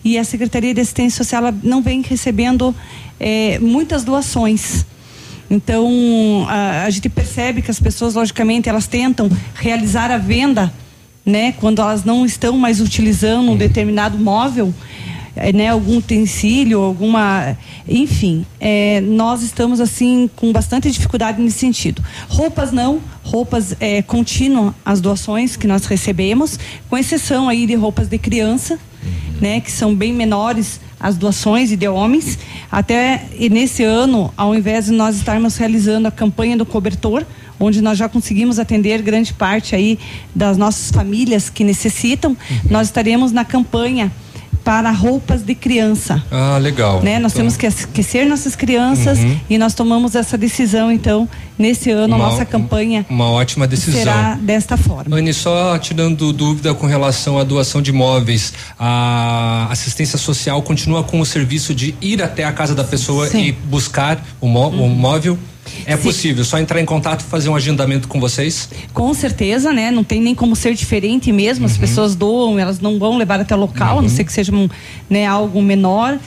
e a Secretaria de Assistência Social não vem recebendo é, muitas doações. Então a, a, gente percebe que as pessoas, logicamente, elas tentam realizar a venda, né, quando elas não estão mais utilizando um determinado móvel né, algum utensílio, alguma. Enfim, é, nós estamos assim com bastante dificuldade nesse sentido. Roupas não, roupas é, continuam as doações que nós recebemos, com exceção aí de roupas de criança, né, que são bem menores as doações e de homens. Até nesse ano, ao invés de nós estarmos realizando a campanha do cobertor, onde nós já conseguimos atender grande parte aí das nossas famílias que necessitam, uhum. nós estaremos na campanha para roupas de criança. Ah, legal. Né? Nós então... temos que aquecer nossas crianças uhum. e nós tomamos essa decisão, então, nesse ano, uma, nossa campanha. Uma ótima decisão. Será desta forma. Anne, só te dando dúvida com relação à doação de imóveis, a assistência social continua com o serviço de ir até a casa da pessoa Sim. e buscar o, mó, uhum. o móvel? É Sim. possível, só entrar em contato e fazer um agendamento com vocês? Com certeza, né? Não tem nem como ser diferente mesmo. Uhum. As pessoas doam, elas não vão levar até o local, uhum. a não uhum. ser que seja um, né, algo menor.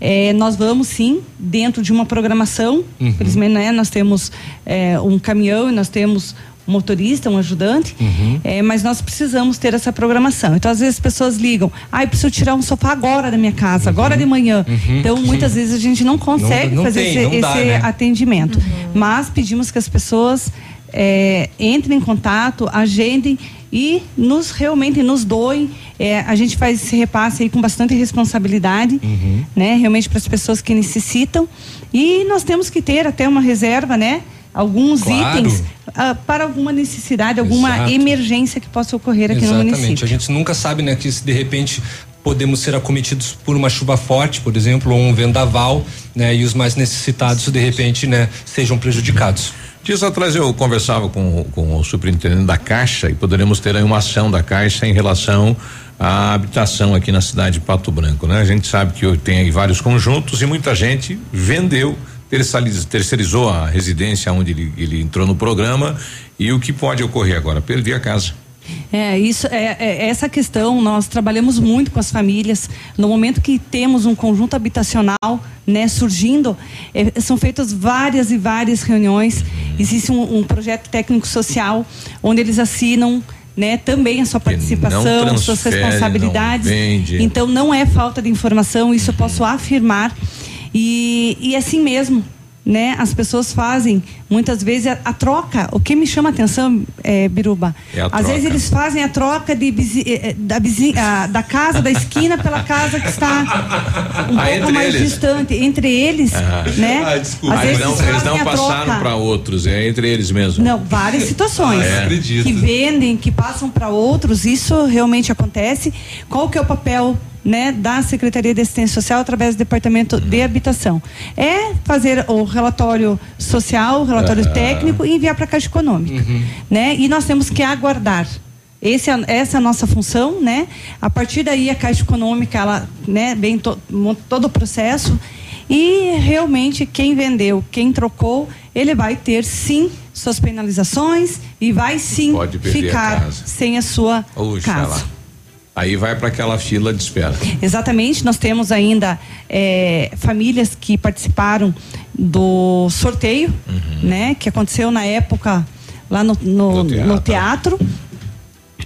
É, nós vamos sim dentro de uma programação. Uhum. Infelizmente, né, nós temos é, um caminhão e nós temos um motorista, um ajudante, uhum. é, mas nós precisamos ter essa programação. Então, às vezes, as pessoas ligam, ah, eu preciso tirar um sofá agora da minha casa, uhum. agora de manhã. Uhum. Então, muitas vezes a gente não consegue não, não fazer tem, esse, dá, esse né? atendimento. Uhum. Mas pedimos que as pessoas é, entrem em contato, agendem e nos realmente nos doem. É, a gente faz esse repasse aí com bastante responsabilidade, uhum. né? Realmente para as pessoas que necessitam. E nós temos que ter até uma reserva, né? Alguns claro. itens uh, para alguma necessidade, alguma Exato. emergência que possa ocorrer aqui Exatamente. no município. A gente nunca sabe, né, que se de repente podemos ser acometidos por uma chuva forte, por exemplo, ou um vendaval, né, e os mais necessitados de repente, né, sejam prejudicados. Dias atrás eu conversava com, com o superintendente da Caixa e poderemos ter aí uma ação da Caixa em relação à habitação aqui na cidade de Pato Branco, né? A gente sabe que tem aí vários conjuntos e muita gente vendeu terceirizou a residência onde ele, ele entrou no programa e o que pode ocorrer agora? Perder a casa. É, isso é, é, essa questão nós trabalhamos muito com as famílias. No momento que temos um conjunto habitacional, né, surgindo, é, são feitas várias e várias reuniões. Existe um, um projeto técnico social onde eles assinam né, também a sua participação, suas responsabilidades. Não então não é falta de informação, isso eu posso afirmar. E, e assim mesmo, né, as pessoas fazem muitas vezes a, a troca. O que me chama a atenção, é, Biruba, é às troca. vezes eles fazem a troca de, eh, eh, da, da casa da esquina pela casa que está um ah, pouco mais eles. distante. Entre eles, ah. né? Ah, desculpa. Às vezes eles não, eles não passaram para outros, é entre eles mesmo. Não, várias situações ah, é. que vendem, que passam para outros. Isso realmente acontece. Qual que é o papel né, da Secretaria de Assistência Social através do Departamento de Habitação. É fazer o relatório social, o relatório técnico e enviar para a Caixa Econômica. Uhum. Né? E nós temos que aguardar. Esse, é essa é a nossa função, né? A partir daí a Caixa Econômica, ela, né, bem to, todo o processo e realmente quem vendeu, quem trocou, ele vai ter sim suas penalizações e vai sim ficar sem a sua Oxa casa. Lá. Aí vai para aquela fila de espera. Exatamente, nós temos ainda é, famílias que participaram do sorteio, uhum. né? Que aconteceu na época lá no, no, no teatro. No teatro.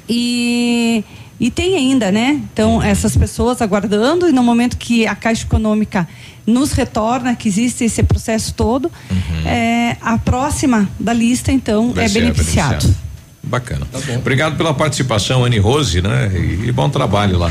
E, e tem ainda, né? Então, essas pessoas aguardando, e no momento que a Caixa Econômica nos retorna que existe esse processo todo, uhum. é, a próxima da lista, então, Vai é beneficiado. beneficiado. Bacana. Tá Obrigado pela participação, Anne Rose, né? E, e, bom trabalho lá.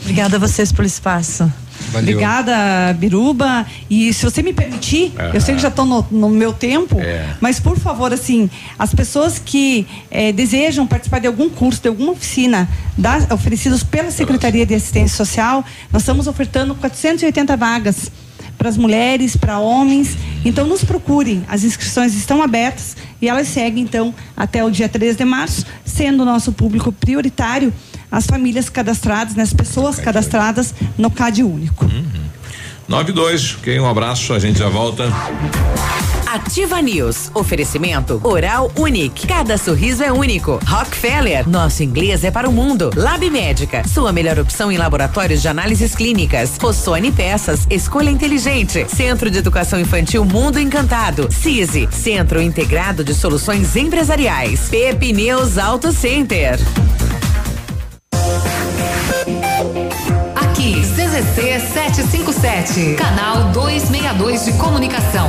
Obrigada a vocês pelo espaço. Valeu. Obrigada, Biruba. E se você me permitir, eu sei que já estou no, no, meu tempo, é. mas por favor, assim, as pessoas que eh, desejam participar de algum curso, de alguma oficina da, oferecidos pela Secretaria de Assistência Social, nós estamos ofertando 480 vagas para as mulheres, para homens. Então nos procurem, as inscrições estão abertas e elas seguem então até o dia 13 de março, sendo o nosso público prioritário as famílias cadastradas, né, as pessoas cadastradas no CAD único. Uhum. 92, ok, um abraço, a gente já volta. Ativa News. Oferecimento Oral Unique. Cada sorriso é único. Rockefeller. Nosso inglês é para o mundo. Lab Médica. Sua melhor opção em laboratórios de análises clínicas. Rossoni Peças. Escolha inteligente. Centro de Educação Infantil Mundo Encantado. CISI. Centro Integrado de Soluções Empresariais. Pepineus Auto Center. Aqui, CZC 757. Canal 262 de Comunicação.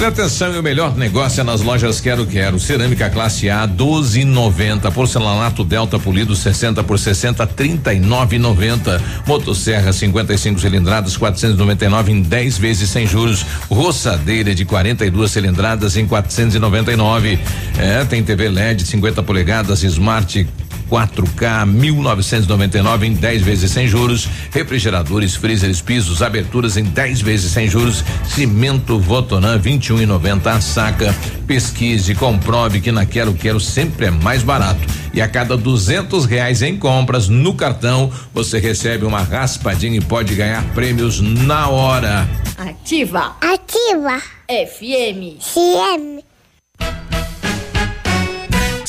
Olha atenção, e o melhor negócio é nas lojas Quero Quero. Cerâmica classe A 12,90. Porcelanato Delta polido 60 por 60 39,90. Motosserra 55 cilindradas 499 em 10 vezes sem juros. Roçadeira de 42 cilindradas em 499. É, tem TV LED 50 polegadas Smart 4K 1999 em 10 vezes sem juros, refrigeradores, freezers, pisos, aberturas em 10 vezes sem juros, cimento Votoran 21,90 a saca. Pesquise, comprove que na Quero Quero sempre é mais barato. E a cada duzentos reais em compras no cartão, você recebe uma raspadinha e pode ganhar prêmios na hora. Ativa. Ativa. FM. CM.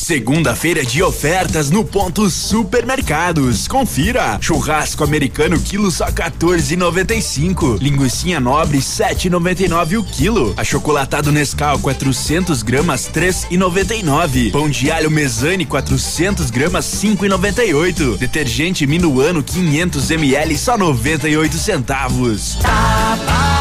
Segunda-feira de ofertas no ponto Supermercados. Confira: churrasco americano quilo só 14,95. Linguiça nobre 7,99 o quilo. Achocolatado Nescau 400 gramas 3,99. Pão de alho Mesane 400 gramas 5,98. Detergente Minuano 500 ml só 98 centavos. Tá barato,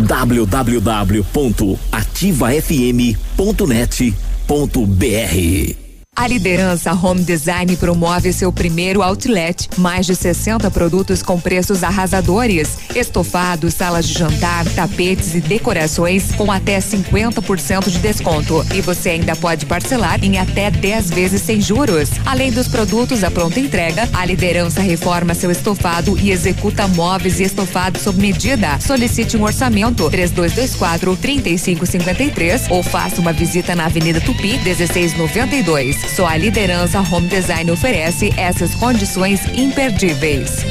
www.ativafm.net.br A liderança Home Design promove seu primeiro outlet. Mais de 60 produtos com preços arrasadores: estofados, salas de jantar, tapetes e decorações com até 50% de desconto. E você ainda pode parcelar em até 10 vezes sem juros. Além dos produtos à pronta entrega, a liderança reforma seu estofado e executa móveis e estofados sob medida. Solicite um orçamento 3224 3553 ou faça uma visita na Avenida Tupi 1692. Só a liderança Home Design oferece essas condições imperdíveis.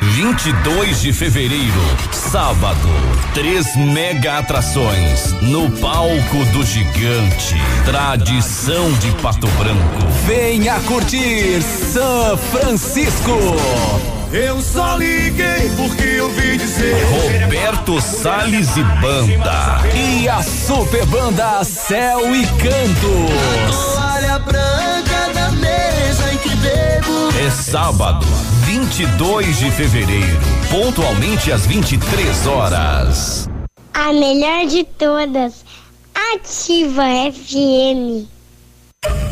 22 de fevereiro, sábado, três mega atrações no palco do gigante. Tradição de Pato Branco. Venha curtir São Francisco. Eu só liguei porque ouvi dizer. Roberto Salles e Banda. E a super banda Céu e Cantos. Toalha branca na mesa em que bebo. É sábado, 22 de fevereiro, pontualmente às 23 horas. A melhor de todas. Ativa FM.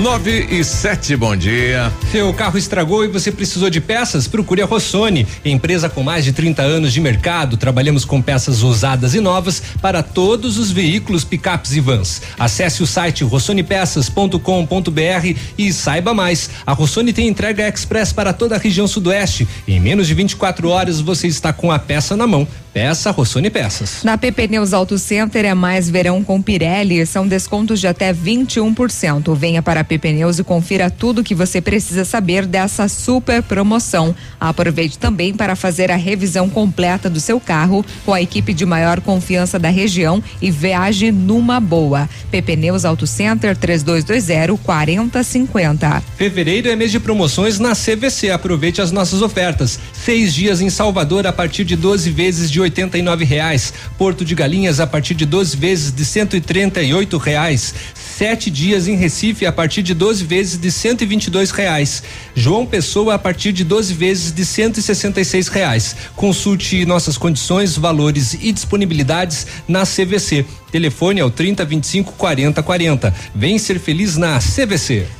9 e 7, bom dia. Seu carro estragou e você precisou de peças? Procure a Rossoni, empresa com mais de 30 anos de mercado. Trabalhamos com peças usadas e novas para todos os veículos, picapes e vans. Acesse o site rossonepeças.com.br e saiba mais. A Rossoni tem entrega express para toda a região sudoeste. Em menos de 24 horas você está com a peça na mão. Peça Rossoni Peças. Na PP Neus Auto Center é mais verão com Pirelli, são descontos de até 21%. Venha para a PP Neus e confira tudo o que você precisa saber dessa super promoção. Aproveite também para fazer a revisão completa do seu carro com a equipe de maior confiança da região e viaje numa boa. PP Neus Auto Center 3220 4050. Fevereiro é mês de promoções na CVC. Aproveite as nossas ofertas. Seis dias em Salvador a partir de 12 vezes de R$ reais. Porto de Galinhas a partir de 12 vezes de R$ reais. Sete dias em Recife a partir de 12 vezes de R$ reais. João Pessoa a partir de 12 vezes de R$ reais. Consulte nossas condições, valores e disponibilidades na CVC. Telefone é o 30 25 40 40. Vem ser feliz na CVC.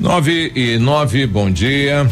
9 e 9, bom dia.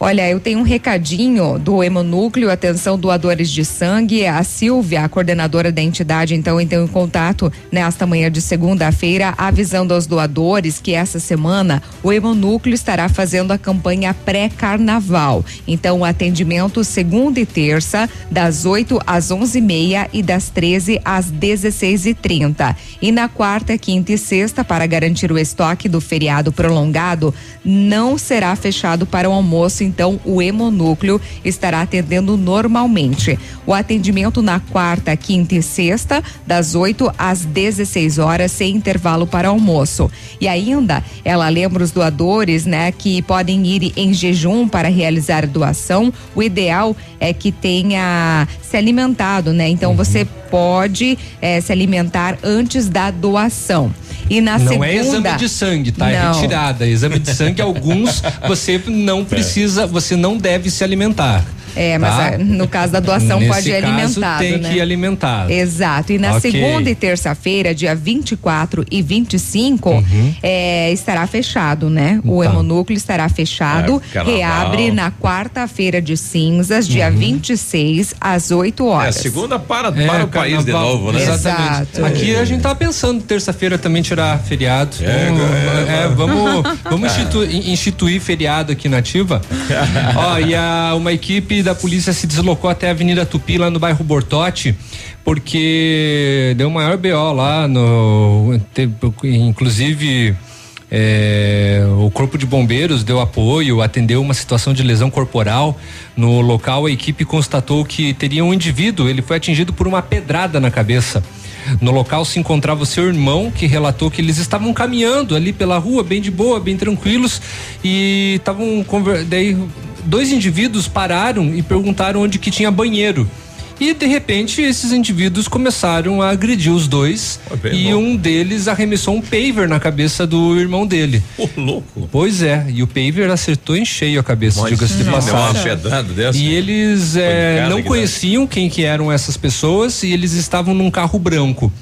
Olha, eu tenho um recadinho do Hemonúcleo, atenção doadores de sangue. A Silvia, a coordenadora da entidade, então entrou em contato nesta manhã de segunda-feira, avisando aos doadores que essa semana o Hemonúcleo estará fazendo a campanha pré-carnaval. Então, o atendimento segunda e terça, das 8 às 11 e meia e das 13 às 16 e 30 E na quarta, quinta e sexta, para garantir o estoque do feriado prolongado, não será fechado para o almoço então o hemonúcleo estará atendendo normalmente. O atendimento na quarta, quinta e sexta, das 8 às 16 horas, sem intervalo para almoço. E ainda, ela lembra os doadores, né, que podem ir em jejum para realizar a doação. O ideal é que tenha se alimentado, né? Então uhum. você pode eh, se alimentar antes da doação. E na não segunda. Não é exame de sangue, tá? É não. É retirada. Exame de sangue, alguns você não precisa, você não deve se alimentar. É, mas tá? É, no caso da doação Nesse pode ir alimentado. Tem né? que ir alimentado. Exato. E na okay. segunda e terça-feira, dia 24 e 25, uhum. é, estará fechado, né? O tá. hemonúcleo estará fechado. É, reabre na quarta-feira de cinzas, dia uhum. 26, às 8 horas. É, segunda para, é, para o país de novo, né? Exatamente. Exato. Aqui a gente tá pensando terça-feira também tirar feriado. É, é, vamos, vamos instituir, instituir feriado aqui na Ativa. Ó, e a, uma equipe da polícia se deslocou até a Avenida Tupi, lá no bairro Bortote, porque deu maior BO lá no. Inclusive. É, o corpo de bombeiros deu apoio, atendeu uma situação de lesão corporal. No local, a equipe constatou que teria um indivíduo, ele foi atingido por uma pedrada na cabeça. No local se encontrava o seu irmão, que relatou que eles estavam caminhando ali pela rua, bem de boa, bem tranquilos, e estavam. Daí dois indivíduos pararam e perguntaram onde que tinha banheiro. E de repente esses indivíduos começaram a agredir os dois e bom. um deles arremessou um paver na cabeça do irmão dele. Ô, louco. Pois é, e o paver acertou em cheio a cabeça, diga-se de passagem. E eles é, não conheciam quem que eram essas pessoas e eles estavam num carro branco.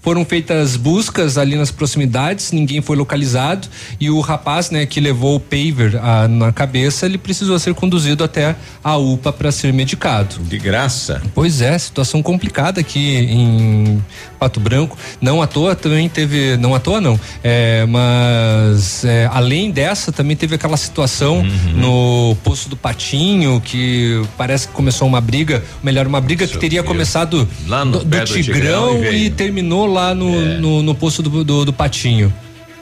Foram feitas buscas ali nas proximidades, ninguém foi localizado e o rapaz, né, que levou o paver a, na cabeça, ele precisou ser conduzido até a UPA para ser medicado. De graça. Pois é, situação complicada aqui em Pato Branco. Não à toa também teve, não à toa não, é, mas é, além dessa também teve aquela situação uhum. no Poço do Patinho que parece que começou uma briga, melhor uma briga que teria começado Lá no do, do Tigrão, Tigrão e, e terminou lá no, é. no, no, posto do, do, do Patinho.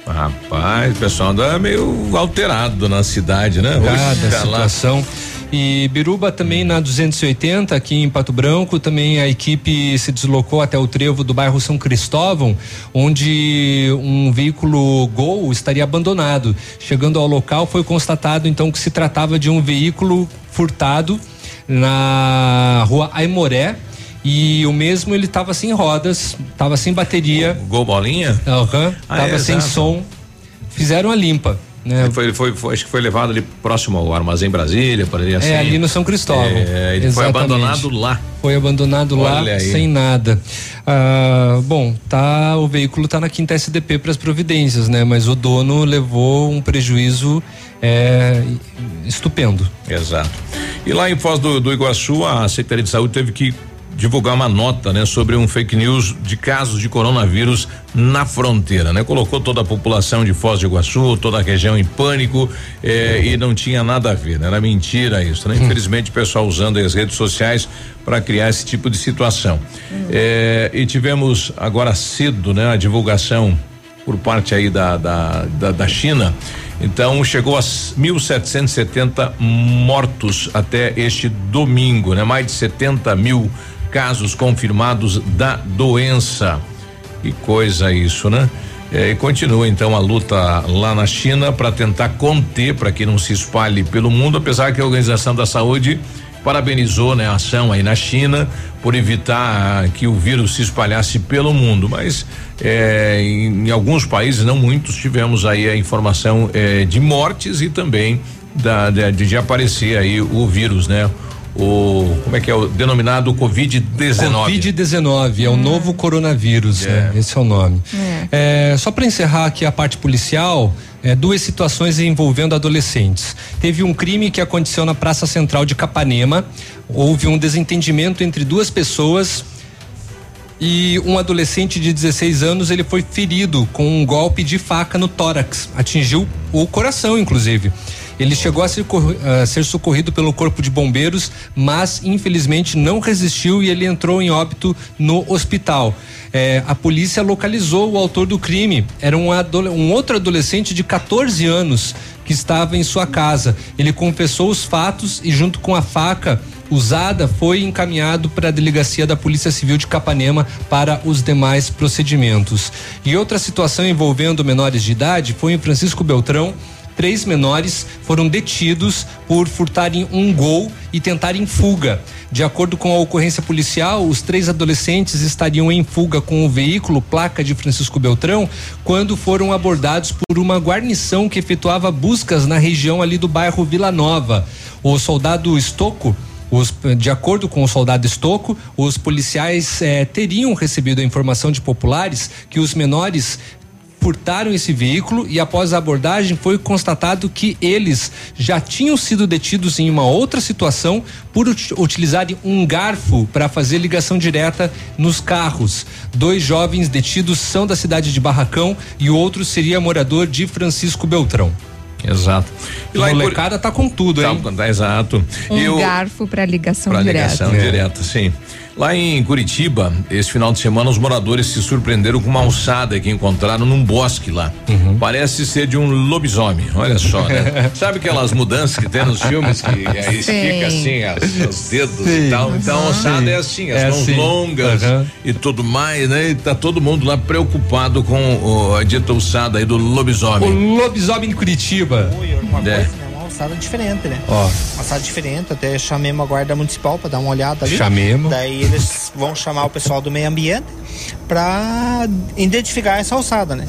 Rapaz, o pessoal anda meio alterado na cidade, né? Cada situação. E Biruba também na 280 aqui em Pato Branco, também a equipe se deslocou até o trevo do bairro São Cristóvão, onde um veículo Gol estaria abandonado. Chegando ao local, foi constatado então que se tratava de um veículo furtado na rua Aimoré, e o mesmo ele tava sem rodas, tava sem bateria. Gol bolinha? Aham. Uhum, ah, tava é, sem exato. som. Fizeram a limpa. Né? Foi, foi, foi, acho que foi levado ali próximo ao Armazém Brasília, por aí assim. É, ali no São Cristóvão. É, ele Exatamente. foi abandonado lá. Foi abandonado Olha lá aí. sem nada. Ah, bom, tá, o veículo tá na quinta SDP para as providências, né? Mas o dono levou um prejuízo é, estupendo. Exato. E lá em Foz do, do Iguaçu, a Secretaria de Saúde teve que divulgar uma nota, né, sobre um fake news de casos de coronavírus na fronteira, né? Colocou toda a população de Foz do Iguaçu, toda a região em pânico eh, e não tinha nada a ver, né? Era mentira isso, né? Hum. Infelizmente o pessoal usando as redes sociais para criar esse tipo de situação. Hum. Eh, e tivemos agora cedo, né, a divulgação por parte aí da, da, da, da China. Então chegou a 1.770 mortos até este domingo, né? Mais de 70 mil casos confirmados da doença. Que coisa isso, né? É, e continua então a luta lá na China para tentar conter, para que não se espalhe pelo mundo, apesar que a Organização da Saúde parabenizou né, a ação aí na China por evitar que o vírus se espalhasse pelo mundo, mas é, em, em, alguns países, não muitos, tivemos aí a informação é, de mortes e também da, de, de aparecer aí o vírus, né? O como é que é o denominado Covid-19. Covid-19 é o hum. novo coronavírus, é. né? Esse é o nome. É. É, só para encerrar aqui a parte policial, é, duas situações envolvendo adolescentes. Teve um crime que aconteceu na Praça Central de Capanema. Houve um desentendimento entre duas pessoas e um adolescente de 16 anos ele foi ferido com um golpe de faca no tórax, atingiu o coração inclusive. Ele chegou a ser, a ser socorrido pelo corpo de bombeiros, mas infelizmente não resistiu e ele entrou em óbito no hospital. É, a polícia localizou o autor do crime. Era um, um outro adolescente de 14 anos que estava em sua casa. Ele confessou os fatos e, junto com a faca, usada foi encaminhado para a delegacia da Polícia Civil de Capanema para os demais procedimentos. E outra situação envolvendo menores de idade foi em Francisco Beltrão. Três menores foram detidos por furtarem um gol e tentarem fuga. De acordo com a ocorrência policial, os três adolescentes estariam em fuga com o veículo placa de Francisco Beltrão quando foram abordados por uma guarnição que efetuava buscas na região ali do bairro Vila Nova. O soldado Estoco os, de acordo com o soldado Estoco, os policiais eh, teriam recebido a informação de populares que os menores furtaram esse veículo e após a abordagem foi constatado que eles já tinham sido detidos em uma outra situação por ut utilizarem um garfo para fazer ligação direta nos carros. Dois jovens detidos são da cidade de Barracão e o outro seria morador de Francisco Beltrão. Exato. E lá molecada tá com tudo, tá, hein? Tá, exato. Um eu, garfo para ligação pra direta. ligação é. direta, sim. Lá em Curitiba, esse final de semana, os moradores se surpreenderam com uma alçada que encontraram num bosque lá. Uhum. Parece ser de um lobisomem, olha só, né? Sabe aquelas mudanças que tem nos filmes que é, estica assim as, os dedos Sim. e tal? Então a alçada é assim, as é mãos assim. longas uhum. e tudo mais, né? E tá todo mundo lá preocupado com o, a dita alçada aí do lobisomem. O lobisomem em Curitiba. Ui, é. Alçada diferente, né? Ó. Uma alçada diferente, até chamemos a guarda municipal para dar uma olhada ali. Chamemos. Daí eles vão chamar o pessoal do meio ambiente para identificar essa alçada, né?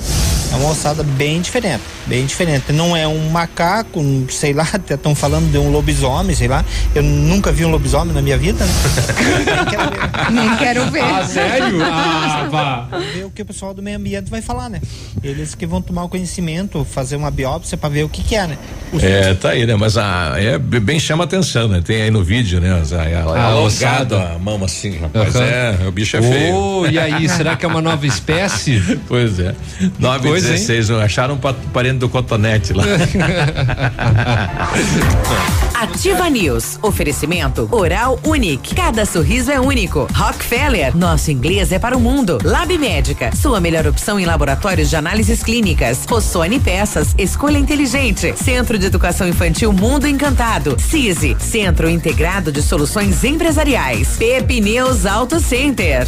É uma alçada bem diferente, bem diferente. Não é um macaco, sei lá, até estão falando de um lobisomem, sei lá. Eu nunca vi um lobisomem na minha vida, né? Nem quero ver. Ah, sério? Ah, vá. Ver o que o pessoal do meio ambiente vai falar, né? Eles que vão tomar o conhecimento, fazer uma biópsia para ver o que, que é, né? Os é, tá aí, né? Mas a, é bem chama atenção, né? Tem aí no vídeo, né? A, a, alongado a mão assim, rapaz. Uhum. É, o bicho é oh, feio. E aí, será que é uma nova espécie? pois é. 9 coisa, 16, hein? acharam um parente do cotonete lá. Ativa News. Oferecimento Oral Unique. Cada sorriso é único. Rockefeller. Nosso inglês é para o mundo. Lab Médica. Sua melhor opção em laboratórios de análises clínicas. Rossoni Peças. Escolha inteligente. Centro de Educação Infantil Mundo Encantado. CISI. Centro Integrado de Soluções Empresariais. Pepineus Auto Center.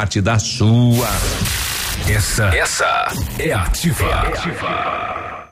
parte da sua. Essa, essa é ativa. É ativa.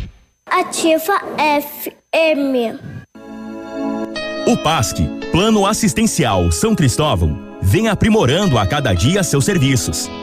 Ativa FM. O PASC, Plano Assistencial São Cristóvão, vem aprimorando a cada dia seus serviços.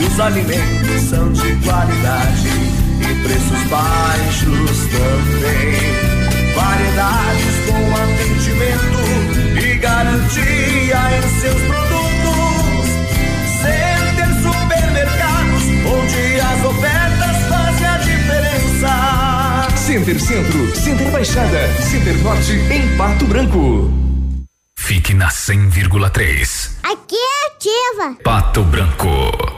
os alimentos são de qualidade e preços baixos também. Variedades com atendimento e garantia em seus produtos. Center Supermercados, onde as ofertas fazem a diferença. Center Centro, Center Baixada, Center Norte, em Pato Branco. Fique na 100,3. Aqui é ativa. Pato Branco.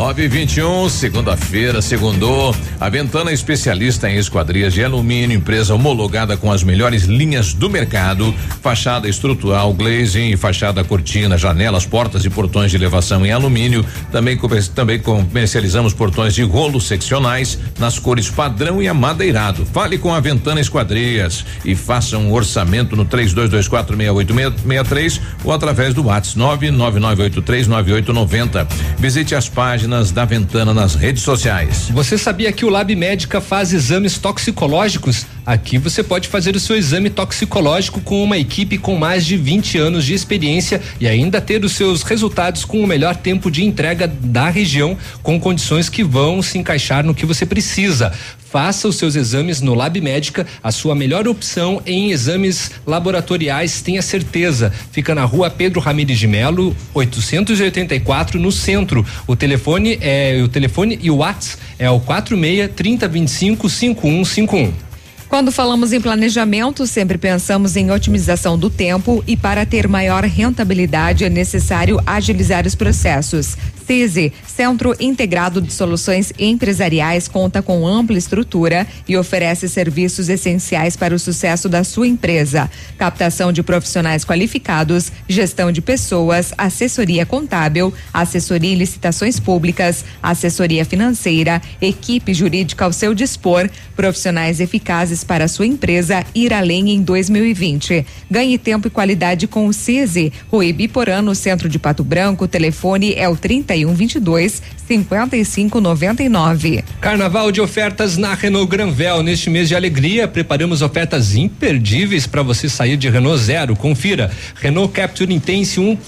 9 e 21 segunda-feira, segundou. A Ventana especialista em esquadrias de alumínio, empresa homologada com as melhores linhas do mercado. Fachada estrutural, glazing, fachada cortina, janelas, portas e portões de elevação em alumínio. Também, também comercializamos portões de rolo seccionais nas cores padrão e amadeirado. Fale com a Ventana Esquadrias e faça um orçamento no 32246863 ou através do WhatsApp 999839890. Visite as páginas páginas da Ventana nas redes sociais. Você sabia que o Lab Médica faz exames toxicológicos? Aqui você pode fazer o seu exame toxicológico com uma equipe com mais de 20 anos de experiência e ainda ter os seus resultados com o melhor tempo de entrega da região, com condições que vão se encaixar no que você precisa. Faça os seus exames no Lab Médica, a sua melhor opção em exames laboratoriais, tenha certeza. Fica na rua Pedro Ramires de Melo, 884, no centro. O telefone é o telefone e o WhatsApp é o 46 3025 5151. Quando falamos em planejamento, sempre pensamos em otimização do tempo e para ter maior rentabilidade é necessário agilizar os processos. CISI, Centro Integrado de Soluções Empresariais, conta com ampla estrutura e oferece serviços essenciais para o sucesso da sua empresa. Captação de profissionais qualificados, gestão de pessoas, assessoria contábil, assessoria em licitações públicas, assessoria financeira, equipe jurídica ao seu dispor, profissionais eficazes para a sua empresa ir além em 2020. Ganhe tempo e qualidade com o CISI. Rui Biporã, no centro de Pato Branco, telefone é o 31 22 55 99. Carnaval de ofertas na Renault Granvel. Neste mês de alegria, preparamos ofertas imperdíveis para você sair de Renault Zero. Confira. Renault Capture Intense 1. Um,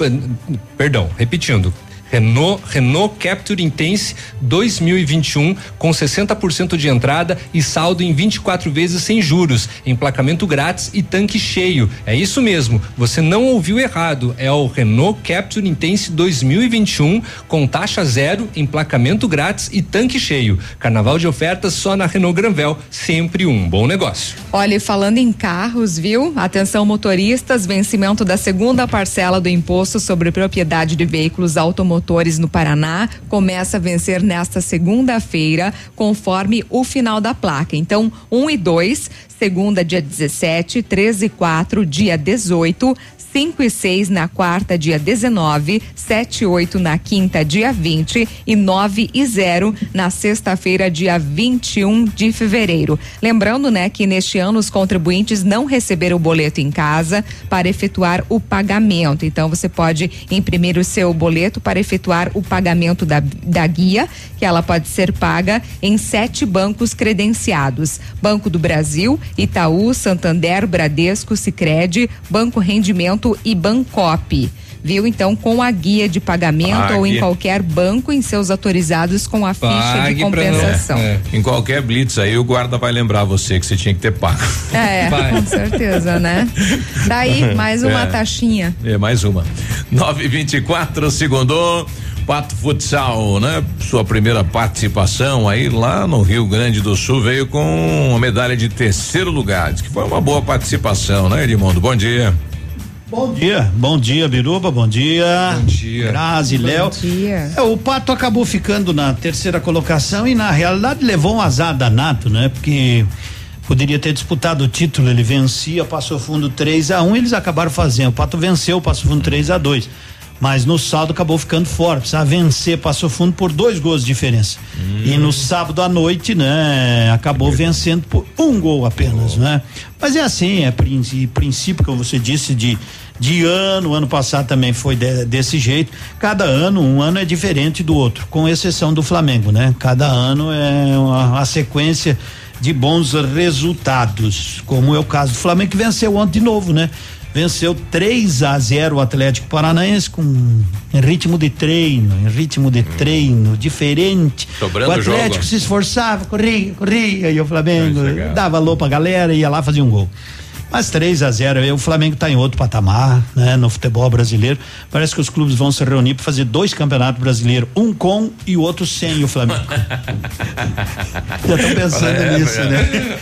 perdão, repetindo. Renault, Renault Capture Intense 2021 com 60% de entrada e saldo em 24 vezes sem juros, emplacamento grátis e tanque cheio. É isso mesmo, você não ouviu errado. É o Renault Capture Intense 2021 com taxa zero, emplacamento grátis e tanque cheio. Carnaval de ofertas só na Renault Granvel, sempre um bom negócio. Olha, falando em carros, viu? Atenção motoristas, vencimento da segunda parcela do imposto sobre propriedade de veículos automotores motores no Paraná começa a vencer nesta segunda-feira, conforme o final da placa. Então, um e dois segunda, dia 17, 13 e 4, dia 18, 5 e 6 na quarta, dia 19, 7 e 8 na quinta, dia 20 e 9 e 0 na sexta-feira, dia 21 de fevereiro. Lembrando, né, que neste ano os contribuintes não receberam o boleto em casa para efetuar o pagamento. Então você pode imprimir o seu boleto para efetuar o pagamento da, da guia, que ela pode ser paga em sete bancos credenciados: Banco do Brasil, Itaú, Santander, Bradesco, Sicredi, Banco Rendimento e Bancop viu? Então, com a guia de pagamento Pague. ou em qualquer banco em seus autorizados com a Pague ficha de compensação. É, é. Em qualquer blitz aí, o guarda vai lembrar você que você tinha que ter pago. É, vai. com certeza, né? Daí, mais uma é. taxinha. É, mais uma. 924, segundo. Pato Futsal, né? Sua primeira participação aí lá no Rio Grande do Sul veio com uma medalha de terceiro lugar. Diz que foi uma boa participação, né, Edmundo? Bom dia. Bom dia, bom dia, Biruba, bom dia. Bom dia. Grazi, Léo. Bom dia. É, o Pato acabou ficando na terceira colocação e na realidade levou um azar danado, né? Porque poderia ter disputado o título, ele vencia, passou fundo 3 a 1 um, eles acabaram fazendo. O Pato venceu, passou fundo 3 a 2 mas no saldo acabou ficando fora. Precisava vencer, passou fundo por dois gols de diferença. Hum. E no sábado à noite, né, acabou vencendo por um gol apenas, oh. né? Mas é assim, é princípio, como você disse, de de ano, ano passado também foi de, desse jeito. Cada ano, um ano é diferente do outro, com exceção do Flamengo, né? Cada ano é uma, uma sequência de bons resultados, como é o caso do Flamengo que venceu ontem de novo, né? Venceu 3 a 0 o Atlético Paranaense com em ritmo de treino, em ritmo de hum. treino diferente. Sobrando o Atlético jogo. se esforçava, corria, corria e o Flamengo dava alô pra galera e ia lá fazer um gol. Mas 3 a 0 o Flamengo está em outro patamar, né? No futebol brasileiro. Parece que os clubes vão se reunir para fazer dois campeonatos brasileiros, um com e o outro sem o Flamengo. Já estão pensando é, nisso, é. né?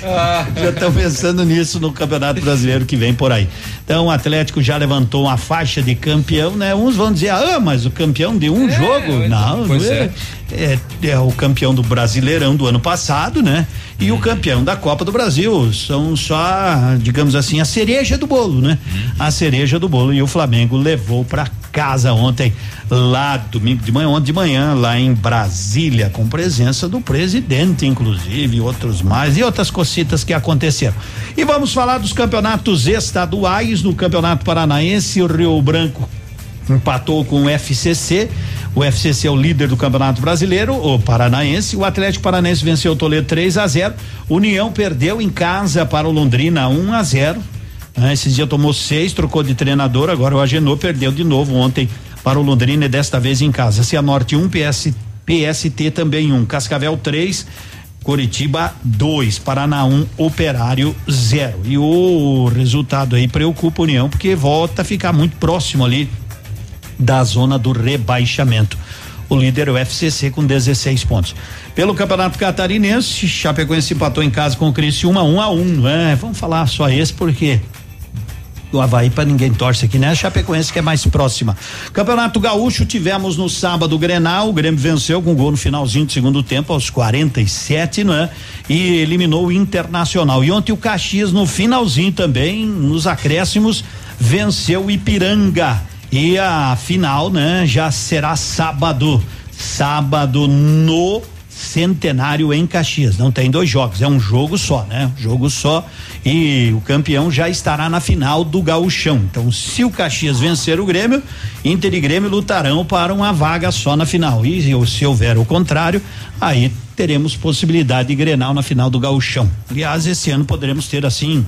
Já estão pensando nisso no Campeonato Brasileiro que vem por aí. Então o Atlético já levantou uma faixa de campeão, né? Uns vão dizer, ah, mas o campeão de um é, jogo? Não, não é. É é, o campeão do Brasileirão do ano passado, né? E uhum. o campeão da Copa do Brasil. São só, digamos assim, a cereja do bolo, né? Uhum. A cereja do bolo. E o Flamengo levou para casa ontem, lá domingo de manhã, ontem de manhã, lá em Brasília, com presença do presidente, inclusive, e outros mais, e outras cocitas que aconteceram. E vamos falar dos campeonatos estaduais, no Campeonato Paranaense, o Rio Branco empatou com o FCC o FCC é o líder do Campeonato Brasileiro, o Paranaense. O Atlético Paranaense venceu o Toledo 3 a 0. União perdeu em casa para o Londrina 1 um a 0. Ah, esse dia tomou seis, trocou de treinador. Agora o Agenor perdeu de novo ontem para o Londrina e desta vez em casa. Cianorte 1, um, PS, PST também 1, um. Cascavel 3. Curitiba 2, Paraná 1, um, Operário 0. E o resultado aí preocupa a União, porque volta a ficar muito próximo ali da zona do rebaixamento. O líder é o FCC com 16 pontos. Pelo Campeonato Catarinense, Chapecoense empatou em casa com o Criciúma 1 um a 1, um, né? Vamos falar só esse porque o Havaí para ninguém torce aqui, né? A Chapecoense que é mais próxima. Campeonato Gaúcho tivemos no sábado o Grenal, o Grêmio venceu com gol no finalzinho do segundo tempo aos 47, não é? E eliminou o Internacional. E ontem o Caxias no finalzinho também, nos acréscimos, venceu o Ipiranga e a final, né, já será sábado. Sábado no Centenário em Caxias. Não tem dois jogos, é um jogo só, né? Jogo só. E o campeão já estará na final do Gauchão. Então, se o Caxias vencer o Grêmio, Inter e Grêmio lutarão para uma vaga só na final. E se houver o contrário, aí teremos possibilidade de Grenal na final do Gauchão. Aliás, esse ano poderemos ter assim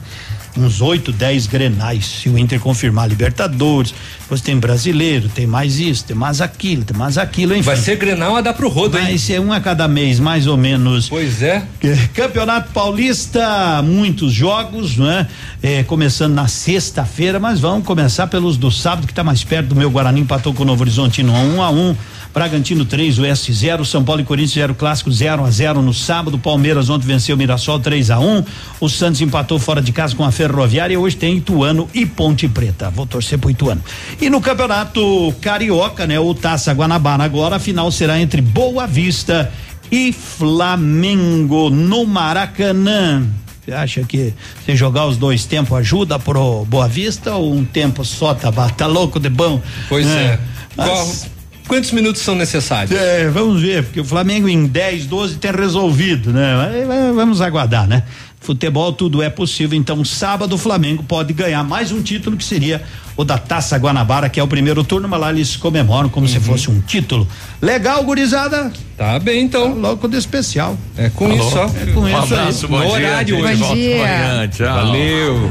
uns oito, dez grenais, se o Inter confirmar Libertadores, depois tem brasileiro, tem mais isso, tem mais aquilo, tem mais aquilo, enfim. Vai ser grenal a dar pro rodo, Vai hein? ser um a cada mês, mais ou menos. Pois é. Campeonato Paulista, muitos jogos, né? É, começando na sexta-feira, mas vamos começar pelos do sábado, que está mais perto do meu Guarani, empatou com o Novo Horizontino um a um. Bragantino 3, Oeste 0, São Paulo e Corinthians 0 clássico 0 a 0 no sábado. Palmeiras ontem venceu o Mirassol 3 a 1. O Santos empatou fora de casa com a Ferroviária. Hoje tem Ituano e Ponte Preta. Vou torcer pro Ituano. E no Campeonato Carioca, né? O Taça Guanabara agora a final será entre Boa Vista e Flamengo no Maracanã. Você acha que se jogar os dois tempos ajuda pro Boa Vista ou um tempo só tá, tá louco de bom? Pois é. é. Mas, Qual, quantos minutos são necessários? É, vamos ver, porque o Flamengo em 10, 12 tem resolvido, né? Vamos aguardar, né? Futebol tudo é possível, então sábado o Flamengo pode ganhar mais um título que seria o da Taça Guanabara, que é o primeiro turno, mas lá eles comemoram como uhum. se fosse um título. Legal, gurizada? Tá bem, então. Tá louco de especial. É com Alô? isso, ó. É com um isso abraço, aí. Bom no dia, horário hoje. Bom dia. Amanhã, tchau. Valeu.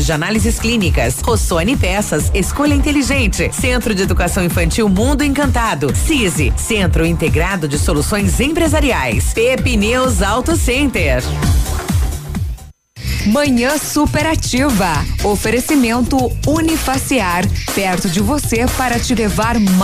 laboratórios de análises clínicas. Rossoni Peças, escolha inteligente. Centro de Educação Infantil Mundo Encantado. CISI, Centro Integrado de Soluções Empresariais. Pepineus Auto Center. Manhã superativa. Oferecimento Unifaciar. Perto de você para te levar mais